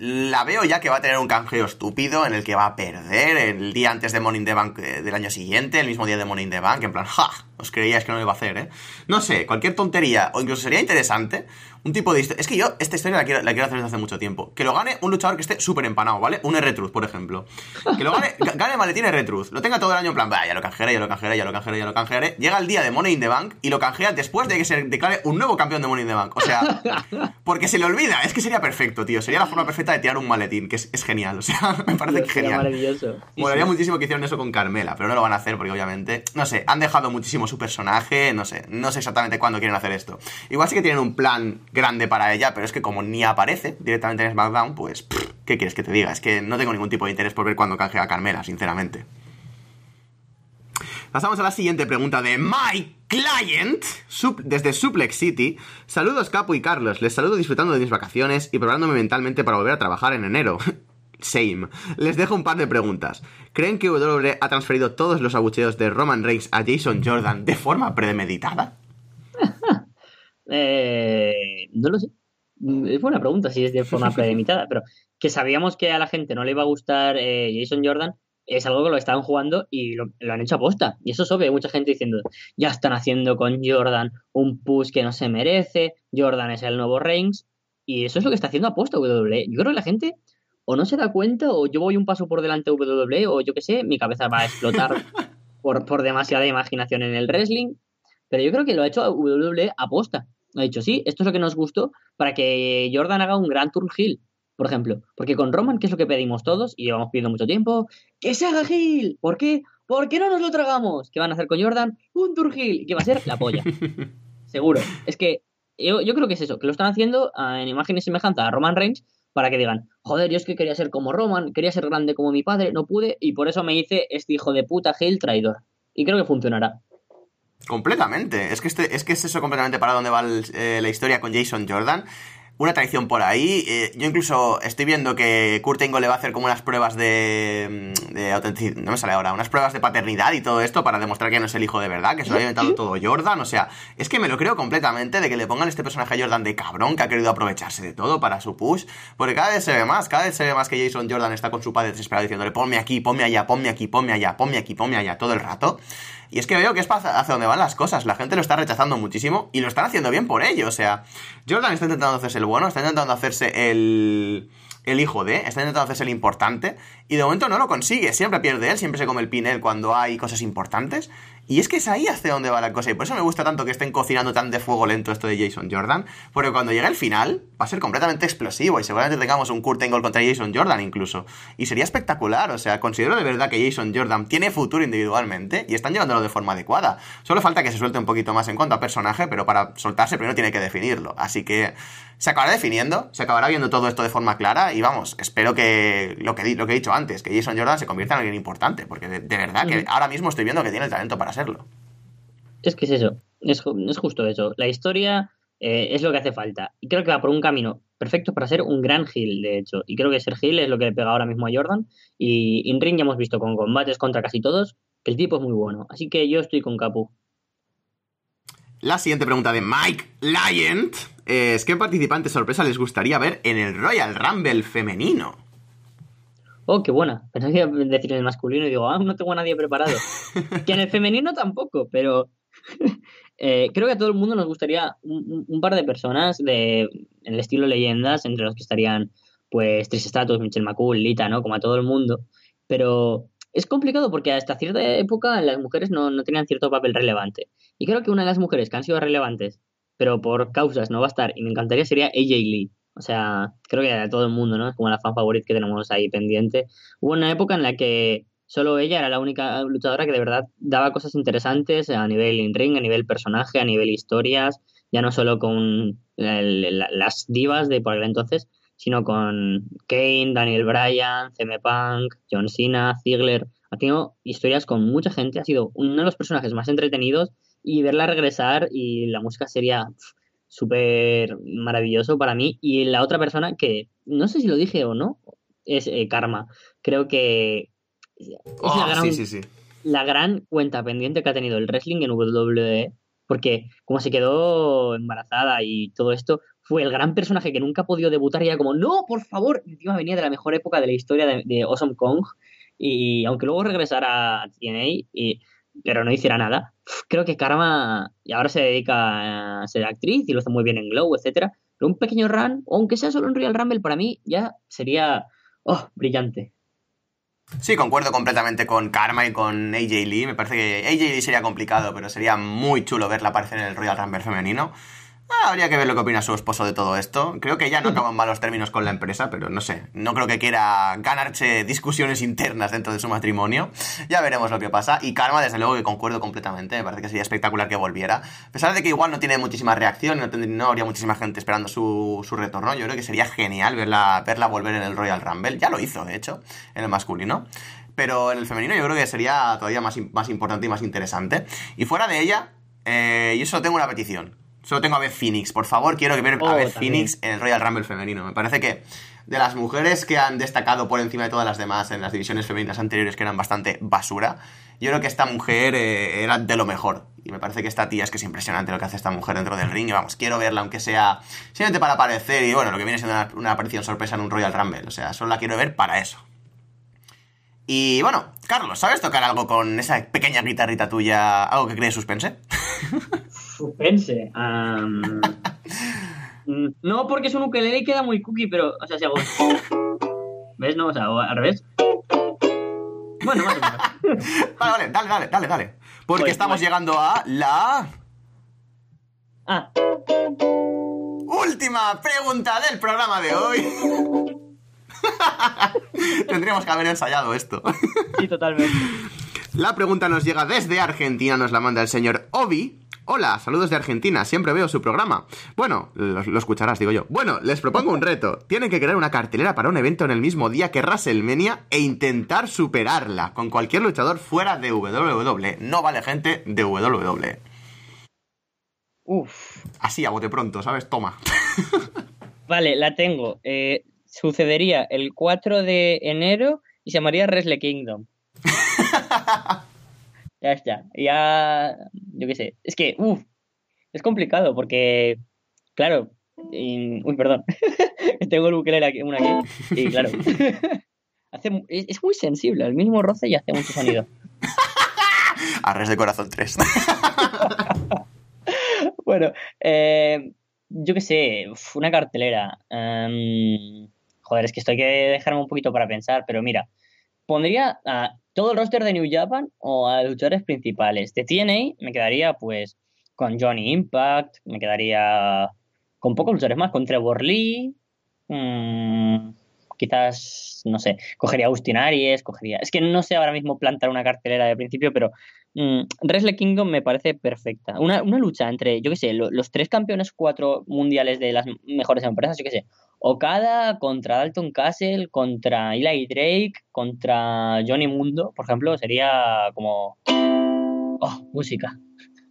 la veo ya que va a tener un canjeo estúpido en el que va a perder el día antes de in the Bank eh, del año siguiente, el mismo día de in the Bank, en plan, ja, os creíais que no lo iba a hacer, ¿eh? No sé, cualquier tontería, o incluso sería interesante un tipo de historia. Es que yo esta historia la quiero, la quiero hacer desde hace mucho tiempo. Que lo gane un luchador que esté súper empanado, ¿vale? Un R-Truth, por ejemplo. Que lo gane, ga- gane maletín R-Truth. Lo tenga todo el año en plan, "Bah, ya lo canjearé, ya lo canjearé, ya lo canjearé, ya lo canjearé. Llega el día de Money in the Bank y lo canjea después de que se declare un nuevo campeón de Money in the Bank. O sea, porque se le olvida. Es que sería perfecto, tío. Sería la forma perfecta de tirar un maletín, que es, es genial. O sea, (laughs) me parece que genial. maravilloso. Sí, Molaría sí. muchísimo que hicieran eso con Carmela, pero no lo van a hacer porque obviamente, no sé, han dejado muchísimo su personaje, no sé, no sé exactamente cuándo quieren hacer esto. Igual sí que tienen un plan grande para ella, pero es que como ni aparece directamente en SmackDown, pues, pff, ¿qué quieres que te diga? Es que no tengo ningún tipo de interés por ver cuándo canjea a Carmela, sinceramente. Pasamos a la siguiente pregunta de My Client, desde Suplex City. Saludos Capo y Carlos, les saludo disfrutando de mis vacaciones y preparándome mentalmente para volver a trabajar en enero. (laughs) Same. Les dejo un par de preguntas. ¿Creen que WWE ha transferido todos los abucheos de Roman Reigns a Jason Jordan de forma premeditada? (laughs) Eh, no lo sé. Mm, Es buena pregunta si es de forma (laughs) premeditada, pero que sabíamos que a la gente no le iba a gustar eh, Jason Jordan es algo que lo estaban jugando y lo, lo han hecho aposta. Y eso es obvio. Hay mucha gente diciendo, ya están haciendo con Jordan un push que no se merece, Jordan es el nuevo Reigns. Y eso es lo que está haciendo aposta WWE. Yo creo que la gente o no se da cuenta o yo voy un paso por delante de WWE o yo qué sé, mi cabeza va a explotar (laughs) por, por demasiada imaginación en el wrestling. Pero yo creo que lo ha hecho WWE aposta. Ha dicho, sí, esto es lo que nos gustó para que Jordan haga un gran turn heel, por ejemplo. Porque con Roman, ¿qué es lo que pedimos todos? Y llevamos pidiendo mucho tiempo. ¡Que se haga heel! ¿Por qué? ¿Por qué no nos lo tragamos? ¿Qué van a hacer con Jordan? Un turn heel. ¿Qué va a ser? La polla. (laughs) Seguro. Es que yo, yo creo que es eso, que lo están haciendo ah, en imagen y semejanza a Roman Reigns para que digan, joder, yo es que quería ser como Roman, quería ser grande como mi padre, no pude, y por eso me hice este hijo de puta heel traidor. Y creo que funcionará. Completamente. Es que, este, es que es eso completamente para dónde va el- eh, la historia con Jason Jordan. Una traición por ahí. eh, yo incluso estoy viendo que Kurt Angle le va a hacer como unas pruebas de, mm, de autenticidad. No me sale ahora. Unas pruebas de paternidad y todo esto para demostrar que no es el hijo de verdad, que se lo ha inventado todo Jordan. O sea, es que me lo creo completamente de que le pongan este personaje a Jordan de cabrón que ha querido aprovecharse de todo para su push. Porque cada vez se ve más, cada vez se ve más que Jason Jordan está con su padre desesperado diciéndole ponme aquí, ponme allá, ponme aquí, ponme allá, ponme aquí, ponme allá todo el rato. Y es que veo que es hacia donde van las cosas. La gente lo está rechazando muchísimo y lo están haciendo bien por ello. O sea, Jordan está intentando hacerse el bueno, está intentando hacerse el, el hijo de, está intentando hacerse el importante y de momento no lo consigue. Siempre pierde él, siempre se come el pin él cuando hay cosas importantes. Y es que es ahí hacia donde va la cosa. Y por eso me gusta tanto que estén cocinando tan de fuego lento esto de Jason Jordan. Porque cuando llegue el final, va a ser completamente explosivo. Y seguramente tengamos un Kurt Angle contra Jason Jordan incluso. Y sería espectacular. O sea, considero de verdad que Jason Jordan tiene futuro individualmente. Y están llevándolo de forma adecuada. Solo falta que se suelte un poquito más en cuanto a personaje. Pero para soltarse primero tiene que definirlo. Así que se acabará definiendo. Se acabará viendo todo esto de forma clara. Y vamos, espero que lo que, lo que he dicho antes, que Jason Jordan se convierta en alguien importante. Porque de, de verdad que ahora mismo estoy viendo que tiene el talento para serlo. Es que es eso, es justo eso. La historia eh, es lo que hace falta. Y creo que va por un camino perfecto para ser un gran heel, de hecho. Y creo que ser heel es lo que le pega ahora mismo a Jordan. Y en ring ya hemos visto con combates contra casi todos que el tipo es muy bueno. Así que yo estoy con Capu. La siguiente pregunta de Mike Lyant es ¿qué participante sorpresa les gustaría ver en el Royal Rumble femenino? Oh, qué buena. Pensaba que iba a decir en el masculino y digo, ah, no tengo a nadie preparado. (laughs) que en el femenino tampoco, pero (laughs) eh, creo que a todo el mundo nos gustaría un, par de personas de en el estilo leyendas, entre los que estarían pues Trish Stratus, Michelle McCool, Lita, ¿no? Como a todo el mundo. Pero es complicado porque hasta cierta época las mujeres no, no tenían cierto papel relevante. Y creo que una de las mujeres que han sido relevantes, pero por causas no va a estar, y me encantaría, sería AJ Lee. O sea, creo que a todo el mundo, ¿no? Es como la fan favorita que tenemos ahí pendiente. Hubo una época en la que solo ella era la única luchadora que de verdad daba cosas interesantes a nivel in-ring, a nivel personaje, a nivel historias, ya no solo con las divas de por aquel entonces, sino con Kane, Daniel Bryan, CM Punk, John Cena, Ziggler. Ha tenido historias con mucha gente, ha sido uno de los personajes más entretenidos y verla regresar y la música sería súper maravilloso para mí. Y la otra persona que no sé si lo dije o no, es eh, Karma. Creo que es Oh, la, gran, sí, sí, sí. la gran cuenta pendiente que ha tenido el wrestling en WWE, porque como se quedó embarazada y todo esto, fue el gran personaje que nunca ha podido debutar y era como, no, por favor, encima venía de la mejor época de la historia de, de Awesome Kong, y aunque luego regresara a TNA, y, pero no hiciera nada, creo que Karma, y ahora se dedica a ser actriz y lo hace muy bien en Glow, etcétera, pero un pequeño run, aunque sea solo un Real Rumble, para mí ya sería, oh, brillante. Sí, concuerdo completamente con Karma y con AJ Lee. Me parece que AJ Lee sería complicado, pero sería muy chulo verla aparecer en el Royal Rumble femenino. Ah, habría que ver lo que opina su esposo de todo esto. Creo que ya no (laughs) acaba en malos términos con la empresa, pero no sé. No creo que quiera ganarse discusiones internas dentro de su matrimonio. Ya veremos lo que pasa. Y Karma, desde luego que concuerdo completamente. Me parece que sería espectacular que volviera. A pesar de que igual no tiene muchísima reacción, no, tendría- no habría muchísima gente esperando su, su retorno. Yo creo que sería genial verla, verla volver en el Royal Rumble. Ya lo hizo, de hecho, en el masculino. Pero en el femenino yo creo que sería todavía más, más importante y más interesante. Y fuera de ella, eh, yo solo tengo una petición. Solo tengo a Beth Phoenix. Por favor, quiero ver a Oh, Beth también. Phoenix en el Royal Rumble femenino. Me parece que de las mujeres que han destacado por encima de todas las demás en las divisiones femeninas anteriores, que eran bastante basura, yo creo que esta mujer eh, era de lo mejor. Y me parece que esta tía es que es impresionante lo que hace esta mujer dentro del ring. Y vamos, quiero verla, aunque sea simplemente para aparecer. Y bueno, lo que viene siendo una, una aparición sorpresa en un Royal Rumble. O sea, solo la quiero ver para eso. Y bueno, Carlos, ¿sabes tocar algo con esa pequeña guitarrita tuya? ¿Algo que cree suspense? (laughs) Suspense. no, porque es un ukelele y queda muy cookie, pero, o sea, si hago. ¿Ves? No, o sea, al revés. Bueno, más o menos. Vale, vale, dale, dale, dale, dale. Porque estamos llegando a la Ah, última pregunta del programa de hoy. (laughs) Tendríamos que haber ensayado esto. sí, totalmente. La pregunta nos llega desde Argentina, nos la manda el señor Obi. Hola, saludos de Argentina, siempre veo su programa. Bueno, lo, lo escucharás, digo yo. Bueno, les propongo un reto. Tienen que crear una cartelera para un evento en el mismo día que WrestleMania e intentar superarla con cualquier luchador fuera de WWE. No vale gente de WWE. Uf. Así, a bote pronto, ¿sabes? Toma. (laughs) Vale, la tengo. Eh, sucedería el 4 de enero y se llamaría Wrestle Kingdom. (laughs) ya está. Ya. Yo qué sé. Es que, uff. Es complicado porque. Claro. y- uy, perdón. (laughs) tengo el ukelele aquí, una aquí. Y claro. (laughs) hace, es, es muy sensible. Al mínimo roce y hace mucho sonido. (laughs) Arres de Corazón 3. Bueno, eh, yo qué sé, una cartelera. Em, joder, es que esto hay que dejarme un poquito para pensar, pero mira, pondría a todo el roster de New Japan o a luchadores principales. De TNA me quedaría pues con Johnny Impact, me quedaría con pocos luchadores más, con Trevor Lee, mmm, quizás, no sé, cogería Austin Aries, cogería... Es que no sé ahora mismo plantar una cartelera de principio, pero mmm, Wrestle Kingdom me parece perfecta. Una, una lucha entre, yo qué sé, lo, los tres campeones cuatro mundiales de las mejores empresas, yo qué sé, Okada contra Dalton Castle, contra Eli Drake, contra Johnny Mundo, por ejemplo, sería como... Oh, música.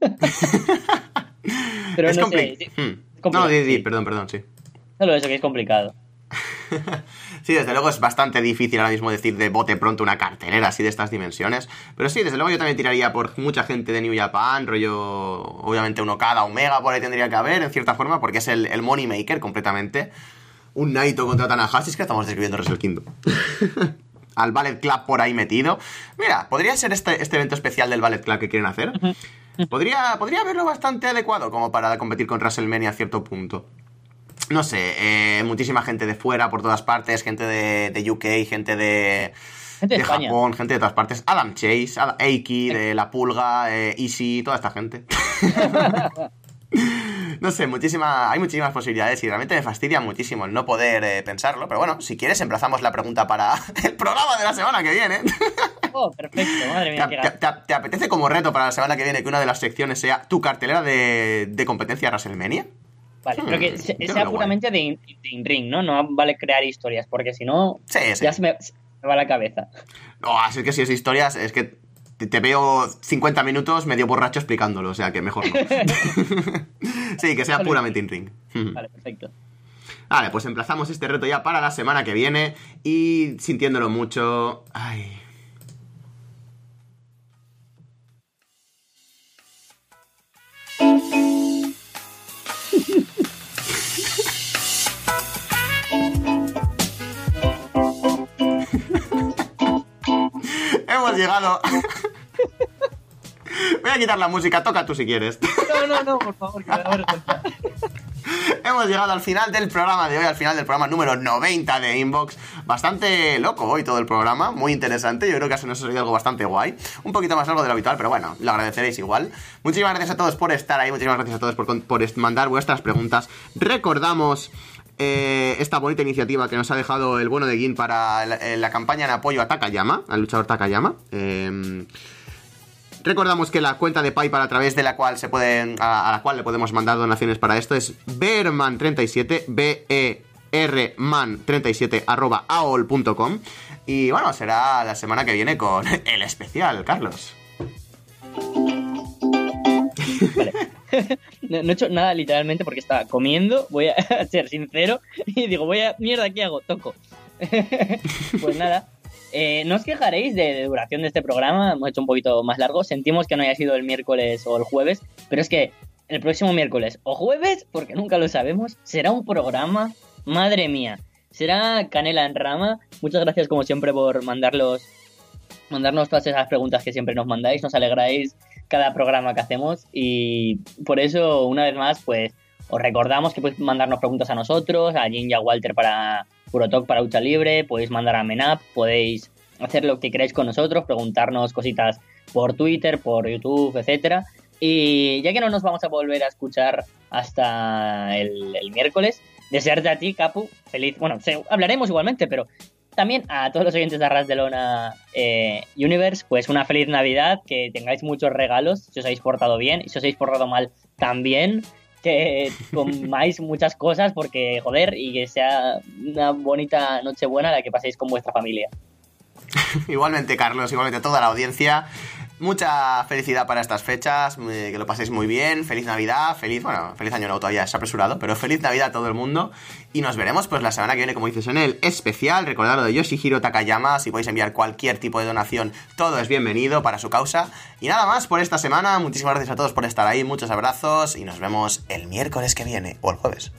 (laughs) pero es no sé. Hmm. No, di, di, perdón, perdón, sí. Solo eso, que es complicado. (laughs) sí, desde luego es bastante difícil ahora mismo decir de bote pronto una cartelera así de estas dimensiones. Pero sí, desde luego yo también tiraría por mucha gente de New Japan, rollo, obviamente uno cada Omega por ahí tendría que haber, en cierta forma, porque es el, el money maker completamente. Un Naito contra Tanahashi, es que estamos describiendo Wrestle Kingdom. (laughs) Al Ballet Club por ahí metido. Mira, podría ser este, este evento especial del Ballet Club que quieren hacer. Podría, podría verlo bastante adecuado como para competir con WrestleMania a cierto punto no sé, eh, muchísima gente de fuera por todas partes, gente de, de UK, gente de, gente de, Japón, gente de todas partes. Adam Chase, Adam Eiki, de La Pulga, eh, Easy, toda esta gente. (laughs) no sé, muchísima, hay muchísimas posibilidades y realmente me fastidia muchísimo el no poder eh, pensarlo. Pero bueno, si quieres, emplazamos la pregunta para (laughs) el programa de la semana que viene. oh, perfecto, madre mía. ¿Te, te, te, apetece como reto para la semana que viene que una de las secciones sea tu cartelera de, de competencia WrestleMania? Vale, pero que sea puramente de, in-ring, ¿no? No vale crear historias, porque si no, sí, sí. ya se me, se me, va la cabeza. No, así que si es historias, es que te, te, veo 50 minutos medio borracho explicándolo, o sea que mejor no. (laughs) sí, que sea puramente in-ring. vale, perfecto. Vale, pues emplazamos este reto ya para la semana que viene y sintiéndolo mucho... Ay... Hemos llegado. (laughs) Voy a quitar la música, toca tú si quieres. No, no, no, por favor, que me da vergüenza. Hemos llegado al final del programa de hoy, al final del programa número 90 de Inbox. Bastante loco hoy todo el programa, muy interesante. Yo creo que se nos ha salido algo bastante guay. Un poquito más largo de lo habitual, pero bueno, lo agradeceréis igual. Muchísimas gracias a todos por estar ahí, muchísimas gracias a todos por, por mandar vuestras preguntas. Recordamos eh, esta bonita iniciativa que nos ha dejado el bueno de Gin para la, la campaña en apoyo a Takayama, al luchador Takayama. Eh, Recordamos que la cuenta de PayPal a través de la cual se pueden a, a la cual le podemos mandar donaciones para esto es berman37 b e r man 37 arroba aol.com y bueno, será la semana que viene con el especial, Carlos. Vale. (laughs) no, he hecho nada literalmente porque estaba comiendo, voy a (laughs) ser sincero, y digo, voy a, mierda, ¿qué hago? Toco. (laughs) pues nada, eh, no os quejaréis de, de, duración de este programa, hemos hecho un poquito más largo, sentimos que no haya sido el miércoles o el jueves, pero es que el próximo miércoles o jueves, porque nunca lo sabemos, será un programa, madre mía, será canela en rama. Muchas gracias como siempre por mandarlos, mandarnos todas esas preguntas que siempre nos mandáis, nos alegráis cada programa que hacemos y por eso una vez más pues os recordamos que podéis mandarnos preguntas a nosotros, a Jin y a Walter para Puro Talk para Lucha Libre, podéis mandar a Menap, podéis hacer lo que queráis con nosotros, preguntarnos cositas por Twitter, por YouTube, etcétera. Y ya que no nos vamos a volver a escuchar hasta el, el miércoles, desearte a ti, Capu, feliz. Bueno, hablaremos igualmente, pero también a todos los oyentes de Arras de Lona eh, Universe, pues una feliz Navidad, que tengáis muchos regalos, si os habéis portado bien, y si os habéis portado mal también, que (laughs) comáis muchas cosas porque, joder, y que sea una bonita noche buena la que paséis con vuestra familia. (laughs) igualmente, Carlos, igualmente a toda la audiencia. Mucha felicidad para estas fechas, que lo paséis muy bien, feliz Navidad, feliz, bueno, feliz año nuevo todavía es apresurado, pero feliz Navidad a todo el mundo y nos veremos pues la semana que viene, como dices, en el especial, recordad lo de Yoshihiro Takayama, si podéis enviar cualquier tipo de donación, todo es bienvenido para su causa. Y nada más por esta semana, muchísimas gracias a todos por estar ahí, muchos abrazos y nos vemos el miércoles que viene o el jueves.